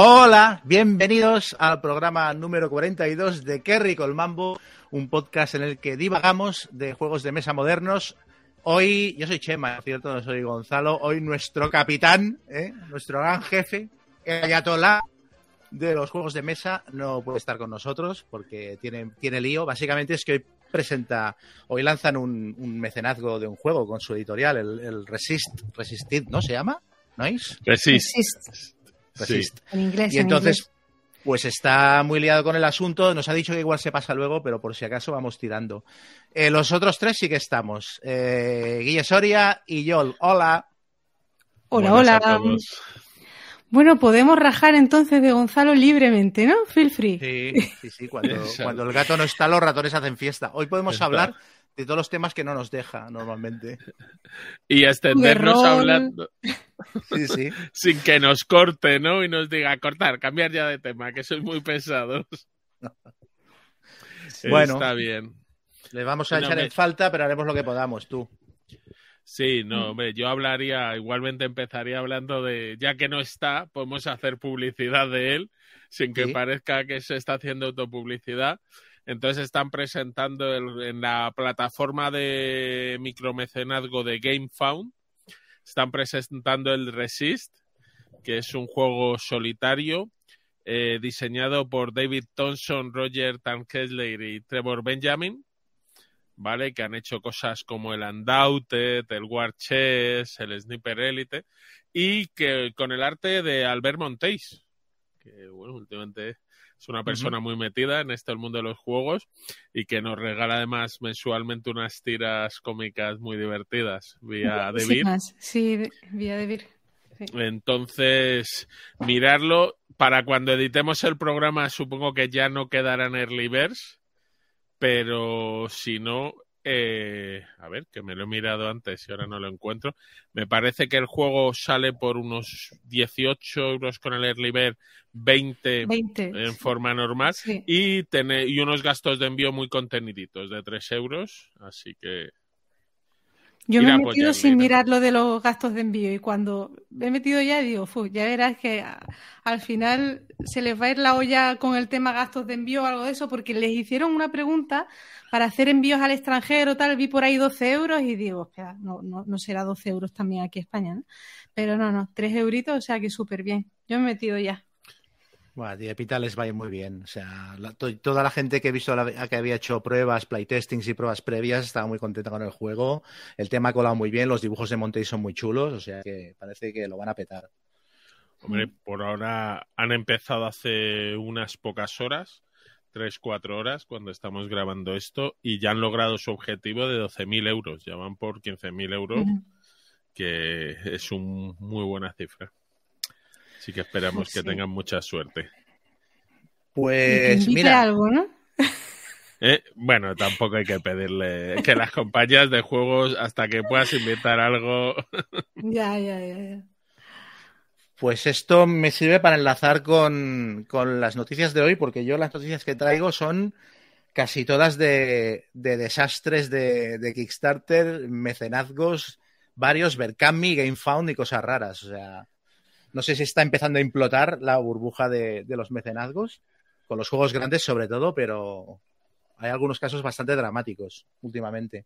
Hola, bienvenidos al programa número 42 de Kerry Colmambo, un podcast en el que divagamos de juegos de mesa modernos. Hoy, yo soy Chema, cierto, no soy Gonzalo. Hoy nuestro capitán, ¿eh? nuestro gran jefe, el Ayatollah de los juegos de mesa, no puede estar con nosotros porque tiene, tiene lío. Básicamente es que hoy presenta, hoy lanzan un, un mecenazgo de un juego con su editorial, el, el Resist, Resistid, ¿no se llama? ¿No es? Resist. Resist. Resist. En inglés. Y en entonces, inglés. pues está muy liado con el asunto. Nos ha dicho que igual se pasa luego, pero por si acaso vamos tirando. Eh, los otros tres sí que estamos. Eh, Guille Soria y Yol. Hola. Hola, Buenas hola. Bueno, podemos rajar entonces de Gonzalo libremente, ¿no? Feel free. Sí, sí, sí. Cuando, el gato no está, los ratones hacen fiesta. Hoy podemos Está. hablar de todos los temas que no nos deja normalmente. Y extendernos hablando Sí, sí. sin que nos corte, ¿no? Y nos diga, cortar, cambiar ya de tema, que sois muy pesados. Bueno. Está bien. Le vamos a No, echar me- en falta, pero haremos lo que podamos, tú. Sí, no, hombre, yo hablaría, igualmente empezaría hablando de, ya que no está, podemos hacer publicidad de él, sin que Sí. parezca que se está haciendo autopublicidad. Entonces están presentando el- en la plataforma de micromecenazgo de GameFound, están presentando el Resist, que es un juego solitario eh, diseñado por David Thompson, Roger Tankesler y Trevor Benjamin. ¿vale? Que han hecho cosas como el Undoubted, el War Chess, el Sniper Elite, y que con el arte de Albert Monteis, que bueno, últimamente es una persona muy metida en este el mundo de los juegos y que nos regala además mensualmente unas tiras cómicas muy divertidas vía Sí, más. Sí, de- vía Debir. Sí. Entonces, mirarlo para cuando editemos el programa, supongo que ya no quedará en Earlyverse, pero si no, eh, a ver, que me lo he mirado antes y ahora no lo encuentro. Me parece que el juego sale por unos 18 euros con el Earlyverse, 20 20. en forma normal Sí. y, tener, y unos gastos de envío muy conteniditos de 3 euros, así que Yo me he metido sin mirar lo de los gastos de envío y cuando me he metido ya digo, "Fu, ya verás que a- al final se les va a ir la olla con el tema gastos de envío o algo de eso porque les hicieron una pregunta para hacer envíos al extranjero, tal, vi por ahí 12 euros y digo, espera, no, no, no será 12 euros también aquí en España, ¿no? Pero no, no, 3 euritos, o sea que súper bien. Yo me he metido ya. Bueno, a Epita les va a ir muy bien. O sea, la- to- toda la gente que he visto la- que había hecho pruebas, playtestings y pruebas previas estaba muy contenta con el juego. El tema ha colado muy bien, los dibujos de Monte son muy chulos, o sea que parece que lo van a petar. Hombre, por ahora han empezado hace unas pocas horas, tres, cuatro horas, cuando estamos grabando esto, y ya han logrado su objetivo de 12.000 euros. Ya van por 15.000 euros, que es una muy buena cifra. Así que esperamos que tengan mucha suerte. Que Pues invite mira, algo, ¿no? Eh, Bueno, tampoco hay que pedirle que las compañías de juegos, hasta que puedas invitar algo, Ya, ya, ya, ya. pues esto me sirve para enlazar con, con las noticias de hoy, porque yo las noticias que traigo son casi todas de, de desastres de, de Kickstarter, mecenazgos, varios, Berkami, GameFound y cosas raras. O sea, no sé si está empezando a implotar la burbuja de, de los mecenazgos, con los juegos grandes sobre todo, pero hay algunos casos bastante dramáticos últimamente.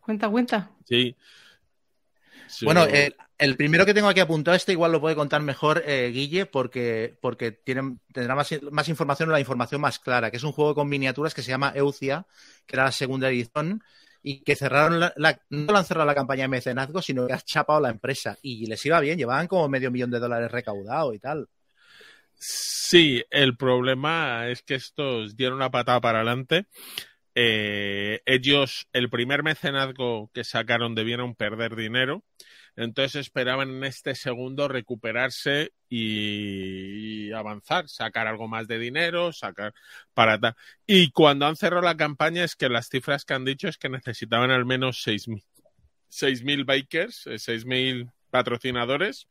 Cuenta, cuenta. sí. Sí, Bueno, o- el, el primero que tengo aquí apuntado, este igual lo puede contar mejor eh, Guille, porque, porque tiene, tendrá más, más información o la información más clara, que es un juego con miniaturas que se llama Eucia, que era la segunda edición, y que cerraron la, la- no han cerrado la campaña de mecenazgo, sino que ha chapado la empresa. Y les iba bien, llevaban como medio millón de dólares recaudado y tal. Sí, el problema es que estos dieron una patada para adelante. Eh, ellos, el primer mecenazgo que sacaron debieron perder dinero. Entonces esperaban en este segundo recuperarse y, avanzar, sacar algo más de dinero, sacar para tal. Y cuando han cerrado la campaña es que las cifras que han dicho es que necesitaban al menos 6.000 6.000 bakers, eh, 6.000 patrocinadores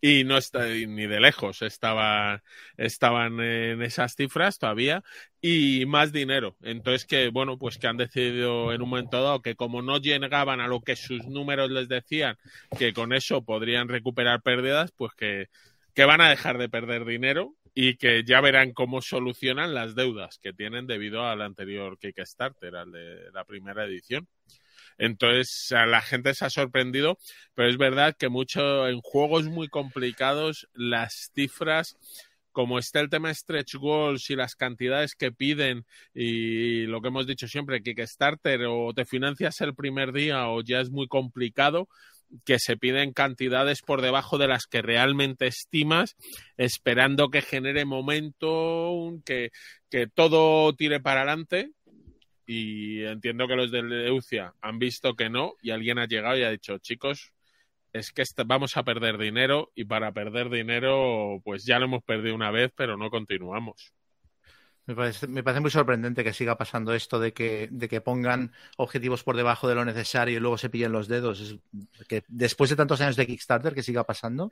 y no está ni de lejos estaba, estaban en esas cifras todavía y más dinero. Entonces que bueno, pues que han decidido en un momento dado que como no llegaban a lo que sus números les decían, que con eso podrían recuperar pérdidas, pues que, que van a dejar de perder dinero y que ya verán cómo solucionan las deudas que tienen debido al anterior Kickstarter, al de la primera edición. Entonces, la gente se ha sorprendido, pero es verdad que mucho en juegos muy complicados las cifras como está el tema stretch goals y las cantidades que piden y lo que hemos dicho siempre, Kickstarter o te financias el primer día o ya es muy complicado, que se piden cantidades por debajo de las que realmente estimas, esperando que genere momento, que, que todo tire para adelante y entiendo que los de Leucia han visto que no y alguien ha llegado y ha dicho, chicos, es que vamos a perder dinero y para perder dinero pues ya lo hemos perdido una vez, pero no continuamos. Me parece, me parece, muy sorprendente que siga pasando esto de que, de que pongan objetivos por debajo de lo necesario y luego se pillen los dedos. que después de tantos años de Kickstarter que siga pasando.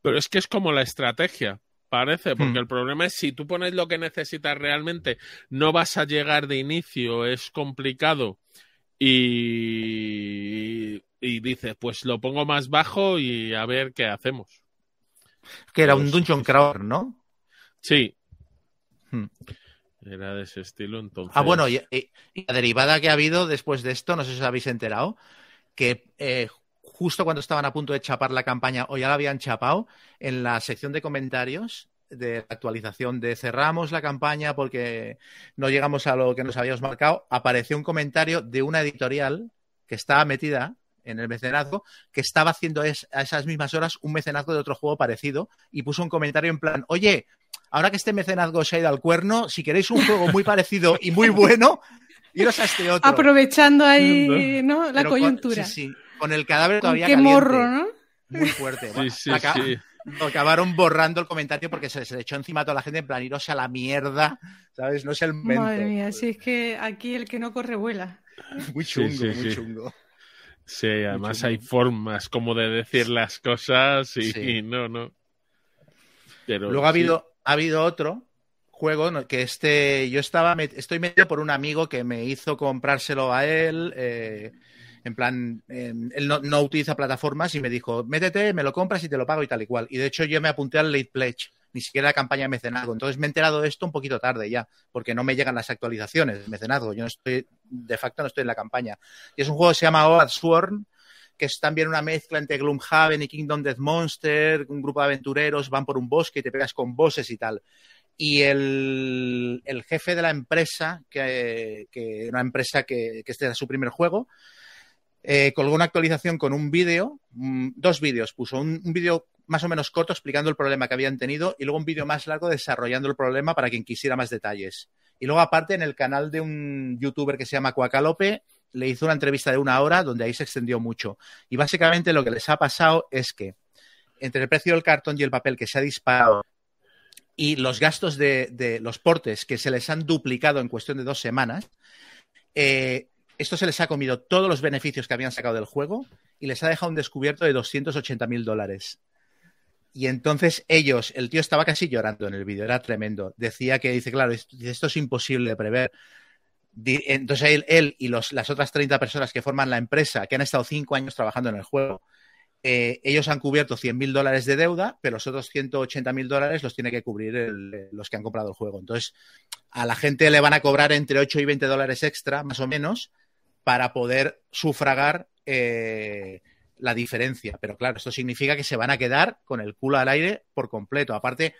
Pero es que es como la estrategia parece, porque hmm. el problema es si tú pones lo que necesitas realmente, no vas a llegar de inicio, es complicado y, y dices, pues lo pongo más bajo y a ver qué hacemos. Que era un pues, dungeon crawler, ¿no? Sí. Hmm. Era de ese estilo, entonces. Ah, bueno, y, la derivada que ha habido después de esto, no sé si os habéis enterado, que eh, justo cuando estaban a punto de chapar la campaña o ya la habían chapado, en la sección de comentarios de la actualización de cerramos la campaña porque no llegamos a lo que nos habíamos marcado, apareció un comentario de una editorial que estaba metida en el mecenazgo, que estaba haciendo a esas mismas horas un mecenazgo de otro juego parecido y puso un comentario en plan, oye, ahora que este mecenazgo se ha ido al cuerno, si queréis un juego muy parecido y muy bueno, iros a este otro. Aprovechando ahí, ¿no? La coyuntura. sí, sí con el cadáver todavía Qué morro, ¿no? Muy fuerte. sí, sí, sí. Acabaron borrando el comentario porque se, le echó encima a toda la gente en plan, iros a la mierda, ¿sabes? No es el momento. Madre mía, si es que aquí el que no corre vuela. Muy chungo, muy chungo. Sí, además hay formas como de decir las cosas y, no, no. Pero, Luego ha habido, ha habido otro juego que este yo estaba estoy medio por un amigo que me hizo comprárselo a él eh, en plan, em, él no, utiliza plataformas y me dijo, métete, me lo compras y te lo pago y tal y cual. Y de hecho yo me apunté al late pledge, ni siquiera la campaña de mecenazgo. Entonces me he enterado de esto un poquito tarde ya, porque no me llegan las actualizaciones de mecenazgo. Yo estoy, de facto no estoy en la campaña. Y es un juego que se llama Oath Sworn, que es también una mezcla entre Gloomhaven y Kingdom Death Monster, un grupo de aventureros van por un bosque y te pegas con bosses y tal. Y el, jefe de la empresa, que, una empresa que, que este era su primer juego, eh, colgó una actualización con un vídeo, mm, dos vídeos, puso un, vídeo más o menos corto explicando el problema que habían tenido y luego un vídeo más largo desarrollando el problema para quien quisiera más detalles. Y luego aparte en el canal de un youtuber que se llama Cuacalope le hizo una entrevista de una hora donde ahí se extendió mucho. Y básicamente lo que les ha pasado es que entre el precio del cartón y el papel que se ha disparado y los gastos de, los portes que se les han duplicado en cuestión de dos semanas, eh, esto se les ha comido todos los beneficios que habían sacado del juego y les ha dejado un descubierto de 280 mil dólares. Y entonces ellos, el tío estaba casi llorando en el vídeo, era tremendo. Decía que, dice, claro, esto es imposible de prever. Entonces él, y las otras 30 personas que forman la empresa, que han estado cinco años trabajando en el juego, eh, ellos han cubierto 100 mil dólares de deuda, pero los otros 180 mil dólares los tiene que cubrir los que han comprado el juego. Entonces, a la gente le van a cobrar entre 8 y 20 dólares extra, más o menos, para poder sufragar eh, la diferencia. Pero claro, esto significa que se van a quedar con el culo al aire por completo. Aparte,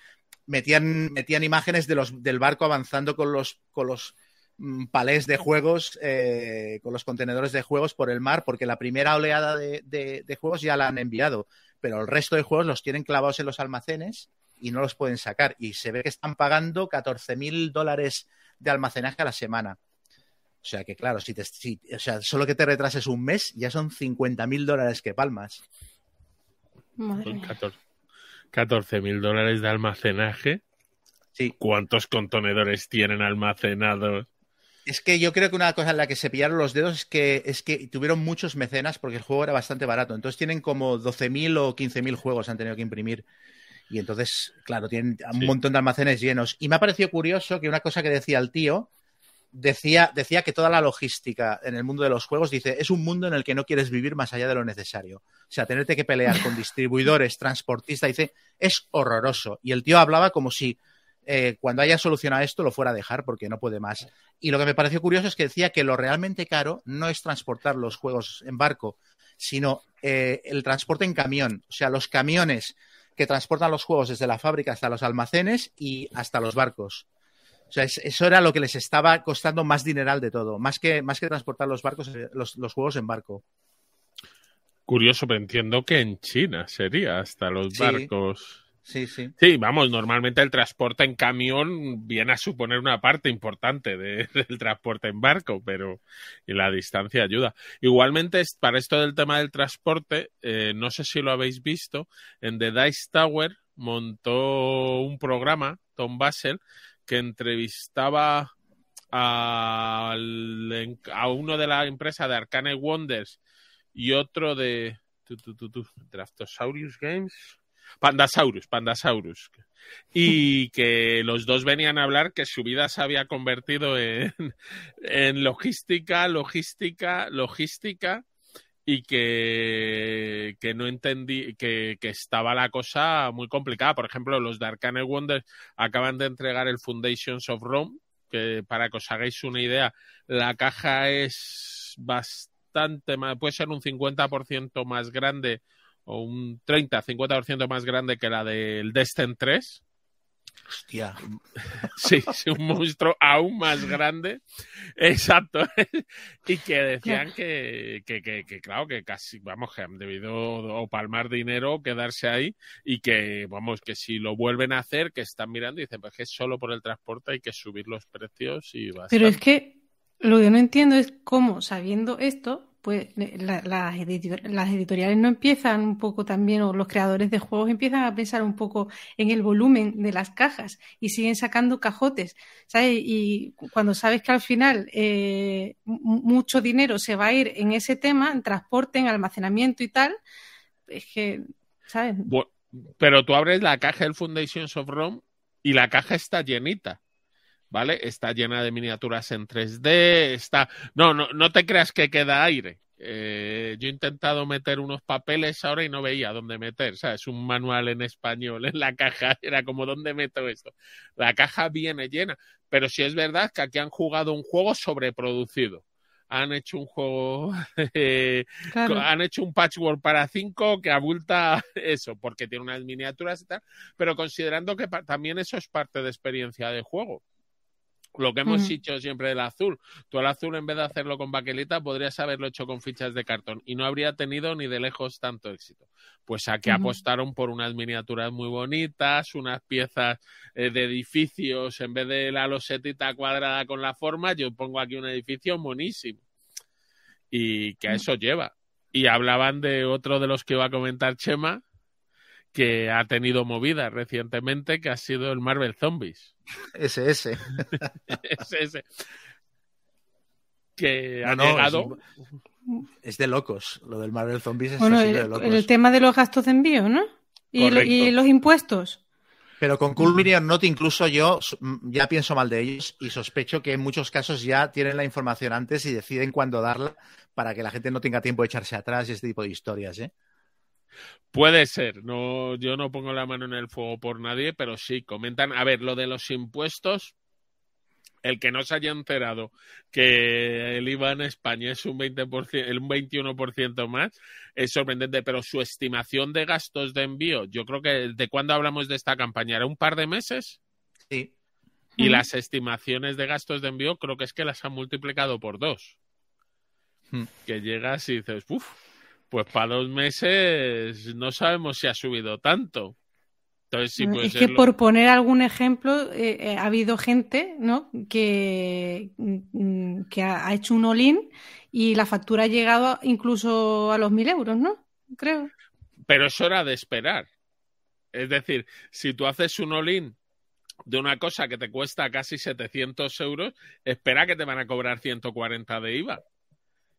metían, metían imágenes de los, del barco avanzando con los, con los mm, palés de juegos, eh, con los contenedores de juegos por el mar, porque la primera oleada de, de, juegos ya la han enviado, pero el resto de juegos los tienen clavados en los almacenes y no los pueden sacar. Y se ve que están pagando 14 mil dólares de almacenaje a la semana. O sea que, claro, si, te, o sea, solo que te retrases un mes, ya son 50 mil dólares que palmas. 14 mil dólares de almacenaje. Sí. ¿Cuántos contenedores tienen almacenados? Es que yo creo que una cosa en la que se pillaron los dedos es que, es que tuvieron muchos mecenas porque el juego era bastante barato. Entonces tienen como 12.000 o 15.000 juegos han tenido que imprimir. Y entonces, claro, tienen un Sí. montón de almacenes llenos. Y me ha parecido curioso que una cosa que decía el tío, decía, decía que toda la logística en el mundo de los juegos, dice, es un mundo en el que no quieres vivir más allá de lo necesario. O sea, tenerte que pelear con distribuidores, transportistas, dice, es horroroso. Y el tío hablaba como si eh, cuando haya solucionado esto lo fuera a dejar porque no puede más. Y lo que me pareció curioso es que decía que lo realmente caro no es transportar los juegos en barco, sino eh, el transporte en camión. O sea, los camiones que transportan los juegos desde la fábrica hasta los almacenes y hasta los barcos. O sea, es- eso era lo que les estaba costando más dineral de todo, más que, más que transportar los barcos, eh, los, los juegos en barco. Curioso, pero entiendo que en China sería hasta los Sí. barcos. Sí, sí. Sí, vamos, normalmente el transporte en camión viene a suponer una parte importante de- del transporte en barco, pero y la distancia ayuda. Igualmente, para esto del tema del transporte, eh, no sé si lo habéis visto, en The Dice Tower montó un programa, Tom Basel, que entrevistaba al- a uno de la empresa de Arcane Wonders y otro de tu, tu, tu, tu, Draftosaurus Games. Pandasaurus, Pandasaurus. Y que los dos venían a hablar que su vida se había convertido en, en logística, logística, logística y que, que no entendí, que, que estaba la cosa muy complicada. Por ejemplo, los de Arcane Wonders acaban de entregar el Foundations of Rome, que para que os hagáis una idea, la caja es bastante más, puede ser un 50% más grande o un 30-50% más grande que la del Destin 3. Hostia. Sí, sí, un monstruo aún más grande. Exacto. y que decían que, que, que, que, claro, que casi, vamos, que han debido o palmar dinero o quedarse ahí y que, vamos, que si lo vuelven a hacer, que están mirando y dicen, pues que es solo por el transporte hay que subir los precios y basta. Pero es que lo que no entiendo es cómo, sabiendo esto, pues la- las, editor- las editoriales no empiezan un poco también, o los creadores de juegos empiezan a pensar un poco en el volumen de las cajas y siguen sacando cajotes, ¿sabes? Y cu- cuando sabes que al final eh, mu- mucho dinero se va a ir en ese tema, en transporte, en almacenamiento y tal, es que, ¿sabes? Pero tú abres la caja del Foundations of Rome y la caja está llenita. ¿Vale? Está llena de miniaturas en 3D, está... No, no, no te creas que queda aire. Eh, yo he intentado meter unos papeles ahora y no veía dónde meter, ¿sabes? Un manual en español en la caja, era como, ¿dónde meto esto? La caja viene llena, pero sí es verdad que aquí han jugado un juego sobreproducido. Han hecho un juego eh, Claro. han hecho un patchwork para 5 que abulta eso, porque tiene unas miniaturas y tal, pero considerando que también eso es parte de experiencia de juego. Lo que hemos Ujú. dicho siempre del azul. Tú el azul, en vez de hacerlo con baquelita, podrías haberlo hecho con fichas de cartón y no habría tenido ni de lejos tanto éxito. Pues aquí Ujú. apostaron por unas miniaturas muy bonitas, unas piezas eh, de edificios, en vez de la losetita cuadrada con la forma, yo pongo aquí un edificio monísimo. Y que a eso lleva. Y hablaban de otro de los que iba a comentar Chema, que ha tenido movidas recientemente, que ha sido el Marvel Zombies. Ese, ese. Ese, ese. Que No, ha no, llegado. es, es de locos. Lo del Marvel Zombies es Bueno, el, de locos. el tema de los gastos de envío, ¿no? Y, lo- y los impuestos. Pero con Cool Mini or Not incluso yo ya pienso mal de ellos y sospecho que en muchos casos ya tienen la información antes y deciden cuándo darla para que la gente no tenga tiempo de echarse atrás y este tipo de historias, ¿eh? Puede ser, no, yo no pongo la mano en el fuego por nadie, pero sí, comentan, a ver, lo de los impuestos, el que no se haya enterado que el IVA en España es un 20%, el un 21% más, es sorprendente, pero su estimación de gastos de envío, yo creo que de cuándo hablamos de esta campaña, era un par de meses, Sí. y las estimaciones de gastos de envío creo que es que las han multiplicado por dos. Hmm. Que llegas y dices, uff, pues para dos meses no sabemos si ha subido tanto. Entonces sí puede es que por poner algún ejemplo, eh, eh, ha habido gente ¿no? que, mm, que ha, ha hecho un all-in y la factura ha llegado incluso a los mil euros, ¿no? Creo. Pero eso era de esperar. Es decir, si tú haces un all-in de una cosa que te cuesta casi 700 euros, espera que te van a cobrar 140 de IVA.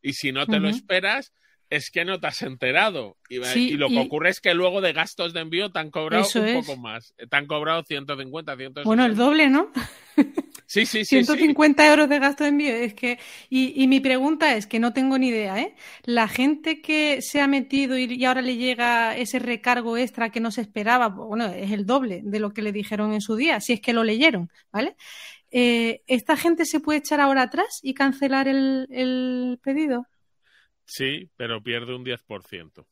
Y si no te lo esperas, es que no te has enterado. Y, lo que ocurre es que luego de gastos de envío te han cobrado un poco más. Te han cobrado 150, 160. Bueno, el doble, ¿no? Sí, sí, sí. 150 euros de gasto de envío. Es que, y, mi pregunta es que no tengo ni idea, ¿eh? La gente que se ha metido y, ahora le llega ese recargo extra que no se esperaba, bueno, es el doble de lo que le dijeron en su día, si es que lo leyeron, ¿vale? Eh, ¿Esta gente se puede echar ahora atrás y cancelar el pedido? Sí, pero pierde un 10%.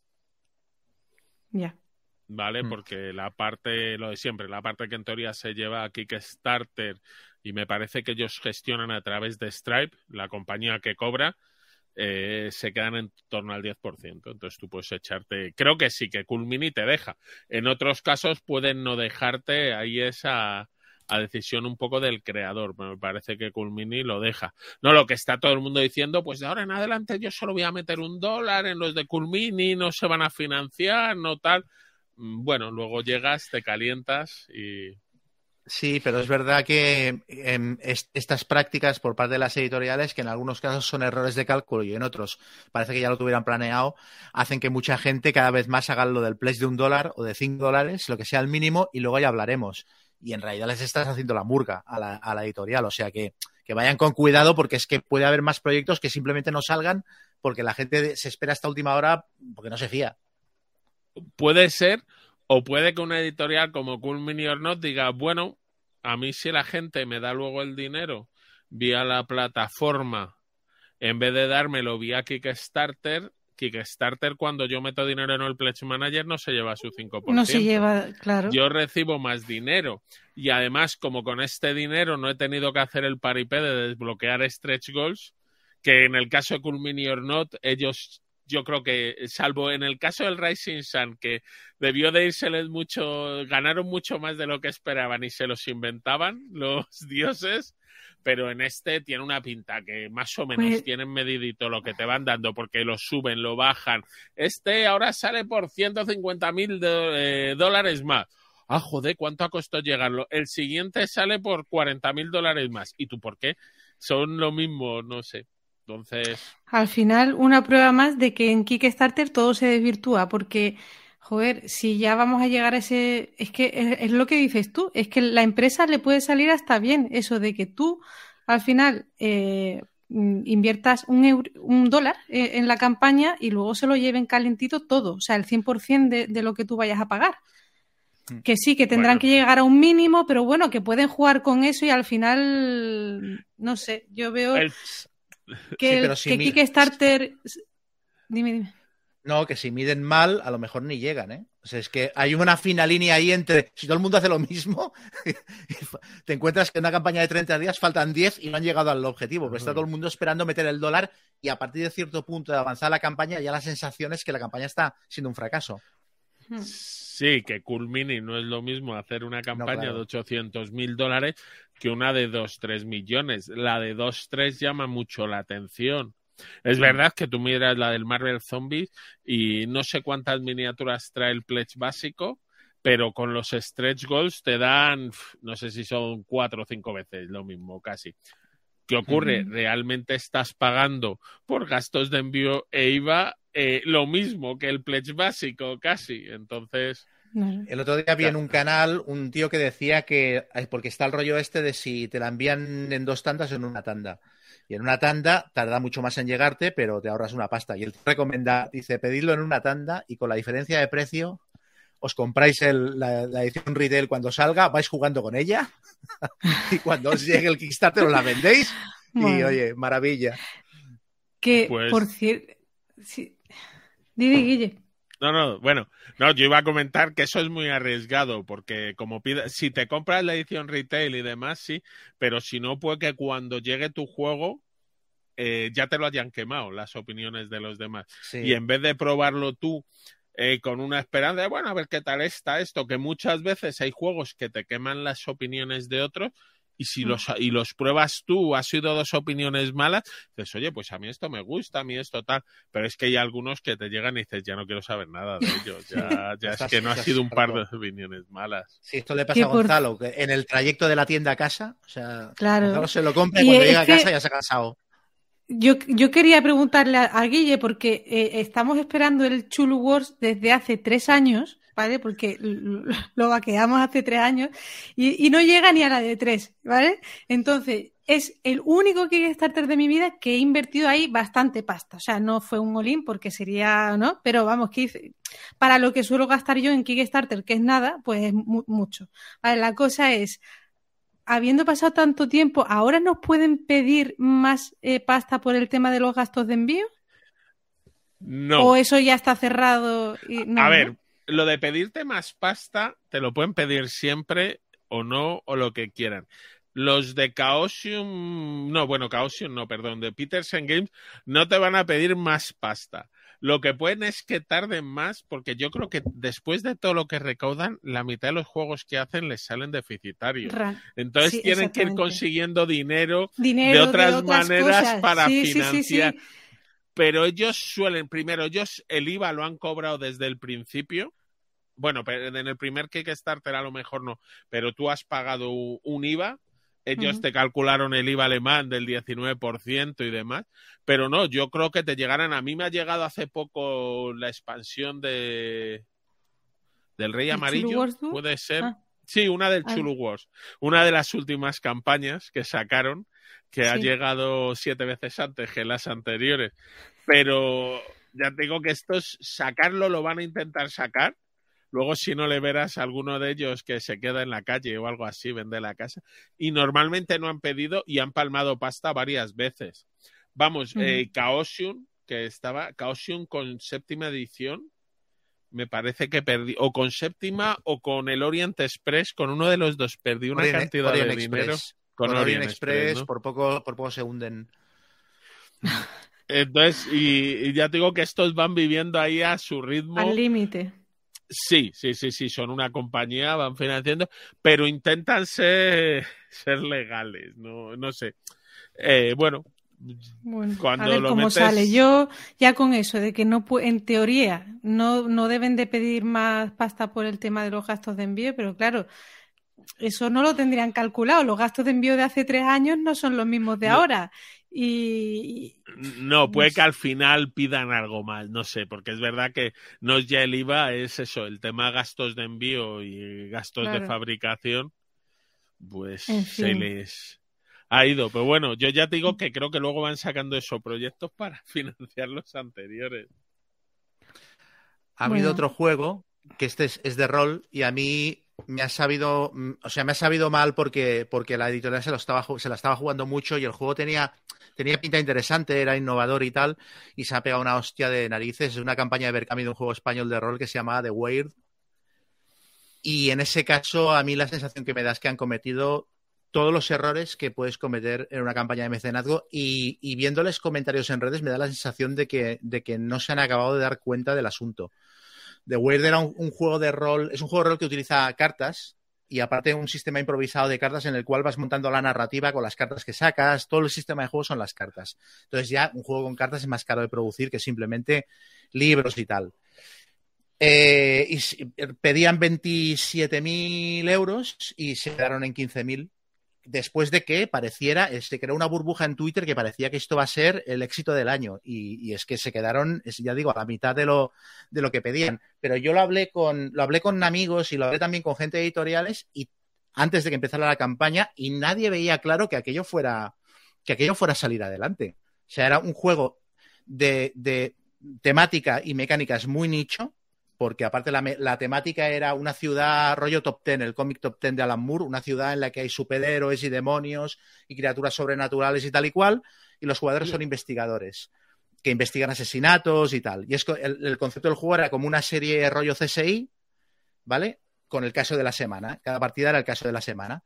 Ya. ¿Vale? Mm. Porque la parte, lo de siempre, la parte que en teoría se lleva a Kickstarter y me parece que ellos gestionan a través de Stripe, la compañía que cobra, eh, se quedan en torno al 10%. Entonces tú puedes echarte. Creo que sí, que Culmini te deja. En otros casos pueden no dejarte. Ahí esa a decisión un poco del creador. Me parece que Culmini lo deja. No lo que está todo el mundo diciendo, pues de ahora en adelante yo solo voy a meter un dólar en los de Culmini, no se van a financiar, no tal. Mm, bueno, luego llegas, te calientas y. Sí, pero es verdad que em, estas prácticas por parte de las editoriales, que en algunos casos son errores de cálculo y en otros parece que ya lo tuvieran planeado, hacen que mucha gente cada vez más haga lo del pledge de un dólar o de cinco dólares, lo que sea el mínimo, y luego ya hablaremos y en realidad les estás haciendo la murga a la, editorial. O sea que, que, vayan con cuidado porque es que puede haber más proyectos que simplemente no salgan porque la gente se espera hasta última hora porque no se fía. Puede ser, o puede que una editorial como Cool Mini or Not diga, bueno, a mí si la gente me da luego el dinero vía la plataforma, en vez de dármelo vía Kickstarter, Kickstarter, cuando yo meto dinero en el Pledge Manager, no se lleva su 5%. No se lleva, claro. Yo recibo más dinero. Y además, como con este dinero no he tenido que hacer el paripé de desbloquear stretch goals, que en el caso de Culmini or Not, ellos yo creo que, salvo en el caso del Rising Sun, que debió de irseles mucho, ganaron mucho más de lo que esperaban y se los inventaban los dioses, pero en este tiene una pinta que más o menos pues tienen medidito lo que te van dando porque lo suben, lo bajan. Este ahora sale por 150 mil eh, dólares más. Ah, joder, ¿cuánto ha costado llegarlo? El siguiente sale por 40 mil dólares más. ¿Y tú por qué? Son lo mismo, no sé. Entonces. Al final, una prueba más de que en Kickstarter todo se desvirtúa, porque Joder, si ya vamos a llegar a ese. Es que es, lo que dices tú, es que la empresa le puede salir hasta bien eso de que tú al final eh, inviertas un, un dólar eh, en la campaña y luego se lo lleven calentito todo, o sea, el 100% de, de lo que tú vayas a pagar. Mm. Que sí, que tendrán que llegar a un mínimo, pero bueno, que pueden jugar con eso y al final, no sé, yo veo que, que Kickstarter. Dime, dime. No, que si miden mal, a lo mejor ni llegan, ¿eh? O sea, es que hay una fina línea ahí entre si todo el mundo hace lo mismo, te encuentras que en una campaña de 30 días faltan 10 y no han llegado al objetivo, porque está todo el mundo esperando meter el dólar y a partir de cierto punto de avanzar la campaña ya la sensación es que la campaña está siendo un fracaso. Sí, que Culmini no es lo mismo hacer una campaña de 800 mil dólares que una de 2-3 millones. La de 2-3 llama mucho la atención es verdad que tú miras la del Marvel Zombies y no sé cuántas miniaturas trae el pledge básico, pero con los stretch goals te dan, no sé si son cuatro o cinco veces lo mismo, casi. ¿Qué ocurre? Realmente estás pagando por gastos de envío e IVA eh, lo mismo que el pledge básico, casi. Entonces. El otro día vi en un canal un tío que decía que, porque está el rollo este de si te la envían en dos tandas o en una tanda. Y en una tanda tarda mucho más en llegarte, pero te ahorras una pasta. Y él recomienda, dice, pedidlo en una tanda y con la diferencia de precio os compráis la, edición retail cuando salga, vais jugando con ella y cuando os llegue el Kickstarter os la vendéis y oye, maravilla. Que, pues por cierto, sí. Didi, Guille. No, no, bueno, no, yo iba a comentar que eso es muy arriesgado, porque como pide, si te compras la edición retail y demás, sí, pero si no, puede que cuando llegue tu juego eh, ya te lo hayan quemado las opiniones de los demás. Y en vez de probarlo tú eh, con una esperanza de, bueno, a ver qué tal está esto, que muchas veces hay juegos que te queman las opiniones de otros y si los, y los pruebas tú, has oído dos opiniones malas, dices, oye, pues a mí esto me gusta, a mí esto tal, pero es que hay algunos que te llegan y dices, ya no quiero saber nada de ellos, ya, ya es que no ha sido un par de opiniones malas. Sí, esto le pasa a Gonzalo, que en el trayecto de la tienda a casa, o sea, claro. Gonzalo se lo compra y, cuando llega a casa ya se ha cansado. Yo, yo quería preguntarle a, a Guille, porque eh, estamos esperando el Chulu Wars desde hace tres años ¿vale? Porque lo vaqueamos hace tres años y, y, no llega ni a la de tres, ¿vale? Entonces, es el único Kickstarter de mi vida que he invertido ahí bastante pasta. O sea, no fue un olín porque sería, ¿no? Pero vamos, que para lo que suelo gastar yo en Kickstarter, que es nada, pues es mu mucho. Vale, la cosa es, habiendo pasado tanto tiempo, ¿ahora nos pueden pedir más eh, pasta por el tema de los gastos de envío? No. ¿O eso ya está cerrado? Y, no, a ver, lo de pedirte más pasta, te lo pueden pedir siempre o no, o lo que quieran. Los de Chaosium, no, bueno, Chaosium no, perdón, de Peterson Games, no te van a pedir más pasta. Lo que pueden es que tarden más, porque yo creo que después de todo lo que recaudan, la mitad de los juegos que hacen les salen deficitarios. Entonces sí, tienen que ir consiguiendo dinero, dinero de, otras de otras maneras cosas. para Sí, financiar. sí. Pero ellos suelen, primero, ellos el IVA lo han cobrado desde el principio. Bueno, pero en el primer Kickstarter a lo mejor no, pero tú has pagado un IVA, ellos te calcularon el IVA alemán del 19% y demás, pero no, yo creo que te llegarán. A mí me ha llegado hace poco la expansión de del Rey ¿El Amarillo, Chulu Wars 2? puede ser. Ah. Sí, una del Ah. Chulu Wars, una de las últimas campañas que sacaron, que ha llegado siete veces antes que las anteriores. Pero ya te digo que estos sacarlo lo van a intentar sacar. Luego, si no le verás a alguno de ellos que se queda en la calle o algo así, vende la casa. Y normalmente no han pedido y han palmado pasta varias veces. Vamos, Ujú. eh, Chaosium, que estaba, Chaosium con séptima edición, me parece que perdí, o con séptima o con el Orient Express, con uno de los dos perdí una Orient- cantidad Orient de Express. dinero. Con, Con Orient, Orient Express, ¿no? por, poco, por poco se hunden. Entonces, y, y ya te digo que estos van viviendo ahí a su ritmo. Al límite. Sí, sí, sí, sí, son una compañía, van financiando, pero intentan ser, ser legales, no, no sé. Eh, bueno, Bueno, Cuando a ver lo cómo metes- sale. Yo ya con eso de que no en teoría no, no deben de pedir más pasta por el tema de los gastos de envío, pero claro, eso no lo tendrían calculado. Los gastos de envío de hace tres años no son los mismos de No. ahora. Y no, puede sé. que al final pidan algo más, no sé, porque es verdad que no es ya el IVA, es eso, el tema gastos de envío y gastos de fabricación, pues En se les ha ido. Pero bueno, yo ya te digo que creo que luego van sacando esos proyectos para financiar los anteriores. Ha habido Bueno. otro juego que este es, es de rol y a mí me ha sabido, mm, o sea, me ha sabido mal porque, porque la editorial se, lo estaba, la estaba jugando mucho y el juego tenía, tenía pinta interesante, era innovador y tal, y se ha pegado una hostia de narices. Es una campaña de Berkami de un juego español de rol que se llamaba The Weird. Y en ese caso, a mí la sensación que me da es que han cometido todos los errores que puedes cometer en una campaña de mecenazgo y, y viéndoles comentarios en redes me da la sensación de que, de que no se han acabado de dar cuenta del asunto. The Weird era un, juego de rol, es un juego de rol que utiliza cartas y aparte un sistema improvisado de cartas en el cual vas montando la narrativa con las cartas que sacas, todo el sistema de juego son las cartas. Entonces ya un juego con cartas es más caro de producir que simplemente libros y tal. Eh, y pedían 27.000 euros y se quedaron en 15.000 después de que pareciera, eh, se creó una burbuja en Twitter que parecía que esto va a ser el éxito del año. Y, es que se quedaron, ya digo, a la mitad de lo, de lo que pedían. Pero yo lo hablé con, lo hablé con amigos y lo hablé también con gente de editoriales y antes de que empezara la campaña, y nadie veía claro que aquello fuera, que aquello fuera a salir adelante. O sea, era un juego de, de temática y mecánicas muy nicho, porque aparte la, la temática era una ciudad rollo top ten, el cómic top ten de Alan Moore, una ciudad en la que hay superhéroes y demonios y criaturas sobrenaturales y tal y cual, y los jugadores son investigadores que investigan asesinatos y tal. Y es el, el concepto del juego era como una serie rollo CSI, ¿vale? Con el caso de la semana. Cada partida era el caso de la semana.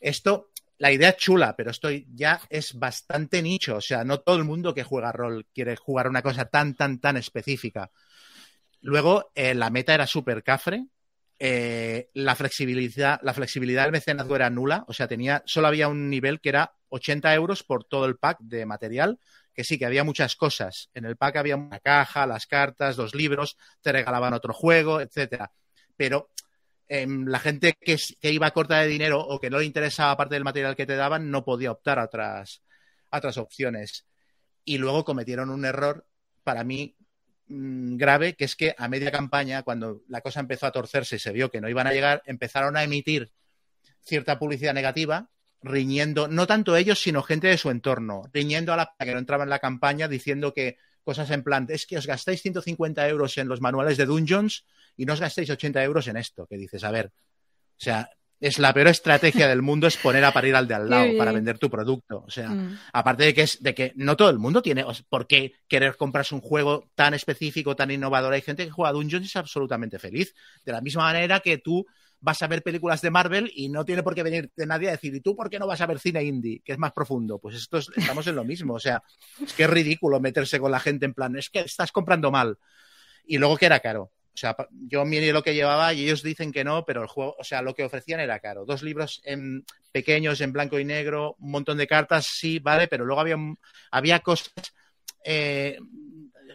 Esto, la idea es chula, pero esto ya es bastante nicho. O sea, no todo el mundo que juega rol quiere jugar una cosa tan, tan, tan específica. Luego, eh, la meta era súper cafre. eh, la flexibilidad, la flexibilidad del mecenazgo era nula, o sea, tenía, solo había un nivel que era 80 euros por todo el pack de material, que sí, que había muchas cosas. En el pack había una caja, las cartas, los libros, te regalaban otro juego, etcétera. Pero em, la gente que, que, iba corta de dinero o que no le interesaba parte del material que te daban no podía optar a otras, a otras opciones. Y luego cometieron un error, para mí, grave, que es que a media campaña, cuando la cosa empezó a torcerse y se vio que no iban a llegar, empezaron a emitir cierta publicidad negativa, riñendo, no tanto ellos, sino gente de su entorno, riñendo a la que no entraba en la campaña, diciendo que cosas en plan, es que os gastáis 150 euros en los manuales de Dungeons y no os gastáis 80 euros en esto, que dices, a ver, o sea, es la peor estrategia del mundo es poner a parir al de al lado para vender tu producto. O sea, mm. aparte de que es de que no todo el mundo tiene por qué querer comprarse un juego tan específico, tan innovador. Hay gente que juega a Dungeons y es absolutamente feliz. De la misma manera que tú vas a ver películas de Marvel y no tiene por qué venir de nadie a decir, ¿y tú por qué no vas a ver cine indie, que es más profundo? Pues esto estamos en lo mismo. O sea, es que es ridículo meterse con la gente en plan, es que estás comprando mal. Y luego que era caro. O sea, yo miré lo que llevaba y ellos dicen que no, pero el juego, o sea, lo que ofrecían era caro. Dos libros en, pequeños en blanco y negro, un montón de cartas, sí, vale, pero luego había, había cosas, eh,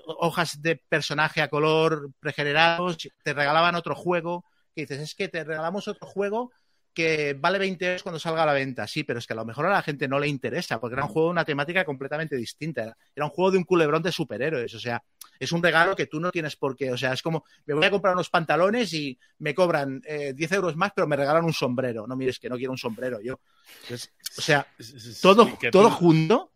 hojas de personaje a color pregenerados, te regalaban otro juego, que dices, es que te regalamos otro juego que vale 20 euros cuando salga a la venta, sí, pero es que a lo mejor a la gente no le interesa, porque era un juego de una temática completamente distinta. Era un juego de un culebrón de superhéroes, o sea, es un regalo que tú no tienes por qué. O sea, es como, me voy a comprar unos pantalones y me cobran 10 eh, euros más, pero me regalan un sombrero. No mires que no quiero un sombrero yo. o sea, todo, todo junto.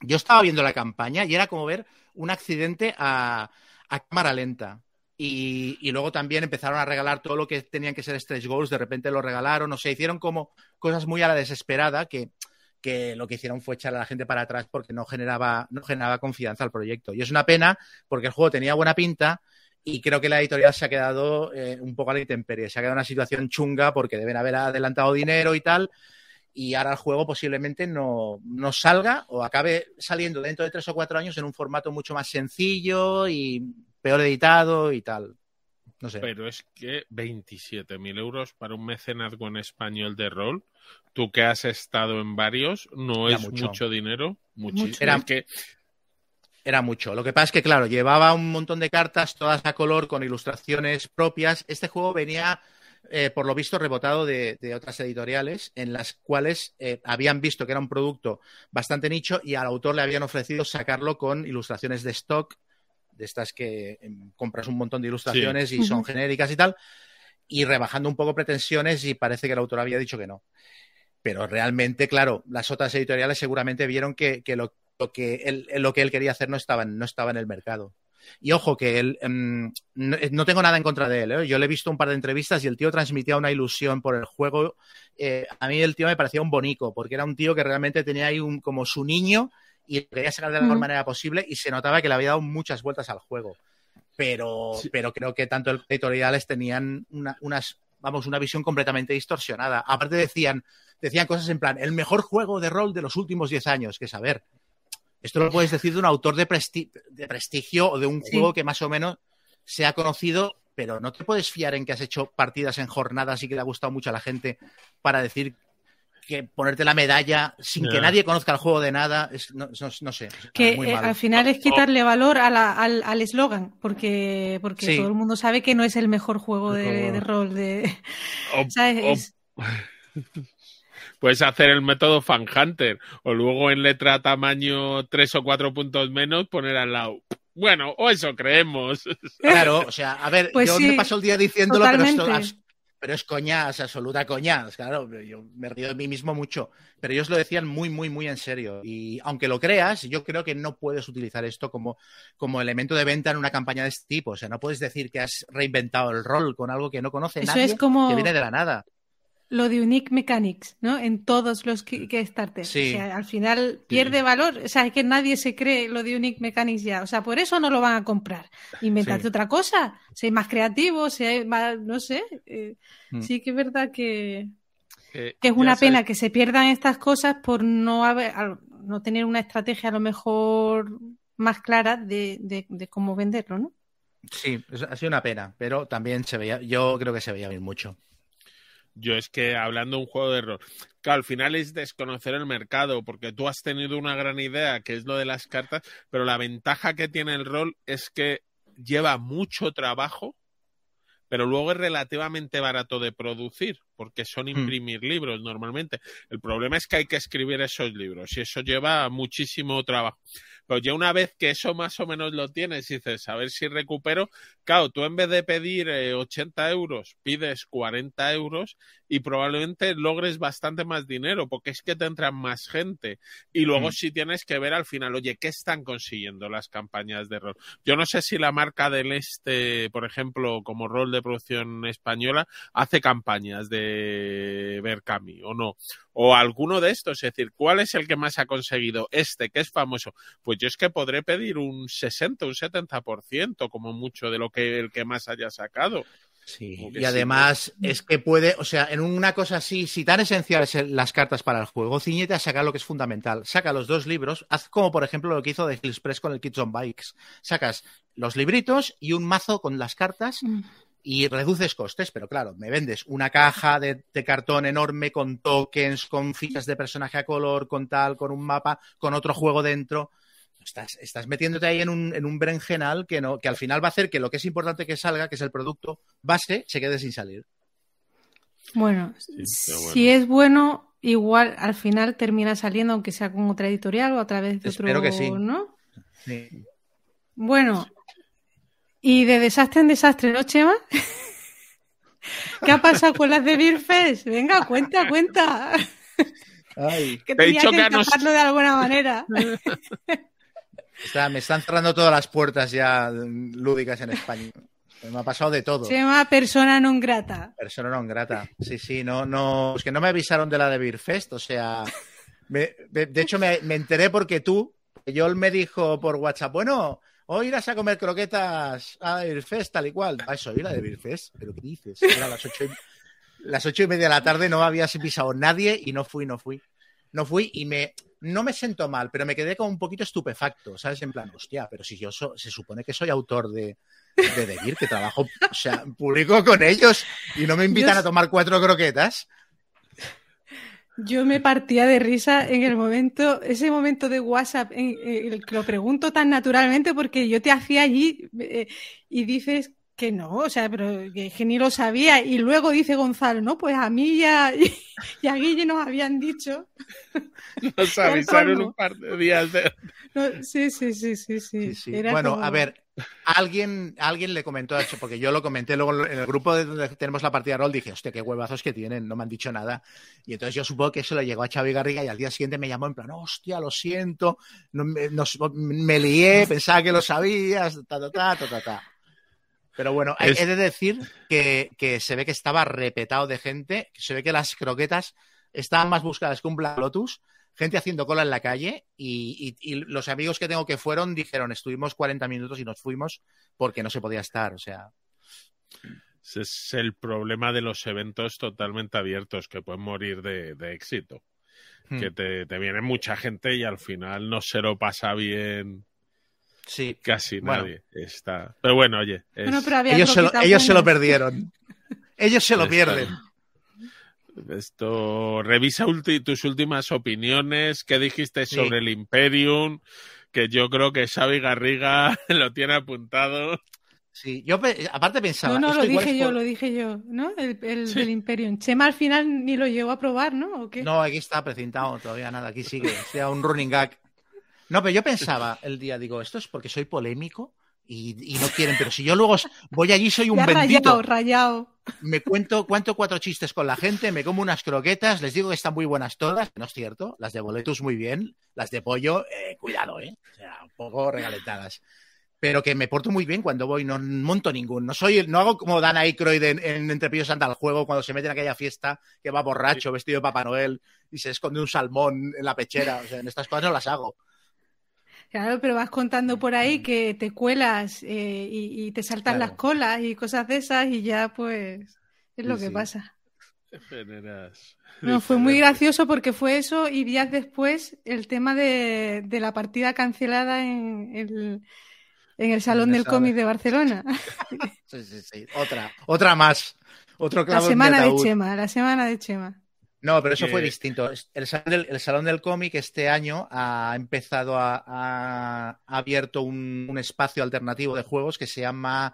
Yo estaba viendo la campaña y era como ver un accidente a, a cámara lenta. Y, luego también empezaron a regalar todo lo que tenían que ser stretch goals, de repente lo regalaron, o sea, hicieron como cosas muy a la desesperada que, lo que hicieron fue echar a la gente para atrás porque no generaba, no generaba confianza al proyecto. Y es una pena porque el juego tenía buena pinta y creo que la editorial se ha quedado eh, un poco a la intemperie, se ha quedado en una situación chunga porque deben haber adelantado dinero y tal. Y ahora el juego posiblemente no, no salga o acabe saliendo dentro de tres o cuatro años en un formato mucho más sencillo y peor editado y tal. No sé. Pero es que 27.000 euros para un mecenazgo en español de rol, tú que has estado en varios, no es mucho. dinero. Muchísimo. Era, que... era mucho. Lo que pasa es que, claro, llevaba un montón de cartas, todas a color, con ilustraciones propias. Este juego venía, eh, por lo visto, rebotado de, otras editoriales, en las cuales eh, habían visto que era un producto bastante nicho y al autor le habían ofrecido sacarlo con ilustraciones de stock de estas que em, compras un montón de ilustraciones y son genéricas y tal, y rebajando un poco pretensiones y parece que el autor había dicho que no. Pero realmente, claro, las otras editoriales seguramente vieron que, lo, que él, lo que él quería hacer no estaba, no estaba en el mercado. Y ojo, que él, em, no, tengo nada en contra de él. ¿eh? Yo le he visto un par de entrevistas y el tío transmitía una ilusión por el juego. Eh, a mí el tío me parecía un bonico, porque era un tío que realmente tenía ahí un, como su niño y quería sacar de la mejor manera posible y se notaba que le había dado muchas vueltas al juego. Pero, pero creo que tanto el editoriales tenían una, unas, vamos, una visión completamente distorsionada. Aparte decían, decían cosas en plan, el mejor juego de rol de los últimos 10 años, que ver, esto lo puedes decir de un autor de, de prestigio o de un juego que más o menos se ha conocido, pero no te puedes fiar en que has hecho partidas en jornadas y que le ha gustado mucho a la gente para decir que ponerte la medalla sin que nadie conozca el juego de nada, no, sé. Que eh, al final es quitarle valor al eslogan, porque, porque todo el mundo sabe que no es el mejor juego de, rol. De... Puedes hacer el método Fan Hunter o luego en letra tamaño tres o cuatro puntos menos poner al lado. Bueno, o eso creemos. Claro, o sea, a ver, pues yo me paso el día diciéndolo, pero esto, pero es coñas, absoluta coñas, claro, yo me río de mí mismo mucho, pero ellos lo decían muy, muy, muy en serio. Y aunque lo creas, yo creo que no puedes utilizar esto como, como elemento de venta en una campaña de este tipo. O sea, no puedes decir que has reinventado el rol con algo que no conoce nadie, es como... que viene de la nada lo de Unique Mechanics, ¿no? En todos los Kickstarter. Sí. O sea, al final pierde valor. O sea, es que nadie se cree lo de Unique Mechanics ya. O sea, por eso no lo van a comprar. Inventarte otra cosa. Ser más creativo, ser más, no sé. Eh, mm. Sí que es verdad que, eh, que es una pena que se pierdan estas cosas por no haber, no tener una estrategia a lo mejor más clara de, de, de cómo venderlo, ¿no? Sí, ha sido una pena, pero también se veía, yo creo que se veía bien mucho. Yo es que hablando de un juego de rol, que al final es desconocer el mercado, porque tú has tenido una gran idea, que es lo de las cartas, pero la ventaja que tiene el rol es que lleva mucho trabajo, pero luego es relativamente barato de producir, porque son Hmm. imprimir libros normalmente. El problema es que hay que escribir esos libros y eso lleva muchísimo trabajo. Pero ya una vez que eso más o menos lo tienes dices, a ver si recupero, claro, tú en vez de pedir eh, 80 euros, pides 40 euros y probablemente logres bastante más dinero, porque es que te entran más gente. Y luego Mm. sí tienes que ver al final, oye, ¿qué están consiguiendo las campañas de rol? Yo no sé si la marca del Este, por ejemplo, como rol de producción española, hace campañas de Berkami o no. O alguno de estos, es decir, ¿cuál es el que más ha conseguido? Este, que es famoso. Pues yo es que podré pedir un 60, un 70% como mucho de lo que el que más haya sacado. Sí, y sí, además es que puede, o sea, en una cosa así, si tan esenciales son las cartas para el juego, ciñete a sacar lo que es fundamental. Saca los dos libros, haz como por ejemplo lo que hizo de Express con el Kids on Bikes. Sacas los libritos y un mazo con las cartas Mm. y reduces costes, pero claro, me vendes una caja de, de cartón enorme con tokens, con fichas de personaje a color, con tal, con un mapa, con otro juego dentro. Estás, estás metiéndote ahí en un, en un berenjenal que, no, que al final va a hacer que lo que es importante que salga, que es el producto base, se quede sin salir. Bueno, si es bueno, igual al final termina saliendo, aunque sea con otra editorial o a través de Espero otro, que sí. ¿no? Sí. Bueno, y de desastre en desastre, ¿no, Chema? ¿Qué ha pasado con las de Beer Fest? Venga, cuenta, cuenta. Ay, Que Te he tenía dicho que que de alguna manera. está- me están cerrando todas las puertas ya lúdicas en España. Me ha pasado de todo. Chema, persona non grata. Persona non grata. Sí, sí, no, no. Es que no me avisaron de la de Beer Fest, o sea. me- de, hecho, me, me enteré porque tú, Joel me dijo por WhatsApp, bueno, hoy irás a comer croquetas a Beer Fest, tal y cual. Ah, eso, ir a de Beer Fest. ¿Pero qué dices? Era las ocho y, las ocho y media de la tarde, no había pisado nadie y no fui, no fui. No fui y me. No me siento mal, pero me quedé como un poquito estupefacto, ¿sabes? En plan, hostia, pero si yo so- se supone que soy autor de, de Beer, que trabajo, o sea, publico con ellos y no me invitan Yo- a tomar cuatro croquetas. Yo me partía de risa en el momento, ese momento de WhatsApp, en, en el que lo pregunto tan naturalmente porque yo te hacía allí eh, y dices que no, o sea, pero que, que ni lo sabía. Y luego dice Gonzalo, no, pues a mí ya, y a Guille nos habían dicho. Nos avisaron un par de días de... No, sí, sí, sí, sí, sí. Sí, sí. Era Bueno, como- a ver, alguien, alguien le comentó a eso, porque yo lo comenté luego en el grupo de donde tenemos la partida de rol, dije, hostia, qué huevazos que tienen, no me han dicho nada. Y entonces yo supongo que eso le llegó a Xavi Garriga y al día siguiente me llamó en plan, hostia, lo siento, no, me, nos- me lié, pensaba que lo sabías, ta, ta, ta, ta, ta, ta. Pero bueno, hay- Es- he de decir que, que se ve que estaba repetado de gente, que se ve que las croquetas estaban más buscadas que un Black Lotus, gente haciendo cola en la calle y, y- y los amigos que tengo que fueron dijeron, estuvimos 40 minutos y nos fuimos porque no se podía estar, o sea, Ese es el problema de los eventos totalmente abiertos que pueden morir de, de éxito. hmm, Que te, te viene mucha gente y al final no se lo pasa bien sí. casi Bueno. nadie. Está... Pero bueno, oye. es- Bueno, pero había Ellos se, lo, croquetas ellos se lo buenas. perdieron. Ellos se lo Está pierden. Esto, revisa ulti- tus últimas opiniones, qué dijiste Sí. sobre el Imperium, que yo creo que Xavi Garriga lo tiene apuntado. Sí, yo aparte pensaba. No, no, lo dije yo, por- lo dije yo, ¿no? El, el Sí. del Imperium. Chema al final ni lo llegó a probar, ¿no? ¿O qué? No, aquí está precintado todavía nada, aquí sigue, sea un running gag. No, pero yo pensaba el día, digo, esto es porque soy polémico y, y no quieren, pero si yo luego voy allí soy un ya bendito. rayado, rayado. me cuento, cuento cuatro chistes con la gente, me como unas croquetas, les digo que están muy buenas todas, no es cierto, las de boletus muy bien, las de pollo, eh, cuidado, ¿eh? O sea, un poco regaletadas. Pero que me porto muy bien cuando voy, no monto ningún. No soy, no hago como Dan Aykroyd en, en Entre Pillos anda al juego cuando se mete en aquella fiesta que va borracho, vestido de Papá Noel y se esconde un salmón en la pechera. O sea, en estas cosas no las hago. Claro, pero vas contando por ahí que te cuelas eh, y, y te saltan Claro. las colas y cosas de esas y ya pues es lo Sí, que sí. pasa. Generas No, fue muy gracioso porque fue eso y días después el tema de, de la partida cancelada en el, En el Salón del Cómic de Barcelona. sí, sí, sí. Otra, otra más. Otro la semana de, Chema, la semana de Chema. No, pero eso fue distinto. El Salón del, Cómic este año ha empezado a, ha abierto un, espacio alternativo de juegos que se llama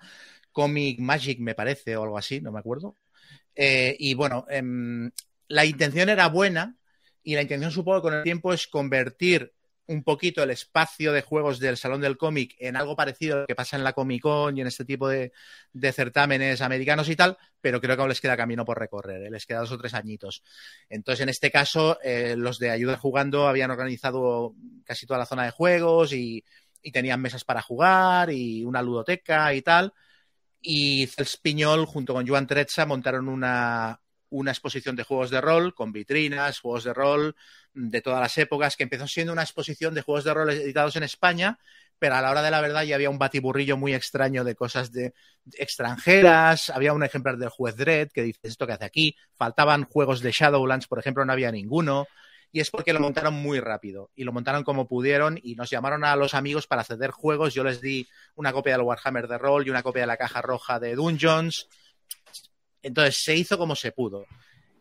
Comic Magic, me parece, o algo así, no me acuerdo. Eh, y bueno, em, la intención era buena y la intención supongo con el tiempo es convertir un poquito el espacio de juegos del Salón del Cómic en algo parecido a lo que pasa en la Comic Con y en este tipo de, certámenes americanos y tal, pero creo que aún les queda camino por recorrer, ¿eh? les queda dos o tres añitos. Entonces, en este caso, eh, los de Ayuda Jugando habían organizado casi toda la zona de juegos y, tenían mesas para jugar y una ludoteca y tal. Y Cels Piñol, junto con Joan Trezza, montaron una, una exposición de juegos de rol con vitrinas, juegos de rol de todas las épocas, que empezó siendo una exposición de juegos de rol editados en España, pero a la hora de la verdad ya había un batiburrillo muy extraño de cosas de, extranjeras, había un ejemplar del juez Dredd que dice esto que hace aquí, faltaban juegos de Shadowlands, por ejemplo, no había ninguno, y es porque lo montaron muy rápido y lo montaron como pudieron y nos llamaron a los amigos para ceder juegos, yo les di una copia del Warhammer de rol y una copia de la caja roja de Dungeons, entonces se hizo como se pudo.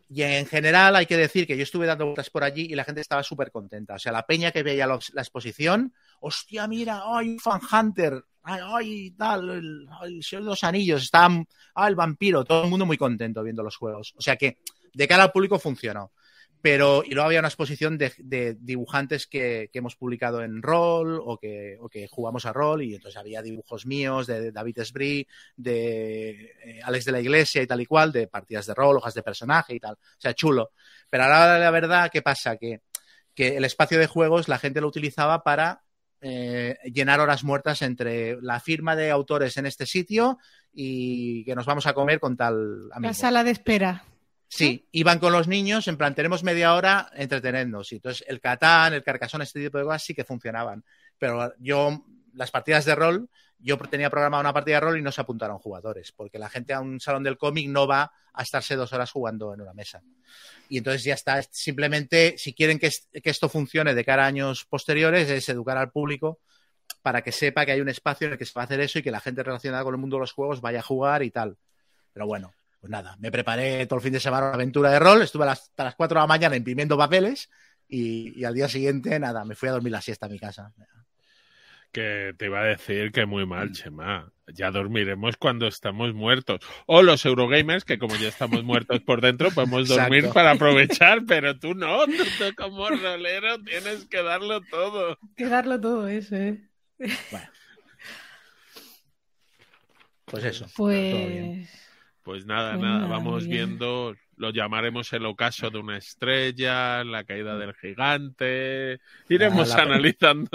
Y en general hay que decir que yo estuve dando vueltas por allí y la gente estaba súper contenta. O sea, la peña que veía la exposición, hostia, mira, ay, Fan Hunter, ay, tal, el, el Señor de los Anillos, está, ah, el vampiro, todo el mundo muy contento viendo los juegos. O sea que de cara al público funcionó. Pero, y luego había una exposición de, dibujantes que, hemos publicado en rol o que, jugamos a rol, y entonces había dibujos míos de David Esbrí, de eh, Alex de la Iglesia y tal y cual, de partidas de rol, hojas de personaje y tal. O sea, chulo. Pero a la hora de la verdad, ¿qué pasa? Que, el espacio de juegos la gente lo utilizaba para eh, llenar horas muertas entre la firma de autores en este sitio y que nos vamos a comer con tal amigo. La sala de espera. Sí, iban con los niños, en plan, tenemos media hora, entretenernos. Y entonces el Catán, el Carcasón, este tipo de cosas sí que funcionaban. Pero yo, las partidas de rol, yo tenía programada una partida de rol y no se apuntaron jugadores, porque la gente a un salón del cómic no va a estarse dos horas jugando en una mesa. Y entonces ya está, simplemente, si quieren que, que esto funcione de cara a años posteriores, es educar al público para que sepa que hay un espacio en el que se va a hacer eso y que la gente relacionada con el mundo de los juegos vaya a jugar y tal. Pero bueno, pues nada, me preparé todo el fin de semana una aventura de rol, estuve hasta las 4 de la mañana imprimiendo papeles y, al día siguiente, nada, me fui a dormir la siesta a mi casa. Que te iba a decir que muy mal, Chema. Ya dormiremos cuando estamos muertos. O los Eurogamers, que como ya estamos muertos por dentro, podemos dormir para aprovechar, pero tú no, tú, como rolero tienes que darlo todo. Que darlo todo eso, ¿eh? Bueno. Pues eso. Pues pues nada, nada, vamos viendo, lo llamaremos el ocaso de una estrella, la caída del gigante, iremos analizando.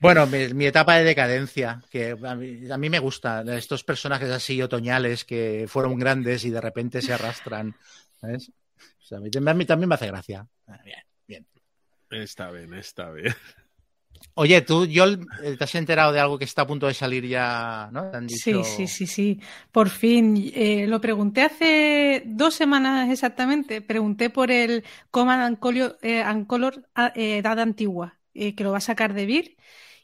Bueno, mi, etapa de decadencia, que a mí, me gusta, estos personajes así otoñales que fueron grandes y de repente se arrastran, ¿sabes? a, mí, también me hace gracia. Ah, bien, bien. Está bien, está bien. Oye, tú, Yol, eh, ¿te has enterado de algo que está a punto de salir ya? ¿no? Sí, sí, sí, sí. Por fin. Eh, lo pregunté hace dos semanas exactamente. Pregunté por el Command and Color, eh, ah, Edad Antigua, que lo va a sacar de Vir.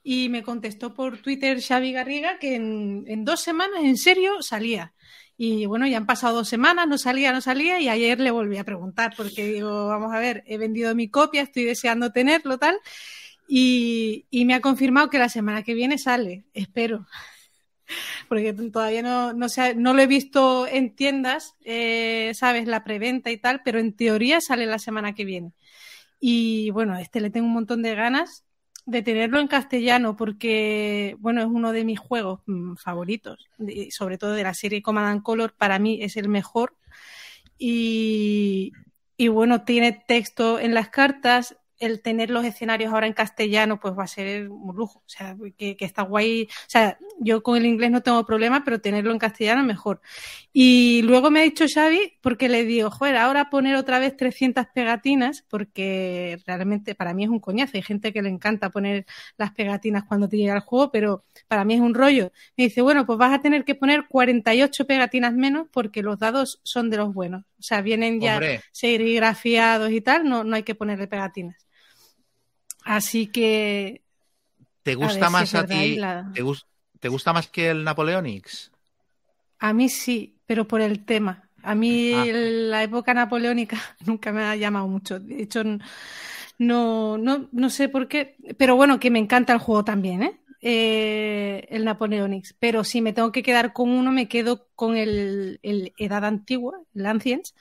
Y me contestó por Twitter Xavi Garriga que en, en dos semanas, en serio, salía. Y bueno, ya han pasado dos semanas, no salía, no salía, y ayer le volví a preguntar, porque digo, vamos a ver, he vendido mi copia, estoy deseando tenerlo, tal. Y, me ha confirmado que la semana que viene sale, espero. Porque todavía no, no, no lo he visto en tiendas, eh, sabes, la preventa y tal, pero en teoría sale la semana que viene. Y bueno, a este le tengo un montón de ganas de tenerlo en castellano porque, bueno, es uno de mis juegos mm, favoritos, sobre todo de la serie Command Color, para mí es el mejor. Y, y bueno, tiene texto en las cartas, el tener los escenarios ahora en castellano pues va a ser un lujo, o sea, que, está guay, o sea, yo con el inglés no tengo problema, pero tenerlo en castellano mejor. Y luego me ha dicho Xavi, porque le digo, joder, ahora poner otra vez 300 pegatinas, porque realmente para mí es un coñazo, hay gente que le encanta poner las pegatinas cuando te llega el juego, pero para mí es un rollo. Me dice, bueno, pues vas a tener que poner 48 pegatinas menos porque los dados son de los buenos, o sea, vienen ya serigrafiados y tal, no, no hay que ponerle pegatinas. Así que. ¿Te gusta más a, ti? ¿Te gusta más que el Napoleonics? A mí sí, pero por el tema. A mí Ah. la época napoleónica nunca me ha llamado mucho. De hecho, no, no, no sé por qué. Pero bueno, que me encanta el juego también, ¿eh? Eh, el Napoleonics. Pero si me tengo que quedar con uno, me quedo con el, el Edad Antigua, el Ancients,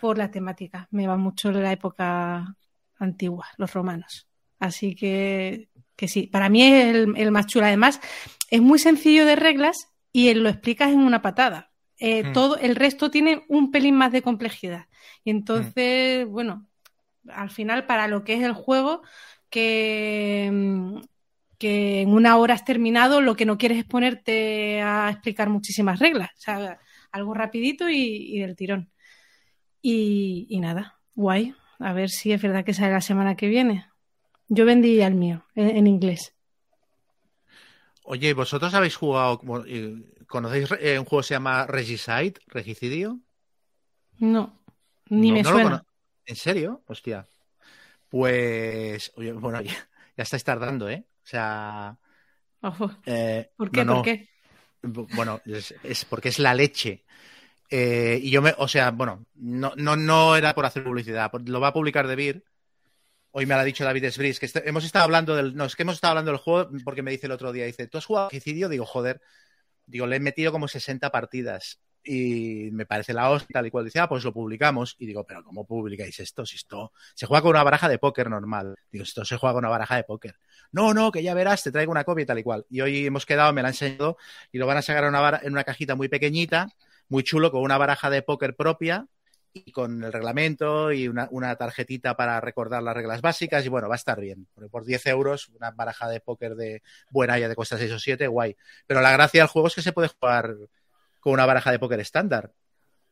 por la temática. Me va mucho la época antigua, los romanos. Así que, que sí, para mí es el, el más chulo. Además, es muy sencillo de reglas y lo explicas en una patada. Eh, Mm. Todo el resto tiene un pelín más de complejidad. Y entonces, bueno, al final, para lo que es el juego, que, mm, que en una hora has terminado, lo que no quieres es ponerte a explicar muchísimas reglas. O sea, algo rapidito y, y del tirón. Y, y nada, guay. A ver si es verdad que sale la semana que viene. Yo vendí al mío, en, en inglés. Oye, ¿vosotros habéis jugado, eh, conocéis eh, un juego que se llama Regicide, Regicidio? No, ni No- me no suena. ¿En serio? Hostia. Pues, oye, bueno, ya, ya estáis tardando, ¿eh? O sea, Ojo. eh, ¿Por qué? no. ¿Por qué? Bu- Bueno, es, es porque es la leche. Eh, y yo me, o sea, bueno, no, no, no era por hacer publicidad, lo va a publicar De Beer. Hoy me lo ha dicho David Esbris, que este- hemos estado hablando del, no, es que hemos estado hablando del juego porque me dice el otro día, dice, ¿tú has jugado a Regicidio? Digo, joder, digo, le he metido como 60 partidas y me parece la hostia, tal y cual. Dice, ah, pues lo publicamos. Y digo, pero ¿cómo publicáis esto? Si esto se juega con una baraja de póker normal. Digo, esto se juega con una baraja de póker. No, no, que ya verás, te traigo una copia y tal y cual. Y hoy hemos quedado, me la han enseñado y lo van a sacar en una, en una cajita muy pequeñita, muy chulo, con una baraja de póker propia y con el reglamento y una, una tarjetita para recordar las reglas básicas. Y bueno, va a estar bien. Porque por 10 euros, una baraja de póker de buena ya de cuesta 6 o 7, guay. Pero la gracia del juego es que se puede jugar con una baraja de póker estándar.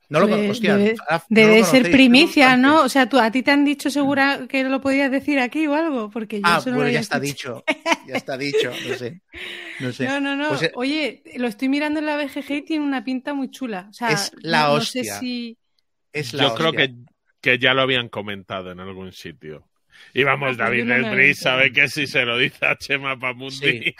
No lo Debe- conozco, hostia. debe- ahora no Debe lo ser primicia, ¿no? O sea, tú, a ti te han dicho segura que lo podías decir aquí o algo, porque yo Ah, lo bueno, ya está dicho. Ya está dicho, no sé. No sé. No, no, no. Pues, eh, Oye, lo estoy mirando en la BGG y tiene una pinta muy chula. O sea, Es la no, no hostia. sé si. Es la Yo creo que, que ya lo habían comentado en algún sitio. Y vamos, David no me había sabe que si se lo dice a Chema Pamundi.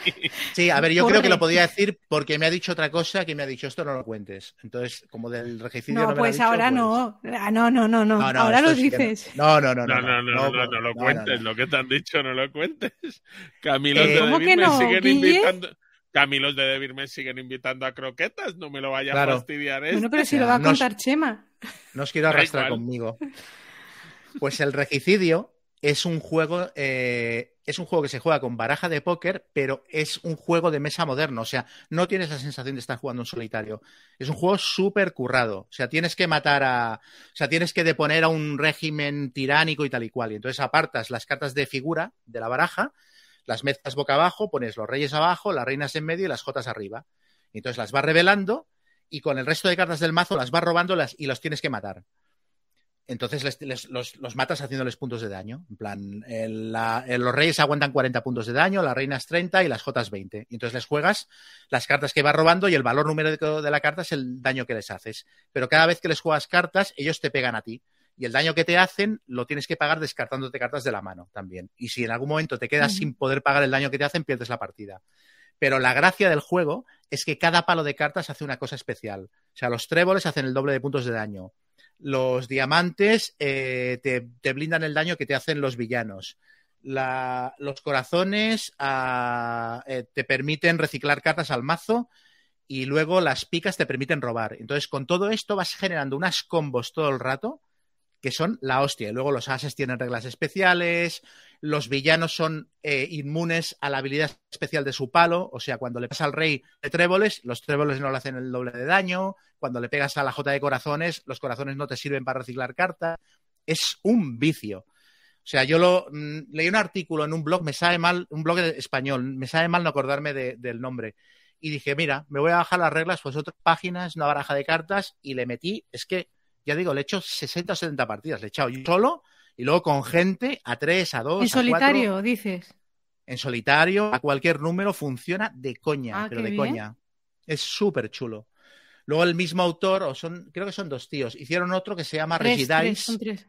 Sí, a ver, yo creo que lo podía decir porque me ha dicho otra cosa que me ha dicho esto no lo cuentes. Entonces, como del regicidio No, no, me pues lo ha dicho, ahora pues- no. Ah, no, no, no, no. No, ahora lo sí que no. dices. No, no, no, No, no, no, no, no, lo cuentes, lo que te han dicho no lo cuentes. Camilos Eh, de ¿Cómo que me no, siguen Guille? invitando. Camilos de me siguen invitando a croquetas, no me lo vaya Claro. a fastidiar esto. Bueno, pero si Ya, lo va a no es- contar Chema. No os quiero arrastrar conmigo. Pues el regicidio es un juego, eh, es un juego que se juega con baraja de póker, pero es un juego de mesa moderno. O sea, no tienes la sensación de estar jugando un solitario. Es un juego súper currado. O sea, tienes que matar a. O sea, tienes que deponer a un régimen tiránico y tal y cual. Y entonces apartas las cartas de figura de la baraja, las mezclas boca abajo, pones los reyes abajo, las reinas en medio y las jotas arriba. Entonces las vas revelando y con el resto de cartas del mazo las vas robando las, y los tienes que matar. Entonces les- los, los matas haciéndoles puntos de daño. En plan, el- la- el- los reyes aguantan 40 puntos de daño, las reinas 30 y las jotas 20. Y entonces les juegas las cartas que vas robando y el valor numérico de la carta es el daño que les haces. Pero cada vez que les juegas cartas, ellos te pegan a ti. Y el daño que te hacen lo tienes que pagar descartándote cartas de la mano también. Y si en algún momento te quedas sin poder pagar el daño que te hacen, pierdes la partida. Pero la gracia del juego es que cada palo de cartas hace una cosa especial. O sea, los tréboles hacen el doble de puntos de daño. Los diamantes eh, te, te blindan el daño que te hacen los villanos. La- los corazones ah, eh, te permiten reciclar cartas al mazo y luego las picas te permiten robar. Entonces, con todo esto vas generando unas combos todo el rato que son la hostia. Y luego los ases tienen reglas especiales, los villanos son eh, inmunes a la habilidad especial de su palo, o sea, cuando le pasa al rey de tréboles, los tréboles no le hacen el doble de daño, cuando le pegas a la jota de corazones, los corazones no te sirven para reciclar cartas. Es un vicio. O sea, yo lo mm, leí un artículo en un blog, me sabe mal, un blog español, me sabe mal no acordarme de- del nombre. Y dije, mira, me voy a bajar las reglas, pues otras páginas, una baraja de cartas, y le metí, es que, ya digo, le he hecho 60 o 70 partidas, le he echado yo solo, y luego con gente, a 3, a 2, En a solitario, cuatro, dices. en solitario, a cualquier número, funciona de coña, Ah, pero de bien. coña. Es súper chulo. Luego el mismo autor, o son, creo que son dos tíos, hicieron otro que se llama Tres, tres, Regidice son tres.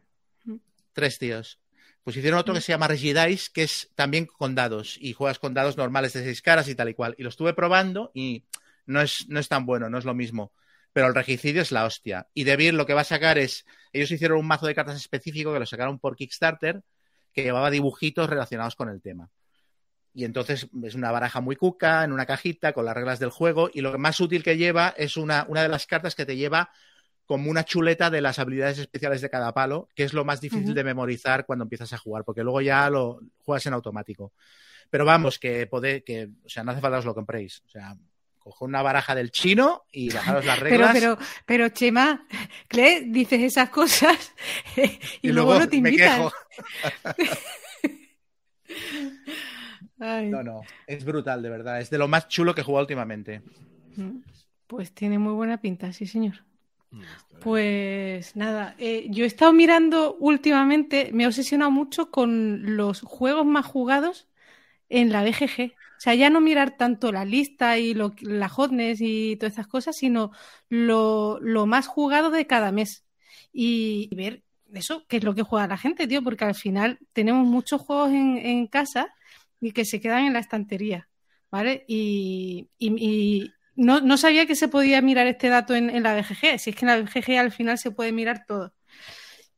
tres tíos. Pues hicieron otro que se llama Regidice, que es también con dados, y juegas con dados normales de seis caras y tal y cual. Y lo estuve probando y no es, no es tan bueno, no es lo mismo. Pero el regicidio es la hostia. Y Devir lo que va a sacar es, ellos hicieron un mazo de cartas específico que lo sacaron por Kickstarter, que llevaba dibujitos relacionados con el tema. Y entonces es una baraja muy cuca, en una cajita, con las reglas del juego. Y lo más útil que lleva es una, una de las cartas que te lleva como una chuleta de las habilidades especiales de cada palo, que es lo más difícil de memorizar cuando empiezas a jugar, porque luego ya lo juegas en automático. Pero vamos, que poder, que, o sea, no hace falta que os lo compréis. O sea, coge una baraja del chino y bajaros las reglas. pero, pero, Chema, Cle, dices esas cosas y, luego, no te me invitan. quejo. Ay. No, no, es brutal, de verdad. Es de lo más chulo que he jugado últimamente. Pues tiene muy buena pinta, sí, señor. Mm. Pues nada, eh, yo he estado mirando últimamente, me he obsesionado mucho con los juegos más jugados en la BGG. Sea, ya no mirar tanto la lista y lo, la hotness y todas estas cosas, sino lo, lo más jugado de cada mes. Y ver eso, qué es lo que juega la gente, tío, porque al final tenemos muchos juegos en, en casa y que se quedan en la estantería, ¿vale? Y, y- y no, no sabía que se podía mirar este dato en, en la BGG, si es que en la BGG al final se puede mirar todo.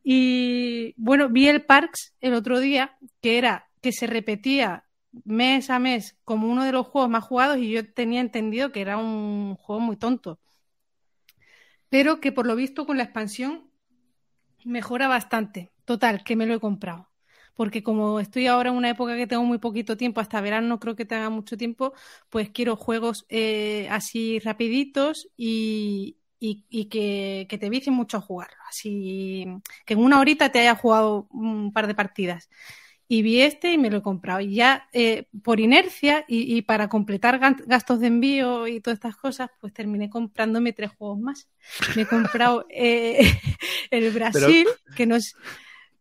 Y bueno, vi el Parks el otro día, que era que se repetía mes a mes como uno de los juegos más jugados y yo tenía entendido que era un juego muy tonto. Pero que por lo visto con la expansión mejora bastante. Total, que me lo he comprado. Porque como estoy ahora en una época que tengo muy poquito tiempo, hasta verano no creo que tenga mucho tiempo, pues quiero juegos eh, así rapiditos y, y- que, que te vicien mucho a jugar. Así que en una horita te haya jugado un par de partidas. Y vi este y me lo he comprado. Y ya eh, por inercia y, y para completar gastos de envío y todas estas cosas, pues terminé comprándome tres juegos más. Me he comprado eh, el Brasil, que no es...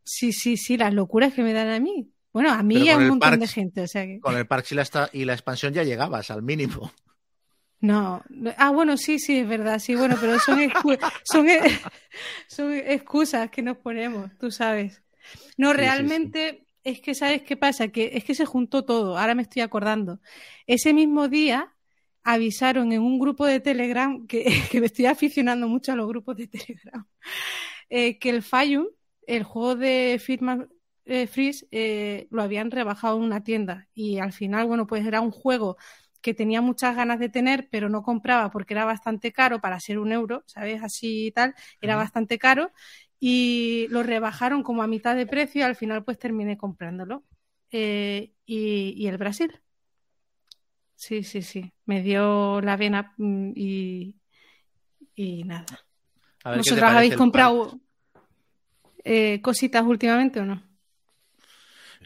Sí, sí, sí, las locuras que me dan a mí. Bueno, a mí y a un montón de gente. O sea que... Con el Parks y la, y la expansión ya llegabas al mínimo. No, ah, bueno, sí, sí, es verdad, sí, bueno, pero son, excu- son, e- son excusas que nos ponemos, tú sabes. No, Sí, sí, realmente es que, ¿sabes qué pasa? Que es que se juntó todo, ahora me estoy acordando. Ese mismo día avisaron en un grupo de Telegram, que, que me estoy aficionando mucho a los grupos de Telegram, eh, que el Fayum, el juego de Firma eh, Freeze, eh, lo habían rebajado en una tienda y al final, bueno, pues era un juego que tenía muchas ganas de tener, pero no compraba porque era bastante caro para ser un euro, ¿sabes? Así y tal, era bastante caro y lo rebajaron como a mitad de precio y al final pues terminé comprándolo. Eh, y, y el Brasil. Sí, sí, sí. Me dio la vena mm, y, y nada. A ver ¿Vosotras habéis comprado eh, cositas últimamente o no?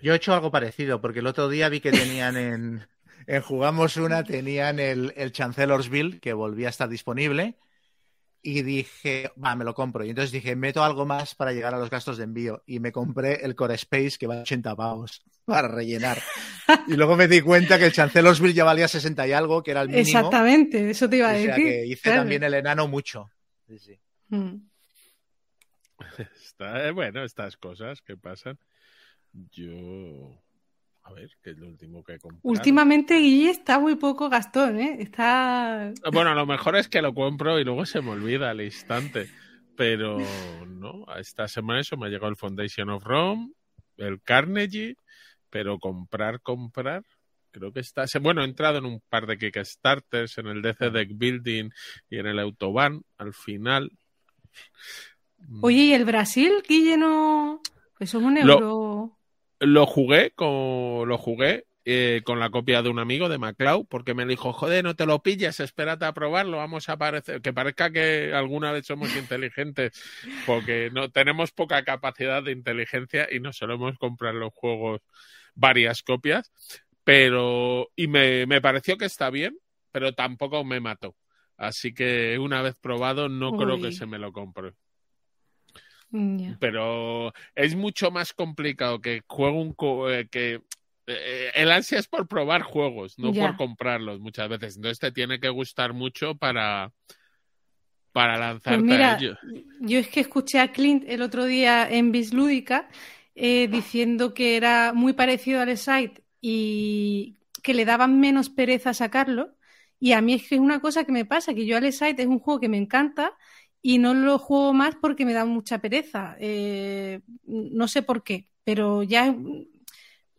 Yo he hecho algo parecido, porque el otro día vi que tenían en, en Jugamos Una, tenían el, el Chancellor's que volvía a estar disponible, y dije, va, me lo compro. Y entonces dije, meto algo más para llegar a los gastos de envío, y me compré el Core Space, que va a 80 pavos, para rellenar. Y luego me di cuenta que el Chancellor's ya valía 60 y algo, que era el mínimo. Exactamente, eso te iba a O sea decir. que hice claro. también el enano mucho. Sí, sí. Mm. Está, eh, bueno, estas cosas que pasan. Yo. A ver, ¿qué es lo último que he comprado? Últimamente Guille está muy poco gastón, ¿eh? Está... Bueno, lo mejor es que lo compro y luego se me olvida al instante. Pero no, esta semana eso me ha llegado el Foundation of Rome, el Carnegie, pero comprar, comprar. Creo que está. Bueno, he entrado en un par de Kickstarters, en el DC Deck Building y en el Autobahn al final. Oye, ¿y el Brasil, Guille, no...? Eso es un euro... Lo jugué con, lo jugué eh, con la copia de un amigo de MacLeod, porque me dijo, joder, no te lo pilles, espérate a probarlo, vamos a parecer, que parezca que alguna vez somos inteligentes, porque no tenemos poca capacidad de inteligencia y no solemos comprar los juegos varias copias, pero, y me, me pareció que está bien, pero tampoco me mató. Así que una vez probado, no creo que se me lo compre Pero es mucho más complicado que juego un co- eh, que eh, el ansia es por probar juegos, no por comprarlos muchas veces. Entonces te tiene que gustar mucho para para lanzarte Pues mira, a ello. yo es que escuché a Clint el otro día en Bislúdica eh, diciendo que era muy parecido al site y que le daban menos pereza sacarlo. Y a mí es que es una cosa que me pasa, que yo al site es un juego que me encanta y no lo juego más porque me da mucha pereza. Eh, no sé por qué, pero ya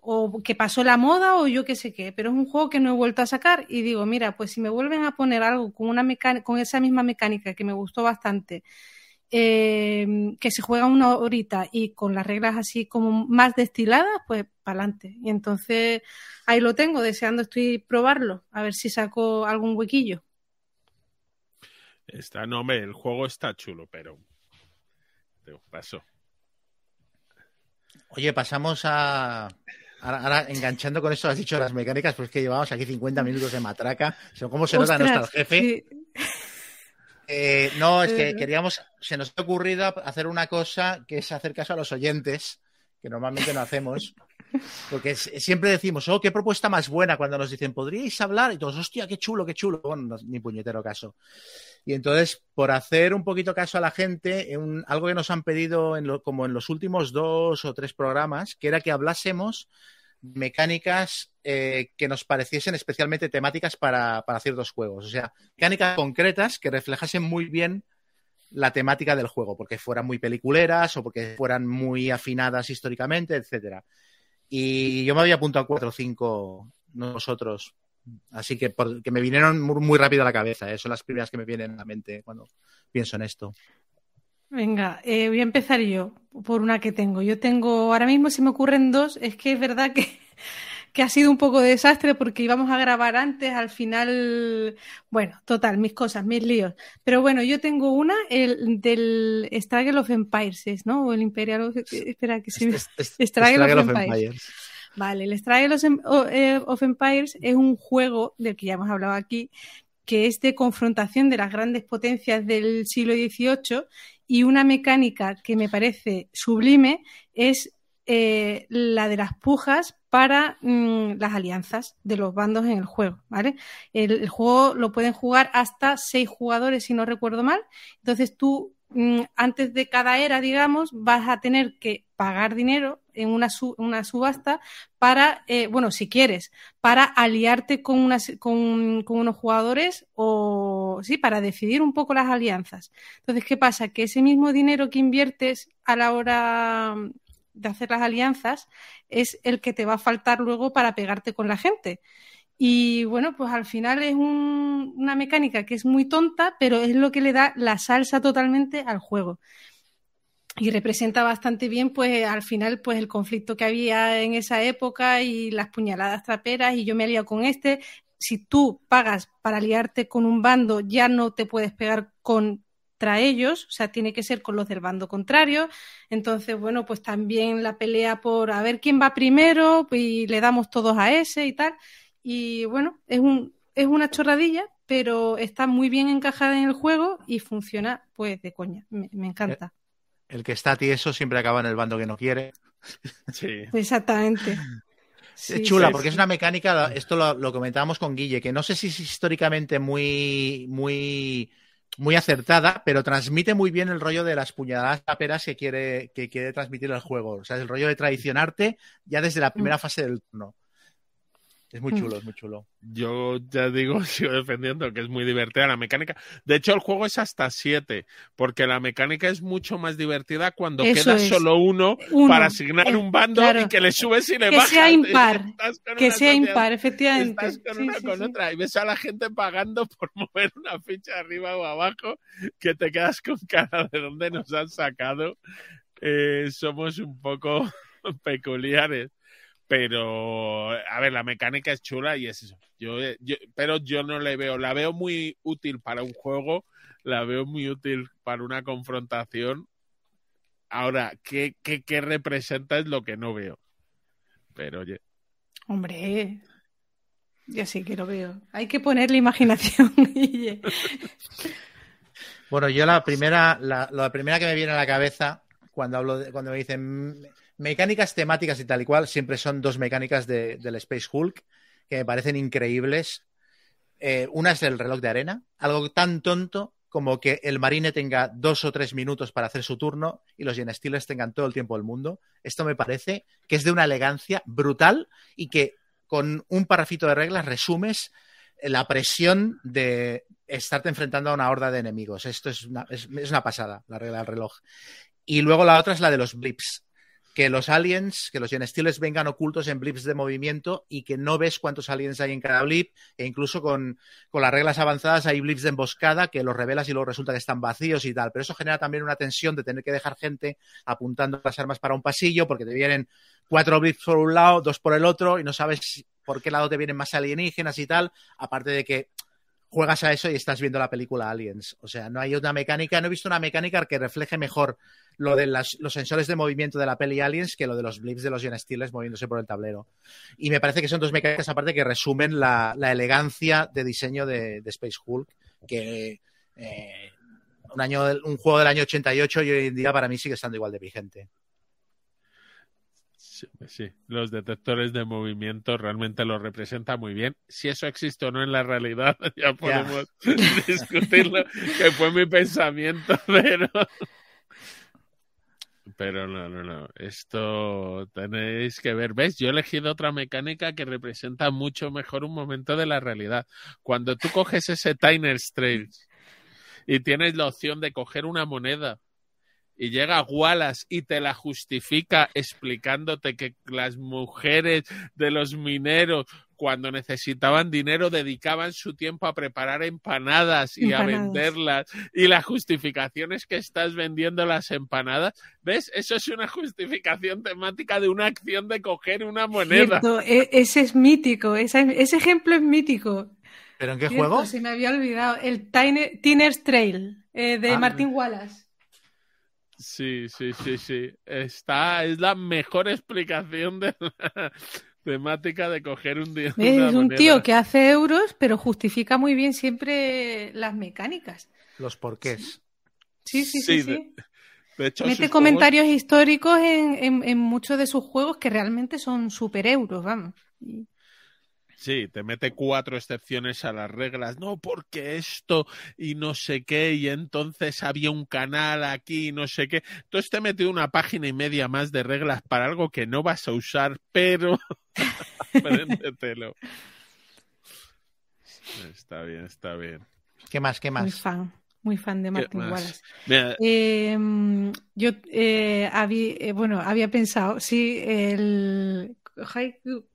o que pasó la moda o yo qué sé qué, pero es un juego que no he vuelto a sacar y digo, mira, pues si me vuelven a poner algo con una con esa misma mecánica que me gustó bastante, eh, que se juega una horita y con las reglas así como más destiladas, pues para adelante. Y entonces ahí lo tengo, deseando estoy probarlo, a ver si saco algún huequillo. Está, no, hombre, el juego está chulo, pero te paso. Oye, pasamos a. Ahora, enganchando con eso, has dicho las mecánicas, pues que llevamos aquí 50 minutos de matraca. ¿Cómo se nota nuestro jefe? Eh, no, es que queríamos, se nos ha ocurrido hacer una cosa que es hacer caso a los oyentes, que normalmente no hacemos. Porque siempre decimos, oh, qué propuesta más buena cuando nos dicen, ¿podríais hablar? Y todos, hostia, qué chulo, qué chulo. Bueno, ni puñetero caso. Y entonces, por hacer un poquito caso a la gente, algo que nos han pedido como en los últimos dos o tres programas, que era que hablásemos mecánicas eh, que nos pareciesen especialmente temáticas para, para ciertos juegos. O sea, mecánicas concretas que reflejasen muy bien la temática del juego, porque fueran muy peliculeras o porque fueran muy afinadas históricamente, etcétera. Y yo me había apuntado cuatro o cinco nosotros. Así que, que me vinieron muy, rápido a la cabeza. ¿eh? Son las primeras que me vienen a la mente cuando pienso en esto. Venga, eh, voy a empezar yo por una que tengo. Yo tengo, ahora mismo se me ocurren dos. Es que es verdad que que ha sido un poco de desastre porque íbamos a grabar antes, al final, bueno, total, mis cosas, mis líos. Pero bueno, yo tengo una el, del Struggle of Empires, ¿no? O el Imperial. Espera, que se me... Struggle, of, Empires. Vale, el Struggle em, eh, of Empires es un juego del que ya hemos hablado aquí, que es de confrontación de las grandes potencias del siglo XVIII y una mecánica que me parece sublime es eh, la de las pujas para mm, las alianzas de los bandos en el juego, ¿vale? El, juego lo pueden jugar hasta seis jugadores, si no recuerdo mal. Entonces tú, mm, antes de cada era, digamos, vas a tener que pagar dinero en una, una subasta para, eh, bueno, si quieres, para aliarte con, unas, con, con, unos jugadores o, sí, para decidir un poco las alianzas. Entonces, ¿qué pasa? Que ese mismo dinero que inviertes a la hora de hacer las alianzas es el que te va a faltar luego para pegarte con la gente. Y bueno, pues al final es una mecánica que es muy tonta, pero es lo que le da la salsa totalmente al juego. Y representa bastante bien, pues al final, pues el conflicto que había en esa época y las puñaladas traperas, y yo me alío con este. Si tú pagas para aliarte con un bando, ya no te puedes pegar con contra ellos, o sea, tiene que ser con los del bando contrario. Entonces, bueno, pues también la pelea por a ver quién va primero y le damos todos a ese y tal. Y bueno, es, un, es una chorradilla, pero está muy bien encajada en el juego y funciona pues de coña. Me, encanta. El, que está tieso siempre acaba en el bando que no quiere. Sí. Exactamente. es chula, porque es una mecánica, esto lo, lo, comentábamos con Guille, que no sé si es históricamente muy, muy muy acertada, pero transmite muy bien el rollo de las puñaladas taperas que quiere, que quiere transmitir el juego. O sea, el rollo de traicionarte ya desde la primera mm. fase del turno. Es muy mm. chulo, es muy chulo. Yo ya digo, sigo defendiendo que es muy divertida la mecánica. De hecho, el juego es hasta 7, porque la mecánica es mucho más divertida cuando queda solo uno, para asignar un bando y que le subes y le bajas. Que sea impar. Que sea impar, efectivamente. Estás con una con otra y ves a la gente pagando por mover una ficha arriba o abajo que te quedas con cara de dónde nos han sacado. Eh, somos un poco peculiares. Pero, a ver, la mecánica es chula y es eso. Yo, pero yo no le veo, la veo muy útil para un juego, la veo muy útil para una confrontación. Ahora, ¿qué, qué, qué representa es lo que no veo? Pero oye. Hombre, yo sí que lo veo. Hay que ponerle imaginación, Bueno, yo la primera, la, la, primera que me viene a la cabeza cuando hablo de, cuando me dicen Mecánicas temáticas y tal y cual siempre son dos mecánicas de, del Space Hulk que me parecen increíbles. Eh, una es el reloj de arena, algo tan tonto como que el marine tenga dos o tres minutos para hacer su turno y los Genestiles tengan todo el tiempo del mundo. Esto me parece que es de una elegancia brutal y que con un parrafito de reglas resumes la presión de estarte enfrentando a una horda de enemigos. Esto es una, es una pasada, la regla del reloj. Y luego la otra es la de los blips que los aliens, que los genestiles vengan ocultos en blips de movimiento y que no ves cuántos aliens hay en cada blip, e incluso con, con, las reglas avanzadas hay blips de emboscada que los revelas y luego resulta que están vacíos y tal. Pero eso genera también una tensión de tener que dejar gente apuntando las armas para un pasillo porque te vienen cuatro blips por un lado, dos por el otro y no sabes por qué lado te vienen más alienígenas y tal. Aparte de que juegas a eso y estás viendo la película Aliens. O sea, no hay una mecánica, no he visto una mecánica que refleje mejor lo de las, los sensores de movimiento de la peli Aliens que lo de los blips de los Gen Steelers moviéndose por el tablero. Y me parece que son dos mecánicas aparte que resumen la, la elegancia de diseño de, de Space Hulk, que eh, un, año, un juego del año 88 y hoy en día para mí sigue estando igual de vigente. Sí, sí, los detectores de movimiento realmente lo representan muy bien. Si eso existe o no en la realidad, ya podemos yeah. discutirlo, que fue mi pensamiento, pero... Pero no, no, no. Esto tenéis que ver. ¿Ves? Yo he elegido otra mecánica que representa mucho mejor un momento de la realidad. Cuando tú coges ese Tiner Trail y tienes la opción de coger una moneda y llega Wallace y te la justifica explicándote que las mujeres de los mineros cuando necesitaban dinero dedicaban su tiempo a preparar empanadas y empanadas. a venderlas. Y la justificación es que estás vendiendo las empanadas. Ves eso es una justificación temática de una acción de coger una moneda. Cierto. E ese es mítico ese, ese, ejemplo es mítico. Pero en qué Cierto, juego se me había olvidado. El Tiner, Tiner's Trail eh, de ah, Martin Wallace. Sí, sí, sí, sí. Está, es la mejor explicación de la temática de coger un día. Es un tío que hace euros, pero justifica muy bien siempre las mecánicas. Los porqués. Sí, sí, sí. sí, sí. De, de hecho, Mete comentarios juegos... históricos en, en, en, muchos de sus juegos que realmente son super euros, vamos. Sí, te mete cuatro excepciones a las reglas. No, porque esto y no sé qué, y entonces había un canal aquí y no sé qué. Entonces te mete una página y media más de reglas para algo que no vas a usar, pero apréndetelo. está bien, está bien. ¿Qué más? ¿Qué más? Muy fan, muy fan de Martin Wallace. Eh, yo eh, había, eh, bueno, había pensado, sí, el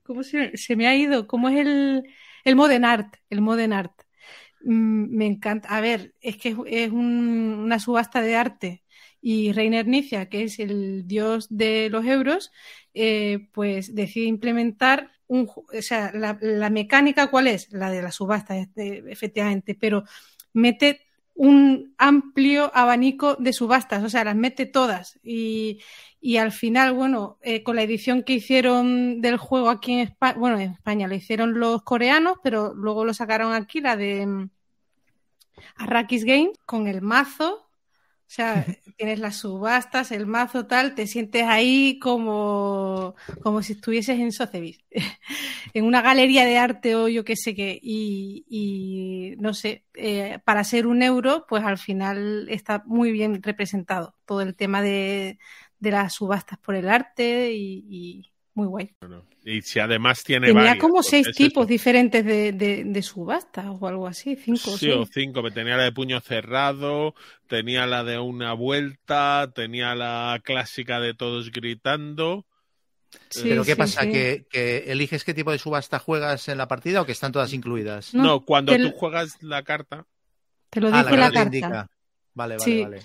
¿cómo se, me ha ido? ¿Cómo es el, el Modern Art? El Modern Art. Mm, me encanta. A ver, es que es, es un, una subasta de arte y Reiner Nicia, que es el dios de los euros, eh, pues decide implementar un, o sea, la, la, mecánica cuál es, la de la subasta, este, efectivamente, pero mete un amplio abanico de subastas, o sea, las mete todas y, y al final, bueno, eh, con la edición que hicieron del juego aquí en España, bueno, en España lo hicieron los coreanos, pero luego lo sacaron aquí, la de um, Arrakis Game, con el mazo. O sea, tienes las subastas, el mazo tal, te sientes ahí como, como si estuvieses en Sotheby's, en una galería de arte o yo qué sé qué. Y, y no sé, eh, para ser un euro, pues al final está muy bien representado todo el tema de, de las subastas por el arte y, y muy guay. Bueno, y si además tiene Tenía varias, como seis tipos diferentes de, de, de, subastas o algo así, cinco sí, o cinco. Tenía la de puño cerrado, tenía la de una vuelta, tenía la clásica de todos gritando. Sí, Pero ¿qué sí, pasa? Sí. ¿Que, ¿Que, eliges qué tipo de subasta juegas en la partida o que están todas incluidas? No, no cuando tú juegas la carta. Te lo dice ah, la, la carta. Indica. Vale, vale, sí. vale.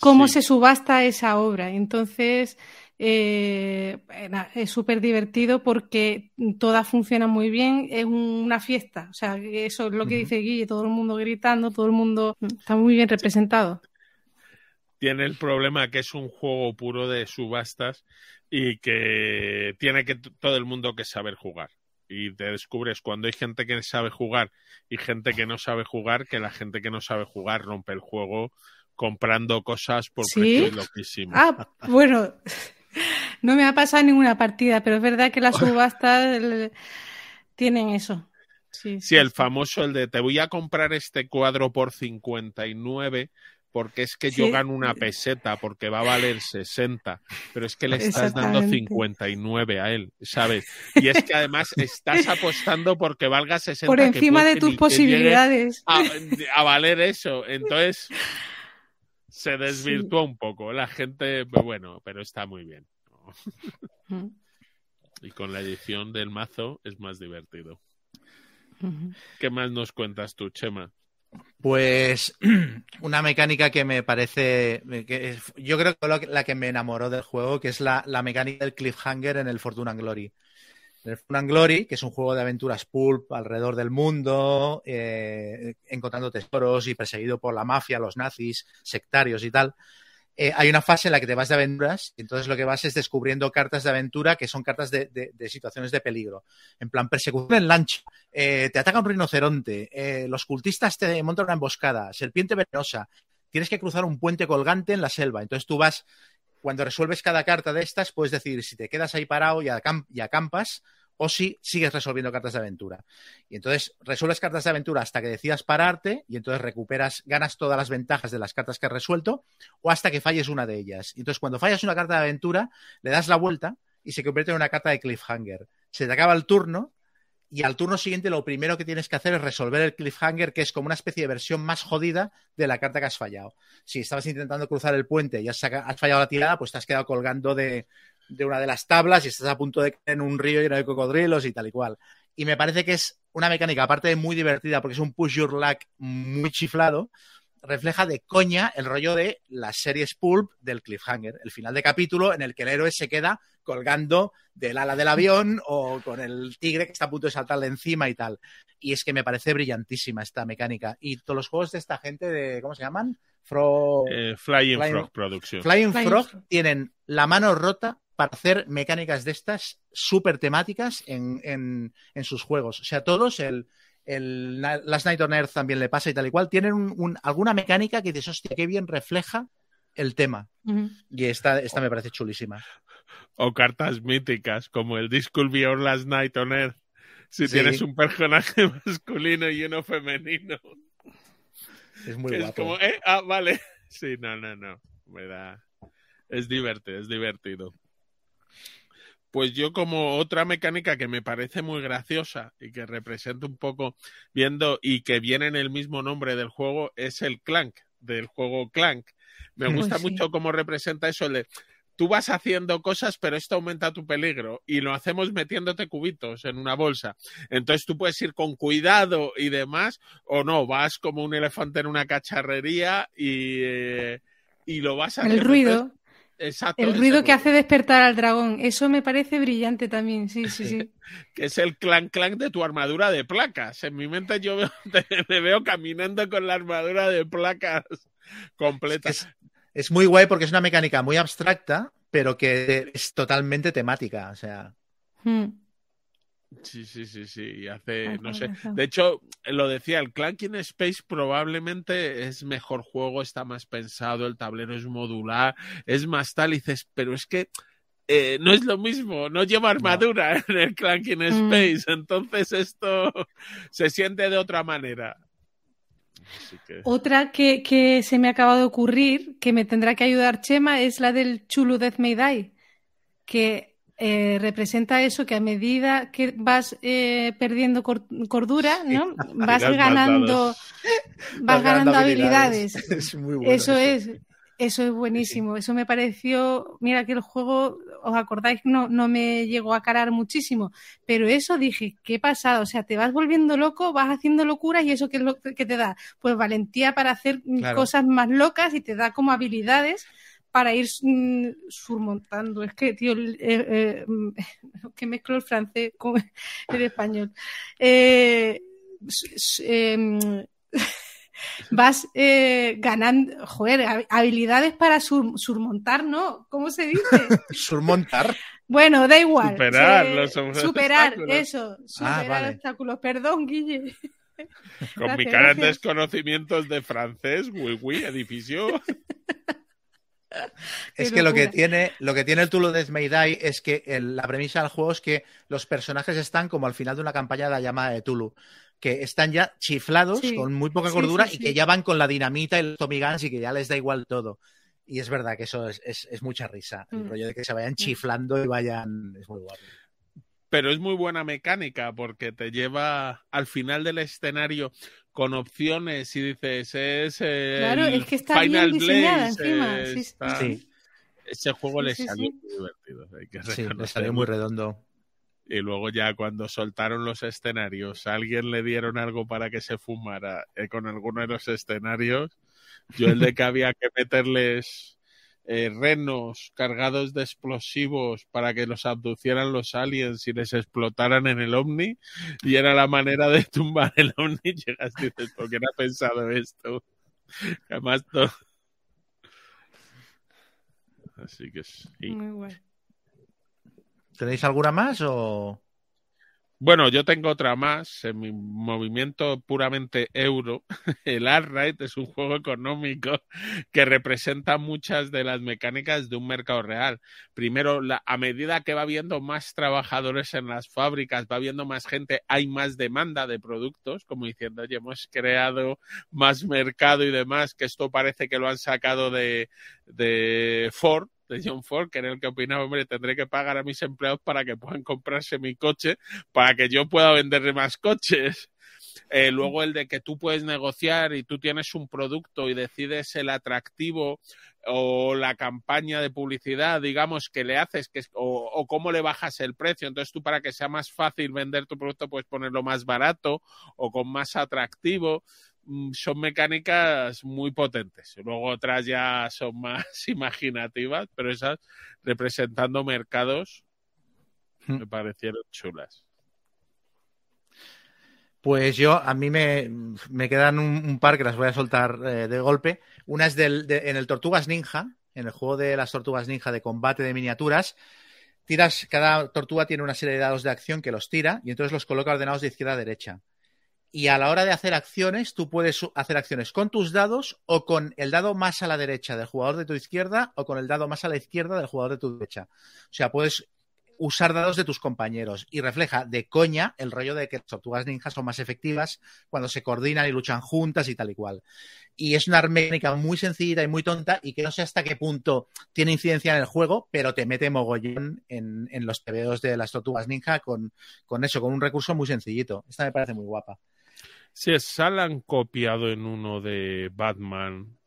Cómo sí. se subasta esa obra. Entonces, eh, es súper divertido porque todas funcionan muy bien. Es una fiesta. O sea, eso es lo que uh -huh. dice Guille, todo el mundo gritando, todo el mundo está muy bien representado. Tiene el problema que es un juego puro de subastas y que tiene que todo el mundo que saber jugar y te descubres cuando hay gente que sabe jugar y gente que no sabe jugar, que la gente que no sabe jugar rompe el juego comprando cosas por ¿Sí? precios loquísimos. Ah, bueno, no me ha pasado ninguna partida, pero es verdad que las subastas tienen eso. Sí, Sí, el famoso, el de te voy a comprar este cuadro por 59 porque es que yo gano una peseta porque va a valer 60, pero es que le estás dando Exactamente. 59 a él, ¿sabes? Y es que además estás apostando porque valga 60. Por encima de tus posibilidades. A, a valer eso. Entonces se desvirtúa un poco. La gente, pues bueno, pero está muy bien. Y con la edición del mazo es más divertido. ¿Qué más nos cuentas tú, Chema? Pues una mecánica que me parece, que es- yo creo que la que me enamoró del juego, que es la, la mecánica del cliffhanger en el Fortune and Glory. El Fortune and Glory, que es un juego de aventuras pulp alrededor del mundo, eh, encontrando tesoros y perseguido por la mafia, los nazis, sectarios y tal. Eh, hay una fase en la que te vas de aventuras y entonces lo que vas es descubriendo cartas de aventura que son cartas de, situaciones de peligro. En plan, persecución en lancha, eh, te ataca un rinoceronte, eh, los cultistas te montan una emboscada, serpiente venenosa, tienes que cruzar un puente colgante en la selva. Entonces tú vas, cuando resuelves cada carta de estas, puedes decir si te quedas ahí parado y acampas o si sigues resolviendo cartas de aventura. Y entonces resuelves cartas de aventura hasta que decidas pararte y entonces recuperas, ganas todas las ventajas de las cartas que has resuelto o hasta que falles una de ellas. Y entonces cuando fallas una carta de aventura, le das la vuelta y se convierte en una carta de cliffhanger. Se te acaba el turno y al turno siguiente lo primero que tienes que hacer es resolver el cliffhanger, que es como una especie de versión más jodida de la carta que has fallado. Si estabas intentando cruzar el puente y has, fallado la tirada, pues te has quedado colgando de, de una de las tablas y estás a punto de caer en un río lleno de cocodrilos y tal y cual. Y me parece que es una mecánica, aparte de muy divertida, porque es un push your luck muy chiflado, refleja de coña el rollo de las series pulp del cliffhanger, el final de capítulo en el que el héroe se queda colgando del ala del avión o con el tigre que está a punto de saltarle encima y tal. Y es que me parece brillantísima esta mecánica. Y todos los juegos de esta gente de, ¿cómo se llaman? Fro... Eh, Flying, Flying- Frog Production. Flying Flying Frog Frog. tienen la mano rota para hacer mecánicas de estas súper temáticas en, en- en sus juegos. O sea, todos, el, el Last Night on Earth también le pasa y tal y cual, tienen un- un- alguna mecánica que dices, hostia, qué bien refleja el tema. Y esta, esta me parece chulísima. O cartas míticas, como el Be Your Last Night on Earth. Si Sí. tienes un personaje masculino y uno femenino. Es muy es guapo. como, eh, ah, vale. Sí, no, no, no. Me da. Es divertido, es divertido. Pues yo como otra mecánica que me parece muy graciosa y que representa un poco viendo y que viene en el mismo nombre del juego es el Clank, del juego Clank. Me gusta sí. mucho cómo representa eso el de tú vas haciendo cosas pero esto aumenta tu peligro y lo hacemos metiéndote cubitos en una bolsa. Entonces tú puedes ir con cuidado y demás o no, vas como un elefante en una cacharrería y, eh, y lo vas haciendo. El ruido, exacto. el ruido que hace despertar al dragón, eso me parece brillante también, sí, sí, sí. que es el clan clan de tu armadura de placas. En mi mente yo veo- te- me veo caminando con la armadura de placas completa. Es, es muy guay porque es una mecánica muy abstracta, pero que es totalmente temática. O sea, Mm. Sí, sí, sí, sí. y hace, Ah, no sé. De hecho, lo decía, el Clanking Space probablemente es mejor juego, está más pensado, el tablero es modular, es más tal, y dices, pero es que eh, no es lo mismo, no lleva armadura en el Clanking Mm. Space, entonces esto se siente de otra manera. Que- Otra que, que se me acaba de ocurrir, que me tendrá que ayudar Chema, es la del Chulu Death May Die, que eh, representa eso, que a medida que vas eh, perdiendo cor- cordura, ¿no? Vas ganando, vas ganando habilidades. Es muy bueno. Eso es, eso es buenísimo. Eso me pareció, mira que el juego, os acordáis, no, no me llegó a calar muchísimo, pero eso dije, qué pasada, o sea, te vas volviendo loco, vas haciendo locuras y eso qué es lo que te da, pues valentía para hacer Claro. cosas más locas y te da como habilidades para ir mm, surmontando. Es que, tío, el- eh, eh, que mezclo el francés con el español. Eh, em, vas eh, ganando, joder, hab- habilidades para sur- surmontar, ¿no? ¿Cómo se dice? Surmontar. Bueno, da igual. Superar los Superar, eso, superar vale. obstáculos. Perdón, Guille. Con mis Gracias, grandes gracias. conocimientos de francés, oui, oui, edificio. Es que lo que tiene, lo que tiene el Tulo May Die es que el- la premisa del juego es que los personajes están como al final de una campaña de la llamada de Tulu, que están ya chiflados, Sí. con muy poca Sí, cordura sí, y que ya van con la dinamita y los Tommy Guns y que ya les da igual todo. Y es verdad que eso es, es- es mucha risa. El Mm. rollo de que se vayan chiflando y vayan. Es muy guapo. pero es muy buena mecánica porque te lleva al final del escenario con opciones y dices es el Claro, es que está Final bien diseñada Blaze, encima, eh, sí, sí. está- Sí, ese juego Sí, le sí, salió sí. muy divertido hay que sí, le salió muy redondo. y luego ya cuando soltaron los escenarios a alguien le dieron algo para que se fumara eh, con alguno de los escenarios yo el de que había que meterles eh, renos cargados de explosivos para que los abducieran los aliens y les explotaran en el ovni y era la manera de tumbar el ovni llegas y dices ¿por qué no ha pensado esto? además todo así que sí. Muy. ¿Tenéis alguna más o.? Bueno, yo tengo otra más en mi movimiento puramente euro. El Art es un juego económico que representa muchas de las mecánicas de un mercado real. Primero, la- a medida que va habiendo más trabajadores en las fábricas, va habiendo más gente, hay más demanda de productos, como diciendo, oye, hemos creado más mercado y demás, que esto parece que lo han sacado de, de Ford, de John Ford, que era el que opinaba, hombre, tendré que pagar a mis empleados para que puedan comprarse mi coche para que yo pueda venderle más coches. Eh, luego el de que tú puedes negociar y tú tienes un producto y decides el atractivo o la campaña de publicidad, digamos, que le haces que o, o cómo le bajas el precio. Entonces tú para que sea más fácil vender tu producto puedes ponerlo más barato o con más atractivo. Mm, Son mecánicas muy potentes. Luego otras ya son más imaginativas, pero esas representando mercados me parecieron chulas. Pues yo, a mí me, me quedan un, un par que las voy a soltar eh, de golpe. Una es del, de- en el Tortugas Ninja, en el juego de las Tortugas Ninja de combate de miniaturas. Tiras, cada tortuga tiene una serie de dados de acción que los tira y entonces los coloca ordenados de izquierda a derecha. Y a la hora de hacer acciones, tú puedes hacer acciones con tus dados o con el dado más a la derecha del jugador de tu izquierda o con el dado más a la izquierda del jugador de tu derecha. O sea, puedes usar dados de tus compañeros y refleja de coña el rollo de que las tortugas ninjas son más efectivas cuando se coordinan y luchan juntas y tal y cual. Y es una mecánica muy sencillita y muy tonta y que no sé hasta qué punto tiene incidencia en el juego, pero te mete mogollón en, los tebeos de las tortugas ninja con, con eso, con un recurso muy sencillito. Esta me parece muy guapa. Sí, esa la han copiado en uno de Batman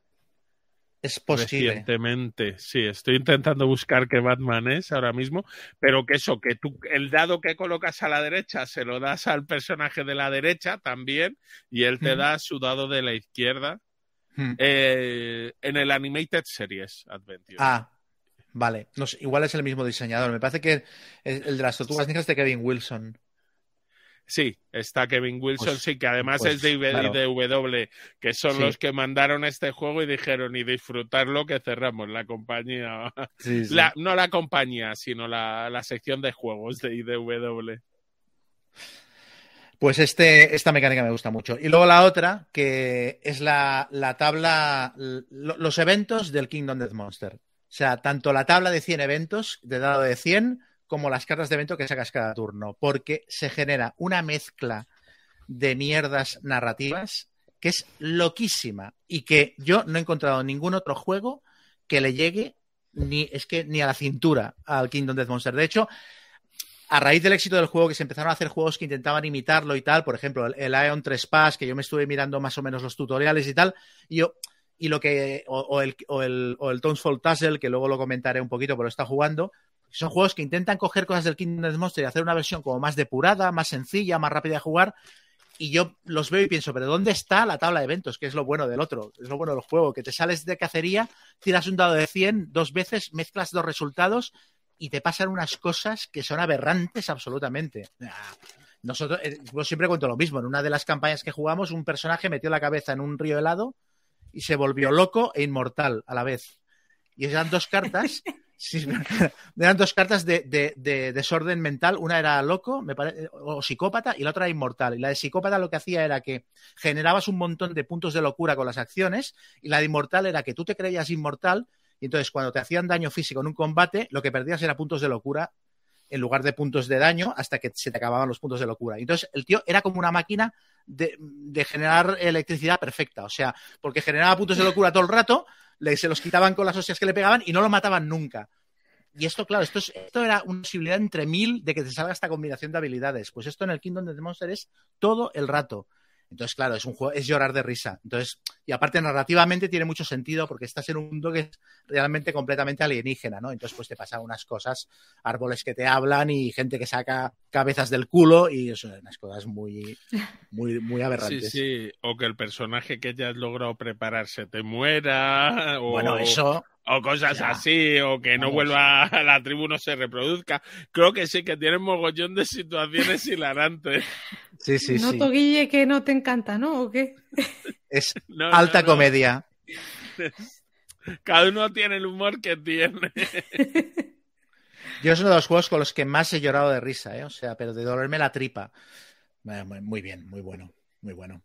Es posible. recientemente. Sí, estoy intentando buscar qué Batman es ahora mismo, pero que eso, que tú el dado que colocas a la derecha se lo das al personaje de la derecha también y él te da su dado de la izquierda eh, en el Animated Series Adventure. Ah, vale. No igual es el mismo diseñador. Me parece que el, el de las tortugas ninjas es de Kevin Wilson. Sí, está Kevin Wilson, Pues- sí, que además pues, es de claro. IDW, que son Sí. los que mandaron este juego y dijeron y disfrutarlo que cerramos la compañía. La- no la compañía, sino la, la sección de juegos de IDW. Pues este, esta mecánica me gusta mucho. Y luego la otra, que es la, la tabla, lo- los eventos del Kingdom Death Monster. O sea, tanto la tabla de 100 eventos de dado de 100 como las cartas de evento que sacas cada turno. Porque se genera una mezcla de mierdas narrativas que es loquísima y que yo no he encontrado ningún otro juego que le llegue ni, es que, ni a la cintura al Kingdom Death Monster. De hecho, a raíz del éxito del juego, que se empezaron a hacer juegos que intentaban imitarlo y tal, por ejemplo, el, Aeon 3 Pass, que yo me estuve mirando más o menos los tutoriales y tal, y yo, y lo que, o, el, o el, o el que luego lo comentaré un poquito, pero está jugando, son juegos que intentan coger cosas del Kingdom Monster y hacer una versión como más depurada, más sencilla, más rápida de jugar, y yo los veo y pienso, pero ¿dónde está la tabla de eventos? Que es lo bueno del otro, es lo bueno del juego, que te sales de cacería, tiras un dado de 100 dos veces, mezclas dos resultados y te pasan unas cosas que son aberrantes absolutamente. Ah, Nosotros, eh, yo siempre cuento lo mismo, en una de las campañas que jugamos, un personaje metió la cabeza en un río helado y se volvió loco e inmortal a la vez. Y eran dos cartas, sí, eran dos cartas de, de- de desorden mental. Una era loco, me pare- o psicópata, y la otra era inmortal. Y la de psicópata lo que hacía era que generabas un montón de puntos de locura con las acciones, y la de inmortal era que tú te creías inmortal Y entonces, cuando te hacían daño físico en un combate, lo que perdías era puntos de locura en lugar de puntos de daño hasta que se te acababan los puntos de locura. Entonces, el tío era como una máquina de, de generar electricidad perfecta. O sea, porque generaba puntos de locura todo el rato, le, se los quitaban con las hostias que le pegaban y no lo mataban nunca. Y esto, claro, esto, es, esto era una posibilidad entre mil de que te salga esta combinación de habilidades. Pues esto en el Kingdom of the Monster es todo el rato. Entonces, claro, es un juego, es llorar de risa. Entonces, y aparte narrativamente tiene mucho sentido porque estás en un mundo que es realmente completamente alienígena, ¿no? Entonces, pues te pasan unas cosas, árboles que te hablan y gente que saca cabezas del culo y son unas cosas muy, muy, muy aberrantes. Sí, sí, o que el personaje que ya has logrado prepararse te muera, o, Bueno, eso, o cosas ya. así, o que no Vamos. vuelva a la tribu, no se reproduzca. Creo que sí, que tiene mogollón de situaciones hilarantes. sí, sí, sí. Noto, Guille, que no te encanta, ¿no? ¿O qué? Es No, alta no, no. comedia. Cada uno tiene el humor que tiene. Yo es uno de los juegos con los que más he llorado de risa, ¿eh? O sea, pero de dolerme la tripa. Muy bien, muy bueno, muy bueno.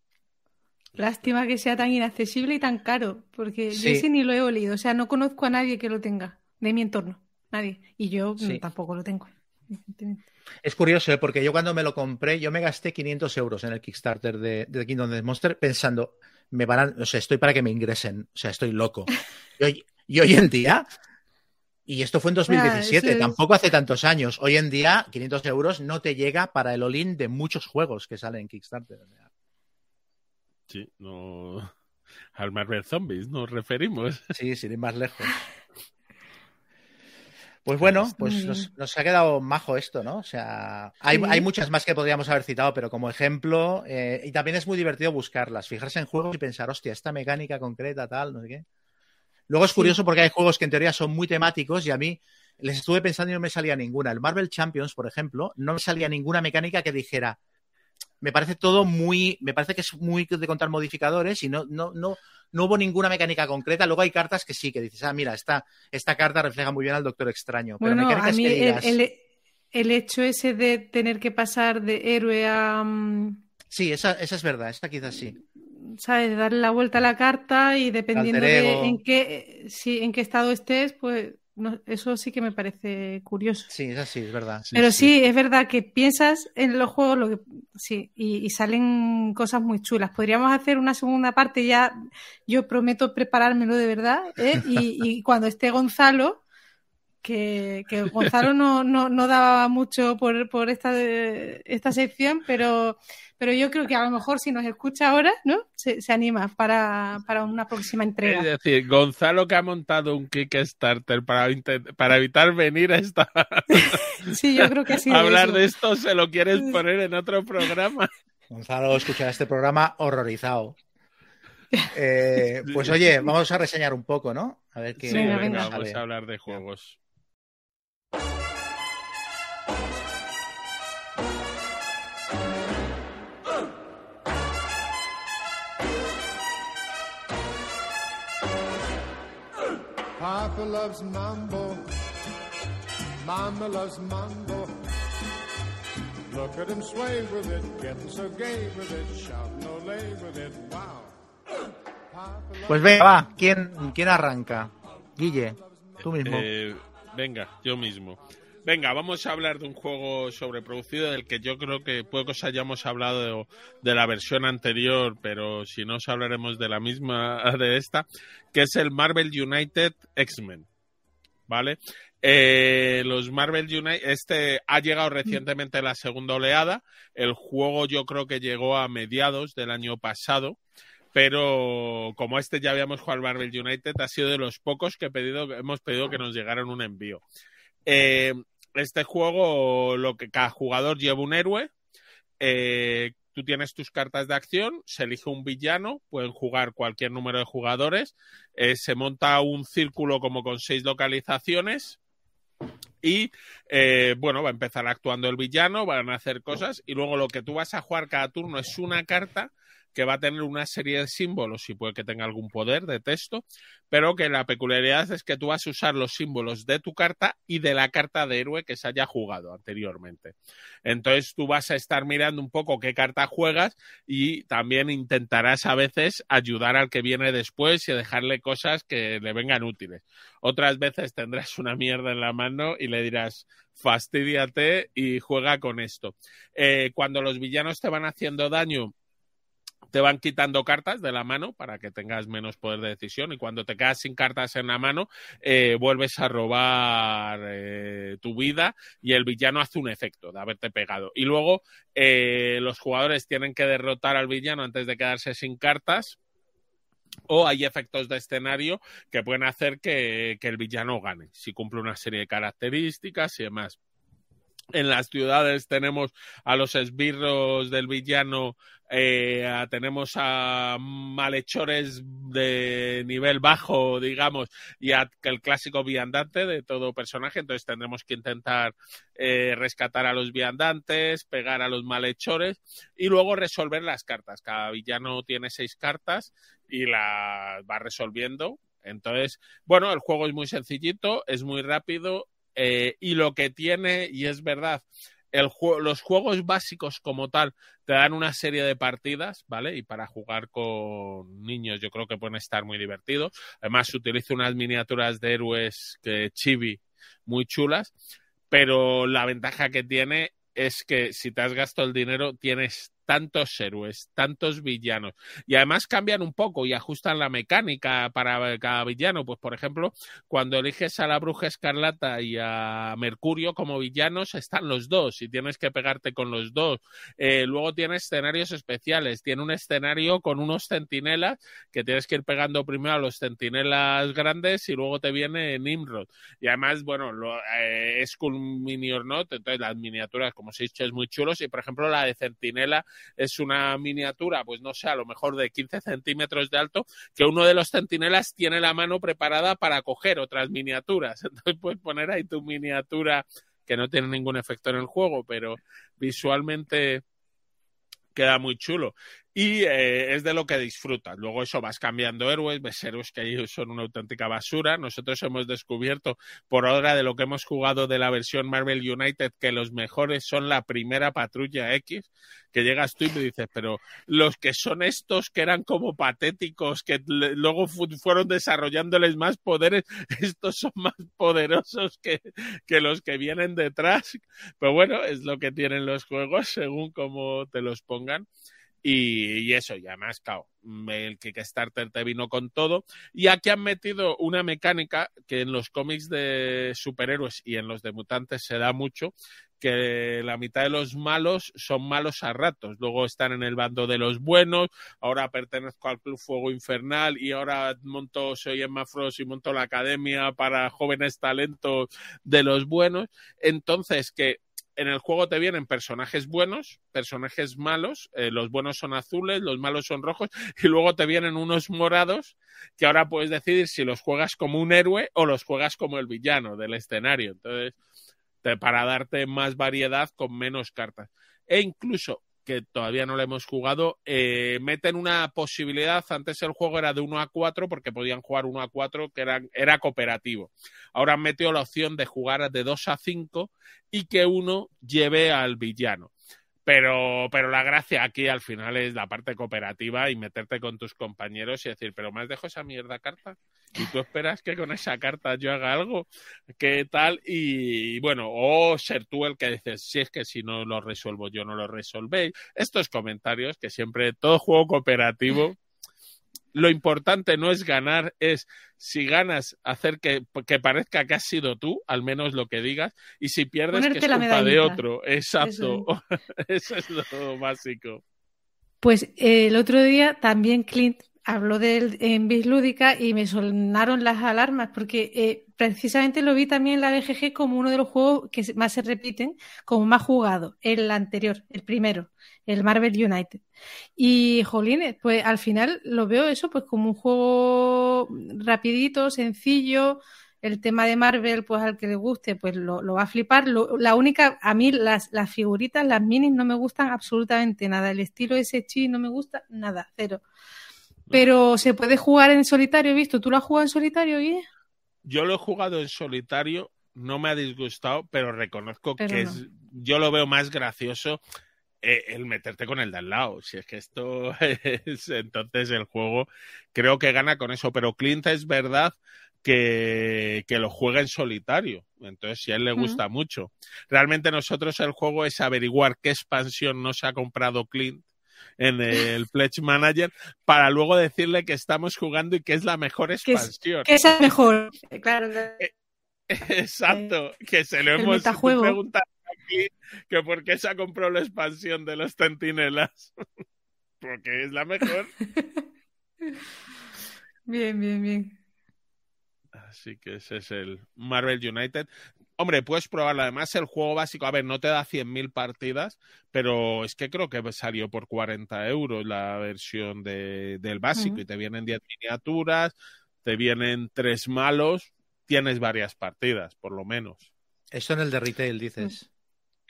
Lástima que sea tan inaccesible y tan caro, porque Sí. yo ese ni lo he olido. O sea, no conozco a nadie que lo tenga de mi entorno. Nadie. Y yo mm, tampoco lo tengo. Es curioso, ¿eh? porque yo cuando me lo compré, yo me gasté 500 euros en el Kickstarter de, de Kingdom of the Monster pensando, me van a- o sea, estoy para que me ingresen, o sea, estoy loco. Y hoy, y hoy en día, y esto fue en 2017, eso es. tampoco hace tantos años, hoy en día 500 euros no te llega para el all-in de muchos juegos que salen en Kickstarter. o sea, Sí, no. Al Marvel Zombies nos referimos. Sí, sin ir más lejos. Pues bueno, pues nos, nos ha quedado majo esto, ¿no? O sea, hay, Sí. hay muchas más que podríamos haber citado, pero como ejemplo, eh, y también es muy divertido buscarlas, fijarse en juegos y pensar, hostia, esta mecánica concreta, tal, no sé qué. Luego es Sí. curioso porque hay juegos que en teoría son muy temáticos y a mí les estuve pensando y no me salía ninguna. El Marvel Champions, por ejemplo, no me salía ninguna mecánica que dijera, me parece todo muy, me parece que es muy de contar modificadores y no, no, no, no hubo ninguna mecánica concreta. Luego hay cartas que sí, que dices, ah, mira, esta, esta carta refleja muy bien al Doctor Extraño. Pero Bueno, a mecánicas mí que el, digas, el- el hecho ese de tener que pasar de héroe a, mm, sí, esa, esa es verdad, esta quizás sí. ¿sabes? Darle la vuelta a la carta y dependiendo de en qué, sí, en qué estado estés, pues no- eso sí que me parece curioso. Sí, esa sí, es verdad. Pero sí, es verdad que piensas en los juegos lo que sí, y, y salen cosas muy chulas. Podríamos hacer una segunda parte ya, yo prometo preparármelo de verdad, ¿eh? y, y cuando esté Gonzalo, que, que Gonzalo no, no, no daba mucho por, por esta, esta sección, pero, pero yo creo que a lo mejor si nos escucha ahora, ¿no? Se, se anima para, para una próxima entrega. Es decir, Gonzalo que ha montado un Kickstarter para, para evitar venir a, esta, Sí, yo creo que sí. hablar de esto, se lo quieres poner en otro programa. Gonzalo escuchará este programa horrorizado. Eh, pues oye, vamos a reseñar un poco, ¿no? A ver qué Sí, Venga, venga, vamos a hablar de juegos. Papa loves mambo. Mama loves mambo. Look at him sway with it, getting so gay with it, shouting olay with it. Wow. Pues venga, va, ¿quién, quién arranca? Guille, tú mismo. Eh, venga, yo mismo. Venga, vamos a hablar de un juego sobreproducido del que yo creo que puede que os hayamos hablado de, la versión anterior, pero si no os hablaremos de la misma, de esta, que es el Marvel United X-Men. ¿Vale? Eh, los Marvel United, este ha llegado recientemente la segunda oleada. El juego yo creo que llegó a mediados del año pasado pero como este ya habíamos jugado al Marvel United, ha sido de los pocos que he pedido, hemos pedido que nos llegaran un envío. Eh, este juego, lo que cada jugador lleva un héroe, eh, tú tienes tus cartas de acción, se elige un villano, pueden jugar cualquier número de jugadores, eh, se monta un círculo como con seis localizaciones. Y eh, bueno, va a empezar actuando el villano, van a hacer cosas y luego lo que tú vas a jugar cada turno es una carta que va a tener una serie de símbolos y puede que tenga algún poder de texto, pero que la peculiaridad es que tú vas a usar los símbolos de tu carta y de la carta de héroe que se haya jugado anteriormente. Entonces tú vas a estar mirando un poco qué carta juegas y también intentarás a veces ayudar al que viene después y dejarle cosas que le vengan útiles. Otras veces tendrás una mierda en la mano y le dirás fastidiate y juega con esto. Eh, cuando los villanos te van haciendo daño te van quitando cartas de la mano para que tengas menos poder de decisión y cuando te quedas sin cartas en la mano eh, vuelves a robar eh, tu vida y el villano hace un efecto de haberte pegado. Y luego eh, los jugadores tienen que derrotar al villano antes de quedarse sin cartas o hay efectos de escenario que pueden hacer que, que el villano gane si cumple una serie de características y demás en las ciudades tenemos a los esbirros del villano, eh, tenemos a malhechores de nivel bajo, digamos, y a el clásico viandante de todo personaje. Entonces tendremos que intentar eh, rescatar a los viandantes, pegar a los malhechores y luego resolver las cartas. Cada villano tiene seis cartas y las va resolviendo. Entonces, bueno, el juego es muy sencillito, es muy rápido, eh, y lo que tiene, y es verdad, el los juegos básicos como tal te dan una serie de partidas, ¿vale? Y para jugar con niños yo creo que pueden estar muy divertidos. Además, utiliza unas miniaturas de héroes que chibi muy chulas, pero la ventaja que tiene es que si te has gastado el dinero tienes tantos héroes, tantos villanos. Y además cambian un poco y ajustan la mecánica para cada villano. Pues, por ejemplo, cuando eliges a la bruja escarlata y a Mercurio como villanos, están los dos y tienes que pegarte con los dos. Eh, luego tiene escenarios especiales. Tiene un escenario con unos centinelas que tienes que ir pegando primero a los centinelas grandes y luego te viene Nimrod. Y además, bueno, lo, eh, es cool mini or entonces las miniaturas, como se ha dicho, es muy chulos. Y, por ejemplo, la de centinela es una miniatura, pues no sé, a lo mejor de 15 centímetros de alto, que uno de los centinelas tiene la mano preparada para coger otras miniaturas. Entonces puedes poner ahí tu miniatura que no tiene ningún efecto en el juego, pero visualmente queda muy chulo y eh, es de lo que disfrutas. Luego eso vas cambiando héroes, ves héroes que son una auténtica basura. Nosotros hemos descubierto por ahora de lo que hemos jugado de la versión Marvel United que los mejores son la primera patrulla X, que llegas tú y me dices, pero los que son estos que eran como patéticos, que luego fueron desarrollándoles más poderes, estos son más poderosos que, que los que vienen detrás. Pero bueno, es lo que tienen los juegos según cómo te los pongan. Y, eso, y además, claro, el Kickstarter te vino con todo. Y aquí han metido una mecánica que en los cómics de superhéroes y en los de mutantes se da mucho, que la mitad de los malos son malos a ratos. Luego están en el bando de los buenos, ahora pertenezco al Club Fuego Infernal y ahora monto, soy Emma Frost y monto la academia para jóvenes talentos de los buenos. Entonces, que en el juego te vienen personajes buenos, personajes malos, eh, los buenos son azules, los malos son rojos, y luego te vienen unos morados que ahora puedes decidir si los juegas como un héroe o los juegas como el villano del escenario. Entonces, para darte más variedad con menos cartas. E incluso que todavía no lo hemos jugado, eh, meten una posibilidad, antes el juego era de 1 a 4 porque podían jugar 1 a 4 que era, era cooperativo. Ahora han metido la opción de jugar de 2 a 5 y que uno lleve al villano. Pero, pero la gracia aquí al final es la parte cooperativa y meterte con tus compañeros y decir, pero me has dejado esa mierda carta y tú esperas que con esa carta yo haga algo, ¿qué tal? Y bueno, o ser tú el que dices, si es que si no lo resuelvo yo no lo resolvéis. Estos comentarios que siempre todo juego cooperativo lo importante no es ganar, es si ganas, hacer que, parezca que has sido tú, al menos lo que digas, y si pierdes, que es culpa de otro. Exacto. Eso es. lo básico. Pues eh, el otro día también Clint habló de él en Bislúdica y me sonaron las alarmas porque eh, precisamente lo vi también en la BGG como uno de los juegos que más se repiten, como más jugado, el anterior, el primero, el Marvel United. Y jolines, pues al final lo veo eso pues como un juego rapidito, sencillo, el tema de Marvel, pues al que le guste, pues lo, lo va a flipar. Lo- la única, a mí las, las figuritas, las minis no me gustan absolutamente nada. El estilo ese chi no me gusta nada, cero. Pero se puede jugar en solitario, ¿he visto? ¿Tú lo has jugado en solitario, Guille? Yo lo he jugado en solitario, no me ha disgustado, pero reconozco Pero que no. es, yo lo veo más gracioso el meterte con el de al lado. Si es que esto es, entonces el juego creo que gana con eso, pero Clint es verdad que, que lo juega en solitario. Entonces, si a él le gusta mucho. Realmente nosotros el juego es averiguar qué expansión nos ha comprado Clint en el Pledge Manager para luego decirle que estamos jugando y que es la mejor expansión. Que es mejor. Eh, Claro, la- Exacto, que se lo el hemos preguntado que por qué se ha comprado la expansión de los centinelas. Porque es la mejor. bien, bien, bien. Así que ese es el Marvel United. Hombre, puedes probarlo. Además, el juego básico, a ver, no te da 100.000 partidas, pero es que creo que salió por 40 euros la versión de, del básico y te vienen 10 miniaturas, te vienen tres malos, tienes varias partidas, por lo menos. Esto en el de retail, dices.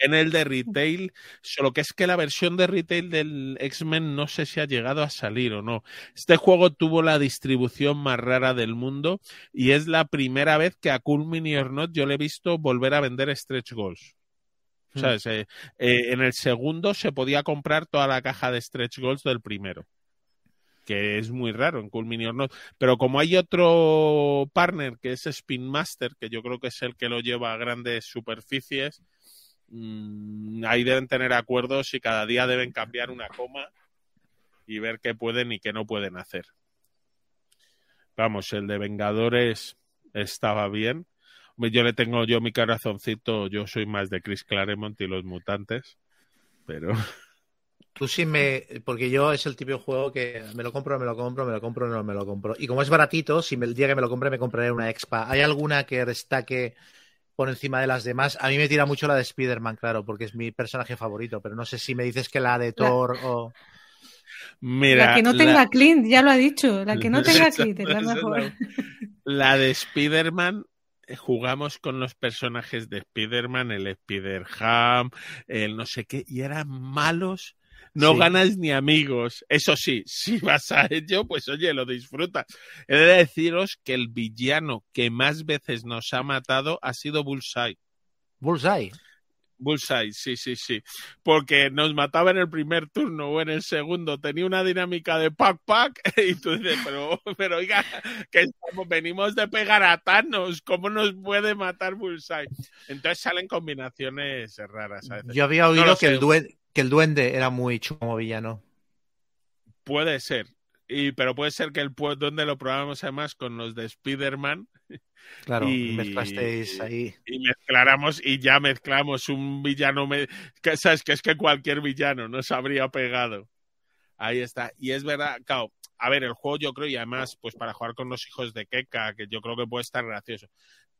En el de retail, solo que es que la versión de retail del X-Men no sé si ha llegado a salir o no. Este juego tuvo la distribución más rara del mundo y es la primera vez que a Cool Mini or Not yo le he visto volver a vender stretch goals. Hmm. ¿Sabes? Eh, eh, en el segundo se podía comprar toda la caja de stretch goals del primero. Que es muy raro en Cool Mini or Not. Pero como hay otro partner que es Spin Master, que yo creo que es el que lo lleva a grandes superficies, mm, ahí deben tener acuerdos y cada día deben cambiar una coma y ver qué pueden y qué no pueden hacer. Vamos, el de Vengadores estaba bien. Yo le tengo yo mi corazoncito, yo soy más de Chris Claremont y los mutantes, pero Tú sí me. Porque yo es el típico juego que me lo compro, me lo compro, me lo compro, no me lo compro. Y como es baratito, si me, el día que me lo compre, me compraré una expa. ¿Hay alguna que destaque por encima de las demás? A mí me tira mucho la de Spider-Man, claro, porque es mi personaje favorito. Pero no sé si me dices que la de Thor o. mira, la que no la- tenga Clint, ya lo ha dicho. La que no tenga Clint es la mejor. la- La de Spider-Man, eh, jugamos con los personajes de Spider-Man, el Spider-Ham, el no sé qué, y eran malos. No Sí. ganas ni amigos. Eso sí, si vas a ello, pues oye, lo disfrutas. He de deciros que el villano que más veces nos ha matado ha sido Bullseye. Bullseye. Bullseye, sí, sí, sí. Porque nos mataba en el primer turno o en el segundo. Tenía una dinámica de pack pack y tú dices, pero, pero oiga, que estamos, venimos de pegar a Thanos, ¿cómo nos puede matar Bullseye? Entonces salen combinaciones raras a veces. Yo había oído que, el duende, que el duende era muy chulo como villano. Puede ser. Y, pero puede ser que el donde lo probamos además con los de Spider-Man Claro, Y- mezclasteis ahí. y mezcláramos y ya mezclamos un villano me- que sabes que es que cualquier villano nos habría pegado ahí está y es verdad claro a ver el juego yo creo y además pues para jugar con los hijos de Keka que yo creo que puede estar gracioso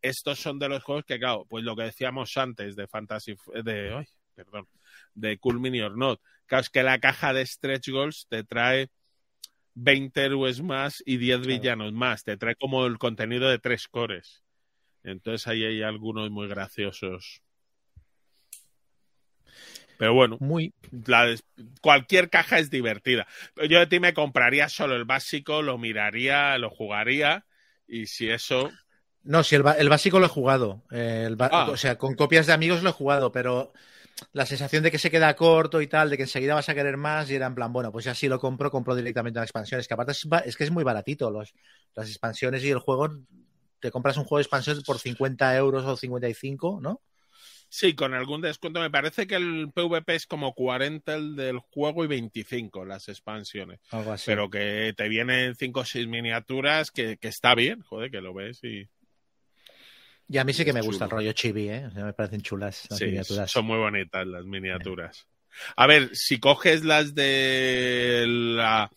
estos son de los juegos que claro pues lo que decíamos antes de Fantasy de ay, perdón de Cool Mini or Not claro es que la caja de stretch goals te trae 20 héroes más y 10 Claro. villanos más. Te trae como el contenido de tres cores. Entonces ahí hay algunos muy graciosos. Pero bueno, Muy. la cualquier caja es divertida. Yo de ti me compraría solo el básico, lo miraría, lo jugaría y si eso... No, si el, básico lo he jugado. eh, el Ah. O sea, con copias de amigos lo he jugado, pero la sensación de que se queda corto y tal, de que enseguida vas a querer más, y era en plan, bueno, pues ya si lo compro, compro directamente una expansión. Es que aparte es, que es muy baratito los, las expansiones y el juego. Te compras un juego de expansión por 50 euros o 55, ¿no? Sí, con algún descuento. Me parece que el PvP es como 40 el del juego y 25 las expansiones. Algo así. Pero que te vienen 5 o 6 miniaturas que, que está bien, joder, que lo ves y... y a mí sí que me gusta el rollo chibi, ¿eh? O sea, me parecen chulas las Sí, miniaturas. son muy bonitas las miniaturas. A ver, si coges las de la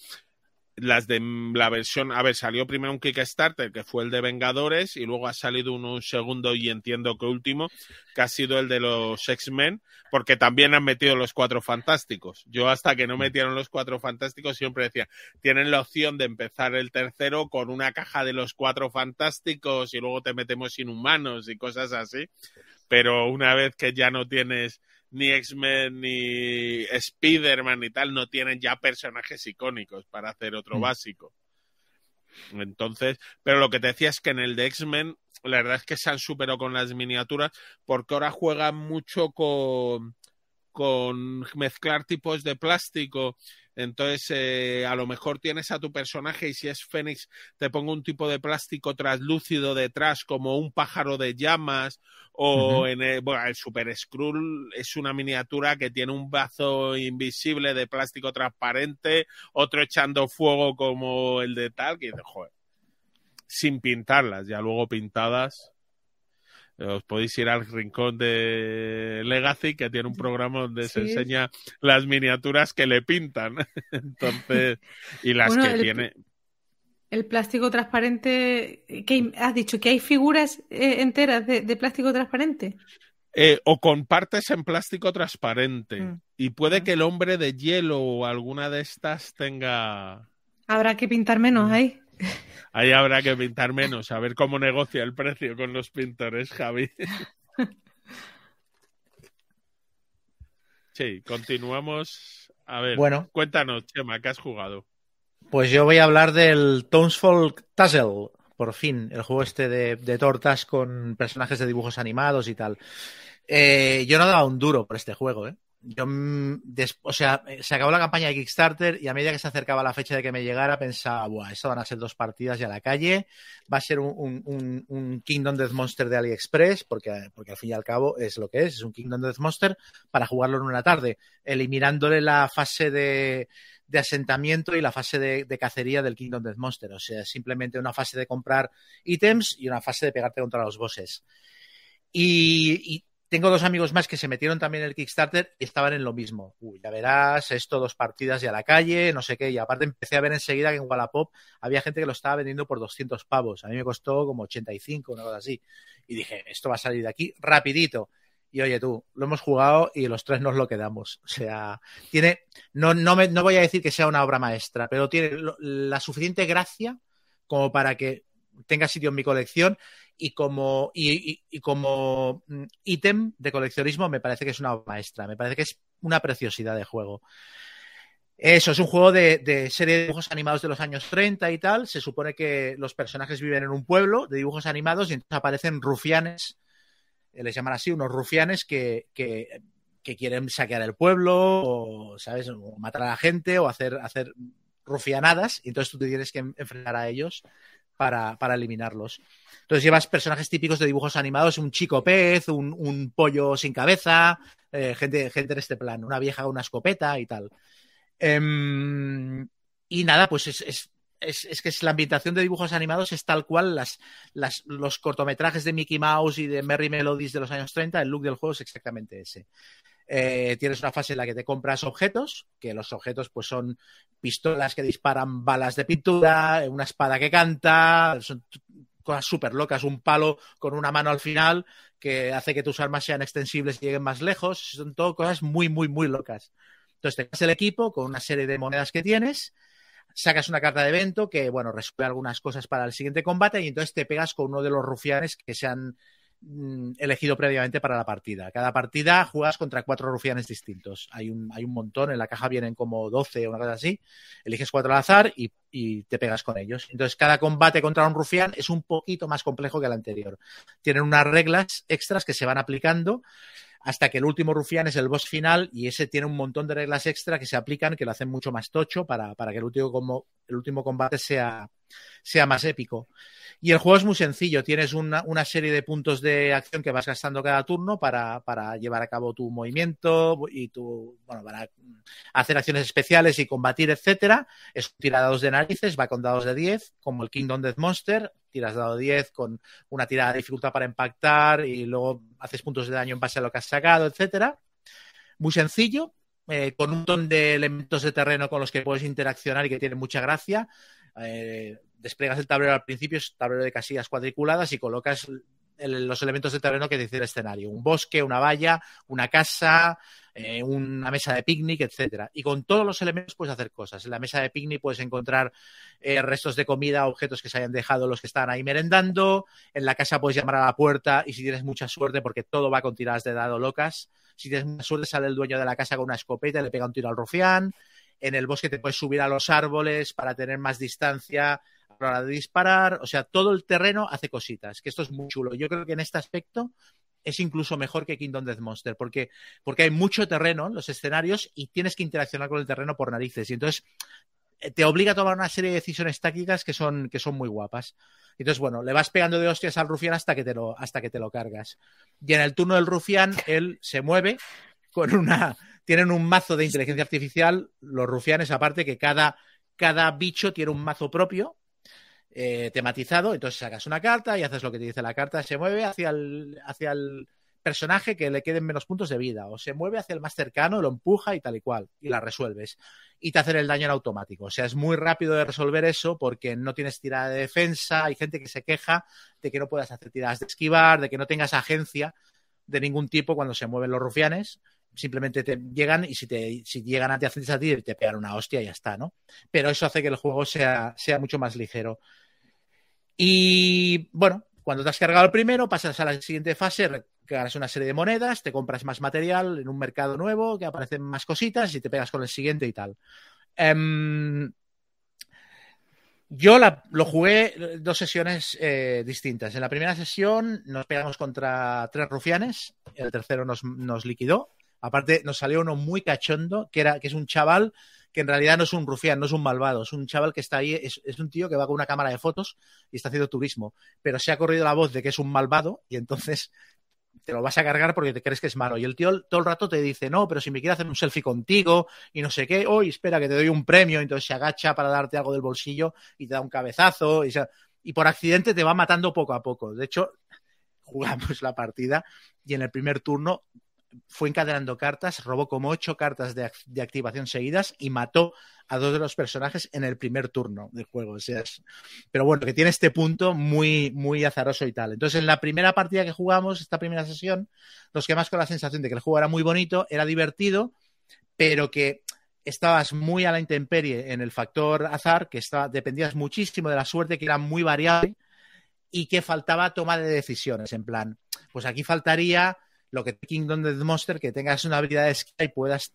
las de la versión, a ver, salió primero un Kickstarter que fue el de Vengadores y luego ha salido un segundo y entiendo que último, que ha sido el de los X-Men, porque también han metido los Cuatro Fantásticos. Yo hasta que no metieron los Cuatro Fantásticos siempre decía, tienen la opción de empezar el tercero con una caja de los Cuatro Fantásticos y luego te metemos inhumanos y cosas así, pero una vez que ya no tienes ni X-Men ni Spider-Man y tal no tienen ya personajes icónicos para hacer otro Mm. básico. Entonces, pero lo que te decía es que en el de X-Men, la verdad es que se han superado con las miniaturas porque ahora juegan mucho con, con mezclar tipos de plástico. Entonces, eh, a lo mejor tienes a tu personaje y si es Fénix, te pongo un tipo de plástico translúcido detrás, como un pájaro de llamas, o en el, bueno, el Super Skrull es una miniatura que tiene un brazo invisible de plástico transparente, otro echando fuego como el de tal, que joder, sin pintarlas, ya luego pintadas. Os podéis ir al rincón de Legacy, que tiene un programa donde se enseña las miniaturas que le pintan. Entonces, y las Bueno, que el- tiene. El plástico transparente, que has dicho que hay figuras eh, enteras de, de plástico transparente. Eh, o con partes en plástico transparente. Mm. Y puede Ah. que el hombre de hielo o alguna de estas tenga. Habrá que pintar menos Mm. ahí. Ahí habrá que pintar menos, a ver cómo negocia el precio con los pintores, Javi. Sí, continuamos. A ver, Bueno, cuéntanos, Chema, ¿qué has jugado? pues yo voy a hablar del Townsfolk Tassel, por fin, el juego este de, de tortas con personajes de dibujos animados y tal. Eh, yo no daba un duro por este juego, ¿eh? Yo, mm, o sea, eh, se acabó la campaña de Kickstarter y a medida que se acercaba la fecha de que me llegara pensaba, buah, esto van a ser dos partidas y a la calle, va a ser un, un- Kingdom Death Monster de AliExpress, porque, porque al fin y al cabo es lo que es, es un Kingdom Death Monster para jugarlo en una tarde, eliminándole la fase de, de asentamiento y la fase de, de cacería del Kingdom Death Monster, o sea, simplemente una fase de comprar ítems y una fase de pegarte contra los bosses. Y tengo dos amigos más que se metieron también en el Kickstarter y estaban en lo mismo. Uy, ya verás, esto, dos partidas y a la calle, no sé qué. Y aparte empecé a ver enseguida que en Wallapop había gente que lo estaba vendiendo por 200 pavos. A mí me costó como 85, una cosa así. Y dije, esto va a salir de aquí rapidito. Y oye tú, lo hemos jugado y los tres nos lo quedamos. O sea, tiene, no, no, me, no voy a decir que sea una obra maestra, pero tiene la suficiente gracia como para que tenga sitio en mi colección y como, y, y- y como mm, ítem de coleccionismo me parece que es una maestra, me parece que es una preciosidad de juego. Eso, es un juego de, de serie de dibujos animados de los años 30 y tal. Se supone que los personajes viven en un pueblo de dibujos animados y entonces aparecen rufianes, eh, les llaman así, unos rufianes que, que, que quieren saquear el pueblo o, ¿sabes? O matar a la gente o hacer, hacer rufianadas y entonces tú te tienes que enfrentar a ellos para, para eliminarlos. Entonces llevas personajes típicos de dibujos animados, un chico pez, un, un pollo sin cabeza, eh, gente, gente en este plan, una vieja con una escopeta y tal. Em, y nada, pues es, es, es, es que la ambientación de dibujos animados es tal cual las, las, los cortometrajes de Mickey Mouse y de Merry Melodies de los años 30, el look del juego es exactamente ese. Eh, tienes una fase en la que te compras objetos, que los objetos pues son pistolas que disparan balas de pintura, una espada que canta, son cosas súper locas, un palo con una mano al final que hace que tus armas sean extensibles y lleguen más lejos, son todo cosas muy, muy, muy locas. Entonces te das el equipo con una serie de monedas que tienes, sacas una carta de evento que, bueno, resuelve algunas cosas para el siguiente combate y entonces te pegas con uno de los rufianes que se han elegido previamente para la partida. Cada partida juegas contra cuatro rufianes distintos. Hay un, hay un montón, en la caja vienen como 12 o una cosa así. Eliges cuatro al azar y, y, te pegas con ellos. Entonces, cada combate contra un rufián es un poquito más complejo que el anterior. Tienen unas reglas extras que se van aplicando hasta que el último rufián es el boss final y ese tiene un montón de reglas extra que se aplican que lo hacen mucho más tocho para, para que el último, el último combate sea, sea más épico. Y el juego es muy sencillo, tienes una, una, serie de puntos de acción que vas gastando cada turno para, para, llevar a cabo tu movimiento y tu, bueno, para hacer acciones especiales y combatir, etcétera. Es dados de narices, va con dados de 10, como el Kingdom Death Monster, tiras dado 10 con una tirada de dificultad para impactar y luego haces puntos de daño en base a lo que has sacado, etcétera. Muy sencillo, eh, con un montón de elementos de terreno con los que puedes interaccionar y que tienen mucha gracia. Eh, despliegas el tablero al principio, es tablero de casillas cuadriculadas y colocas los elementos de terreno que dice el escenario. Un bosque, una valla, una casa, eh, una mesa de picnic, etcétera. Y con todos los elementos puedes hacer cosas. En la mesa de picnic puedes encontrar eh, restos de comida, objetos que se hayan dejado los que están ahí merendando. En la casa puedes llamar a la puerta y si tienes mucha suerte, porque todo va con tiradas de dado locas, si tienes mucha suerte sale el dueño de la casa con una escopeta y le pega un tiro al rufián. En el bosque te puedes subir a los árboles para tener más distancia a la hora de disparar. O sea, todo el terreno hace cositas, que esto es muy chulo. Yo creo que en este aspecto es incluso mejor que Kingdom Death Monster, porque, porque hay mucho terreno en los escenarios y tienes que interaccionar con el terreno por narices. Y entonces eh, te obliga a tomar una serie de decisiones tácticas que son, que son muy guapas. Entonces, bueno, le vas pegando de hostias al rufián hasta que te lo, hasta que te lo cargas. Y en el turno del rufián, él se mueve con una. Tienen un mazo de inteligencia artificial, los rufianes, aparte que cada, cada bicho tiene un mazo propio, eh, tematizado. Entonces sacas una carta y haces lo que te dice la carta. Se mueve hacia el, hacia el personaje que le queden menos puntos de vida. O se mueve hacia el más cercano, lo empuja y tal y cual. Y la resuelves. Y te hacen el daño en automático. O sea, es muy rápido de resolver eso porque no tienes tirada de defensa. Hay gente que se queja de que no puedas hacer tiradas de esquivar, de que no tengas agencia de ningún tipo cuando se mueven los rufianes. Simplemente te llegan y si, te, si llegan a ti a ti, te pegan una hostia y ya está, ¿no? Pero eso hace que el juego sea, sea mucho más ligero. Y bueno, cuando te has cargado el primero, pasas a la siguiente fase, ganas una serie de monedas, te compras más material en un mercado nuevo, que aparecen más cositas y te pegas con el siguiente y tal. Em, yo lo jugué dos sesiones eh, distintas. En la primera sesión nos pegamos contra tres rufianes, el tercero nos, nos liquidó. Aparte, nos salió uno muy cachondo, que, era, que es un chaval que en realidad no es un rufián, no es un malvado, es un chaval que está ahí, es, un tío que va con una cámara de fotos y está haciendo turismo. Pero se ha corrido la voz de que es un malvado y entonces te lo vas a cargar porque te crees que es malo. Y el tío todo el rato te dice, no, pero si me quiere hacer un selfie contigo y no sé qué, hoy espera que te doy un premio, entonces se agacha para darte algo del bolsillo y te da un cabezazo y, y por accidente te va matando poco a poco. De hecho, jugamos la partida y en el primer turno fue encadenando cartas, robó como ocho cartas de, de activación seguidas y mató a dos de los personajes en el primer turno del juego. O sea, es- pero bueno, que tiene este punto muy, muy azaroso y tal. Entonces, en la primera partida que jugamos, esta primera sesión, nos quedamos con la sensación de que el juego era muy bonito, era divertido, pero que estabas muy a la intemperie en el factor azar, que estaba, dependías muchísimo de la suerte, que era muy variable y que faltaba toma de decisiones. En plan, pues aquí faltaría lo que Kingdom Death Monster, que tengas una habilidad de esquiva y puedas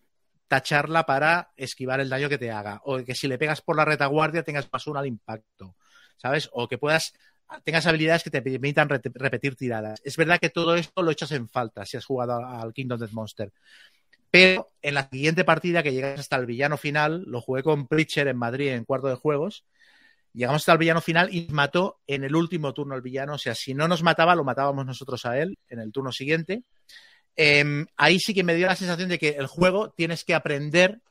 tacharla para esquivar el daño que te haga. O que si le pegas por la retaguardia tengas más uno al impacto. ¿Sabes? O que puedas tengas habilidades que te permitan re- repetir tiradas. Es verdad que todo esto lo echas en falta si has jugado al Kingdom Death Monster. Pero en la siguiente partida, que llegas hasta el villano final, lo jugué con Preacher en Madrid en cuarto de juegos. Llegamos hasta el villano final y mató en el último turno el villano. O sea, si no nos mataba, lo matábamos nosotros a él en el turno siguiente. Eh, ahí sí que me dio la sensación de que el juego tienes que aprender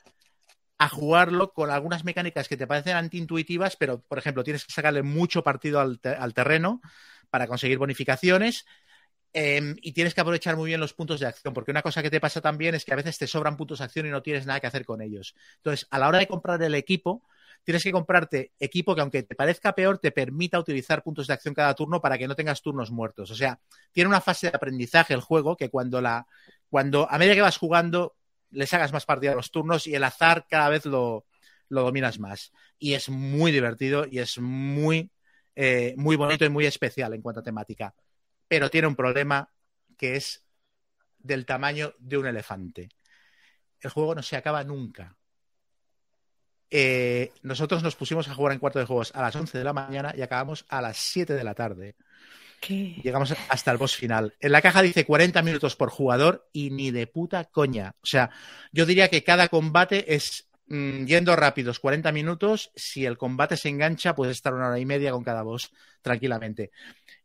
a jugarlo con algunas mecánicas que te parecen antiintuitivas, pero, por ejemplo, tienes que sacarle mucho partido al terreno para conseguir bonificaciones. Eh, y tienes que aprovechar muy bien los puntos de acción, porque una cosa que te pasa también es que a veces te sobran puntos de acción y no tienes nada que hacer con ellos. Entonces, a la hora de comprar el equipo, tienes que comprarte equipo que aunque te parezca peor, te permita utilizar puntos de acción cada turno para que no tengas turnos muertos. O sea, tiene una fase de aprendizaje el juego que cuando la, cuando a medida que vas jugando, les hagas más partida a los turnos y el azar cada vez lo, lo dominas más. Y es muy divertido y es muy, eh, muy bonito y muy especial en cuanto a temática. Pero tiene un problema que es del tamaño de un elefante. El juego no se acaba nunca. Eh, nosotros nos pusimos a jugar en cuarto de juegos a las 11 de la mañana y acabamos a las 7 de la tarde. ¿Qué? Llegamos hasta el boss final. En la caja dice 40 minutos por jugador y ni de puta coña. O sea, yo diría que cada combate es mmm, yendo rápidos 40 minutos. Si el combate se engancha, puedes estar una hora y media con cada boss tranquilamente.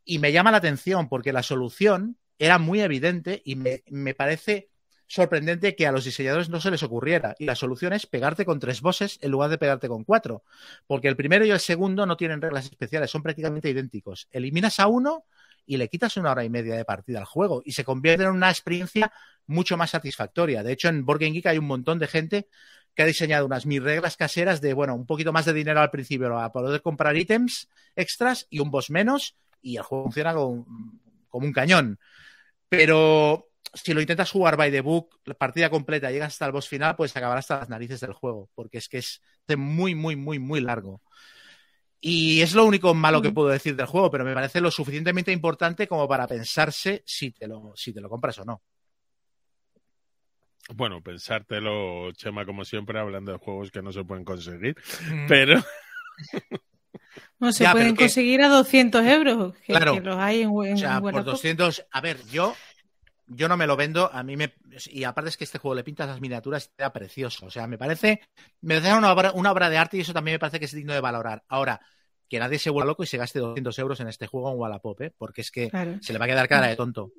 Y me llama la atención porque la solución era muy evidente y me, me parece sorprendente que a los diseñadores no se les ocurriera. Y la solución es pegarte con tres bosses en lugar de pegarte con cuatro. Porque el primero y el segundo no tienen reglas especiales, son prácticamente idénticos. Eliminas a uno y le quitas una hora y media de partida al juego y se convierte en una experiencia mucho más satisfactoria. De hecho, en Board Geek hay un montón de gente que ha diseñado unas mis reglas caseras de, bueno, un poquito más de dinero al principio para poder comprar ítems extras y un boss menos y el juego funciona como un cañón. Pero si lo intentas jugar by the book, la partida completa, llegas hasta el boss final, pues acabar hasta las narices del juego, porque es que es muy, muy, muy, muy largo. Y es lo único malo que puedo decir del juego, pero me parece lo suficientemente importante como para pensarse si te lo, si te lo compras o no. Bueno, pensártelo, Chema, como siempre, hablando de juegos que no se pueden conseguir, pero... No se Ya, pueden que- conseguir a 200 euros, que, Claro. que los hay en, en O sea, por Wallapop. 200, a ver, yo, yo no me lo vendo, a mí me, y aparte es que este juego le pintas las miniaturas y queda precioso, o sea, me parece, me parece una obra, una obra de arte y eso también me parece que es digno de valorar. Ahora, que nadie se vuelva loco y se gaste 200 euros en este juego en Wallapop, ¿eh? porque es que Claro. se le va a quedar cara de tonto.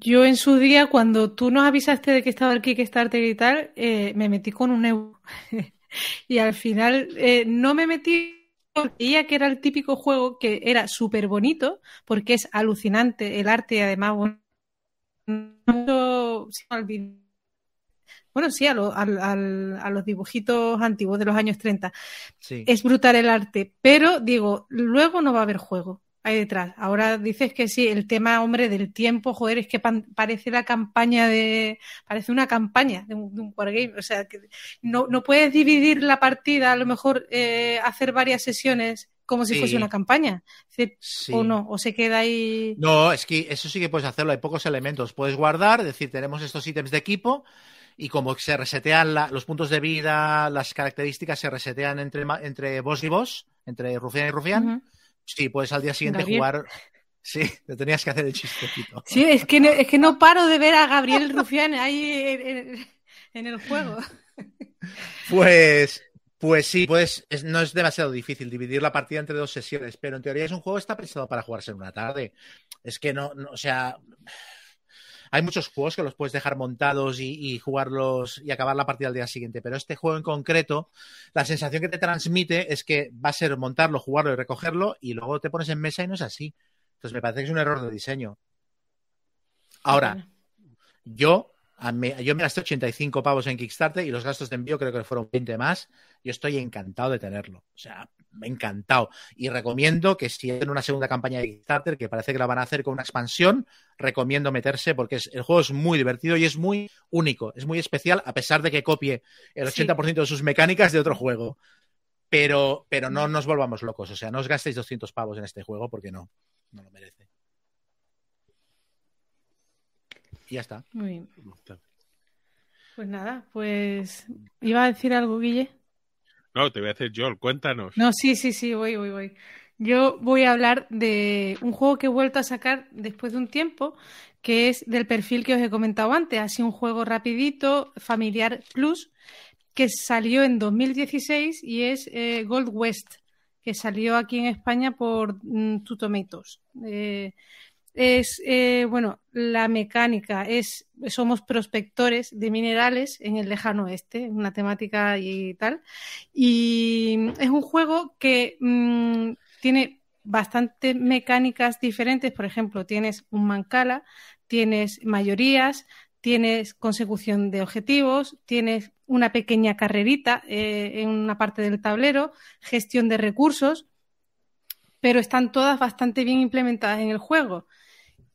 Yo en su día, cuando tú nos avisaste de que estaba el Kickstarter y tal, eh, me metí con un euro. y al final eh, no me metí porque veía que era el típico juego que era súper bonito, porque es alucinante el arte y además bueno, mucho- bueno, sí, a, lo- a los dibujitos antiguos de los años 30. Sí. Es brutal el arte, pero digo, luego no va a haber juego ahí detrás. Ahora dices que sí, el tema, hombre, del tiempo, joder, es que pan- parece la campaña de. Parece una campaña de un, de un wargame. O sea, que no, no puedes dividir la partida, a lo mejor eh, hacer varias sesiones como si Sí. fuese una campaña. Es decir, Sí. O no, o se queda ahí. No, es que eso sí que puedes hacerlo. Hay pocos elementos. Puedes guardar, es decir, tenemos estos ítems de equipo y como se resetean la- los puntos de vida, las características se resetean entre, entre boss y boss, entre rufián y rufián. Sí, puedes al día siguiente Gabriel. jugar. Sí, te tenías que hacer el chistecito. Sí, es que, no, es que no paro de ver a Gabriel Rufián ahí en, en- en el juego. Pues, pues sí, pues es- no es demasiado difícil dividir la partida entre dos sesiones, pero en teoría es un juego que está pensado para jugarse en una tarde. Es que no, no, o sea, hay muchos juegos que los puedes dejar montados y, y jugarlos y acabar la partida al día siguiente, pero este juego en concreto, la sensación que te transmite es que va a ser montarlo, jugarlo y recogerlo y luego te pones en mesa y no es así. Entonces me parece que es un error de diseño. Ahora, yo, yo me gasté 85 pavos en Kickstarter y los gastos de envío creo que fueron 20 más. Yo estoy encantado de tenerlo. O sea, encantado. Y recomiendo que si hacen una segunda campaña de Kickstarter, que parece que la van a hacer con una expansión, recomiendo meterse porque es- el juego es muy divertido y es muy único, es muy especial, a pesar de que copie el Sí. 80% de sus mecánicas de otro juego. Pero, pero no nos volvamos locos. O sea, no os gastéis 200 pavos en este juego porque no, no lo merece. Y ya está. Muy bien. Pues nada, pues. ¿Iba a decir algo, Guille? No, te voy a decir, Joel, cuéntanos. No, sí, sí, sí, voy, voy, voy. Yo voy a hablar de un juego que he vuelto a sacar después de un tiempo, que es del perfil que os he comentado antes. Ha sido un juego rapidito, familiar plus, que salió en 2016 y es eh, Gold West, que salió aquí en España por mm. Eh, es, eh, bueno, la mecánica es, somos prospectores de minerales en el lejano oeste, una temática y tal. Y es un juego que mm, tiene bastantes mecánicas diferentes. Por ejemplo, tienes un mancala, tienes mayorías, tienes consecución de objetivos, tienes una pequeña carrerita eh, en una parte del tablero, gestión de recursos, pero están todas bastante bien implementadas en el juego.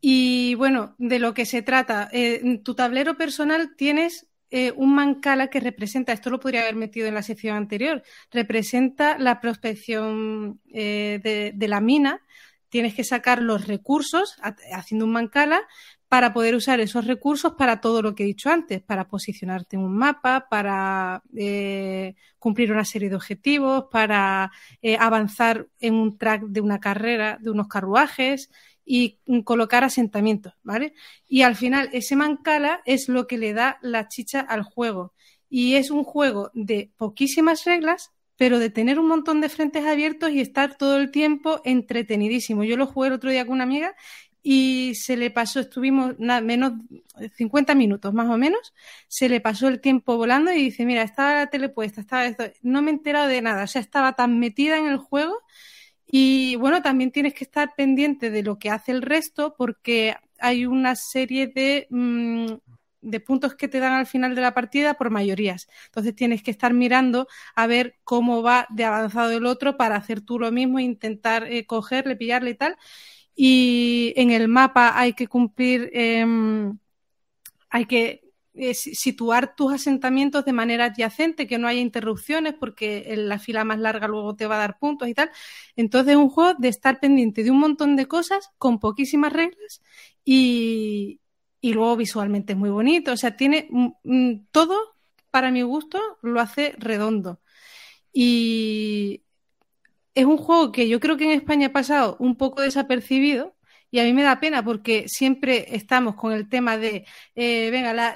Y bueno, de lo que se trata, eh, en tu tablero personal tienes eh, un mancala que representa, esto lo podría haber metido en la sección anterior, representa la prospección eh, de, la mina. Tienes que sacar los recursos ha- haciendo un mancala para poder usar esos recursos para todo lo que he dicho antes, para posicionarte en un mapa, para eh, cumplir una serie de objetivos, para eh, avanzar en un track de una carrera, de unos carruajes y colocar asentamientos, ¿vale? Y al final ese mancala es lo que le da la chicha al juego. Y es un juego de poquísimas reglas, pero de tener un montón de frentes abiertos y estar todo el tiempo entretenidísimo. Yo lo jugué el otro día con una amiga y se le pasó, estuvimos nada, menos 50 minutos más o menos, se le pasó el tiempo volando y dice, mira, estaba la tele puesta, estaba esto, no me he enterado de nada, o sea, estaba tan metida en el juego Y bueno, también tienes que estar pendiente de lo que hace el resto porque hay una serie de, mm, de puntos que te dan al final de la partida por mayorías. Entonces tienes que estar mirando a ver cómo va de avanzado el otro para hacer tú lo mismo intentar eh, cogerle, pillarle y tal. Y en el mapa hay que cumplir, em, hay que eh, situar tus asentamientos de manera adyacente, que no haya interrupciones, porque en la fila más larga luego te va a dar puntos y tal. Entonces es un juego de estar pendiente de un montón de cosas con poquísimas reglas y, y luego visualmente es muy bonito. O sea, tiene todo, para mi gusto, lo hace redondo. Y es un juego que yo creo que en España ha pasado un poco desapercibido y a mí me da pena porque siempre estamos con el tema de, eh, venga,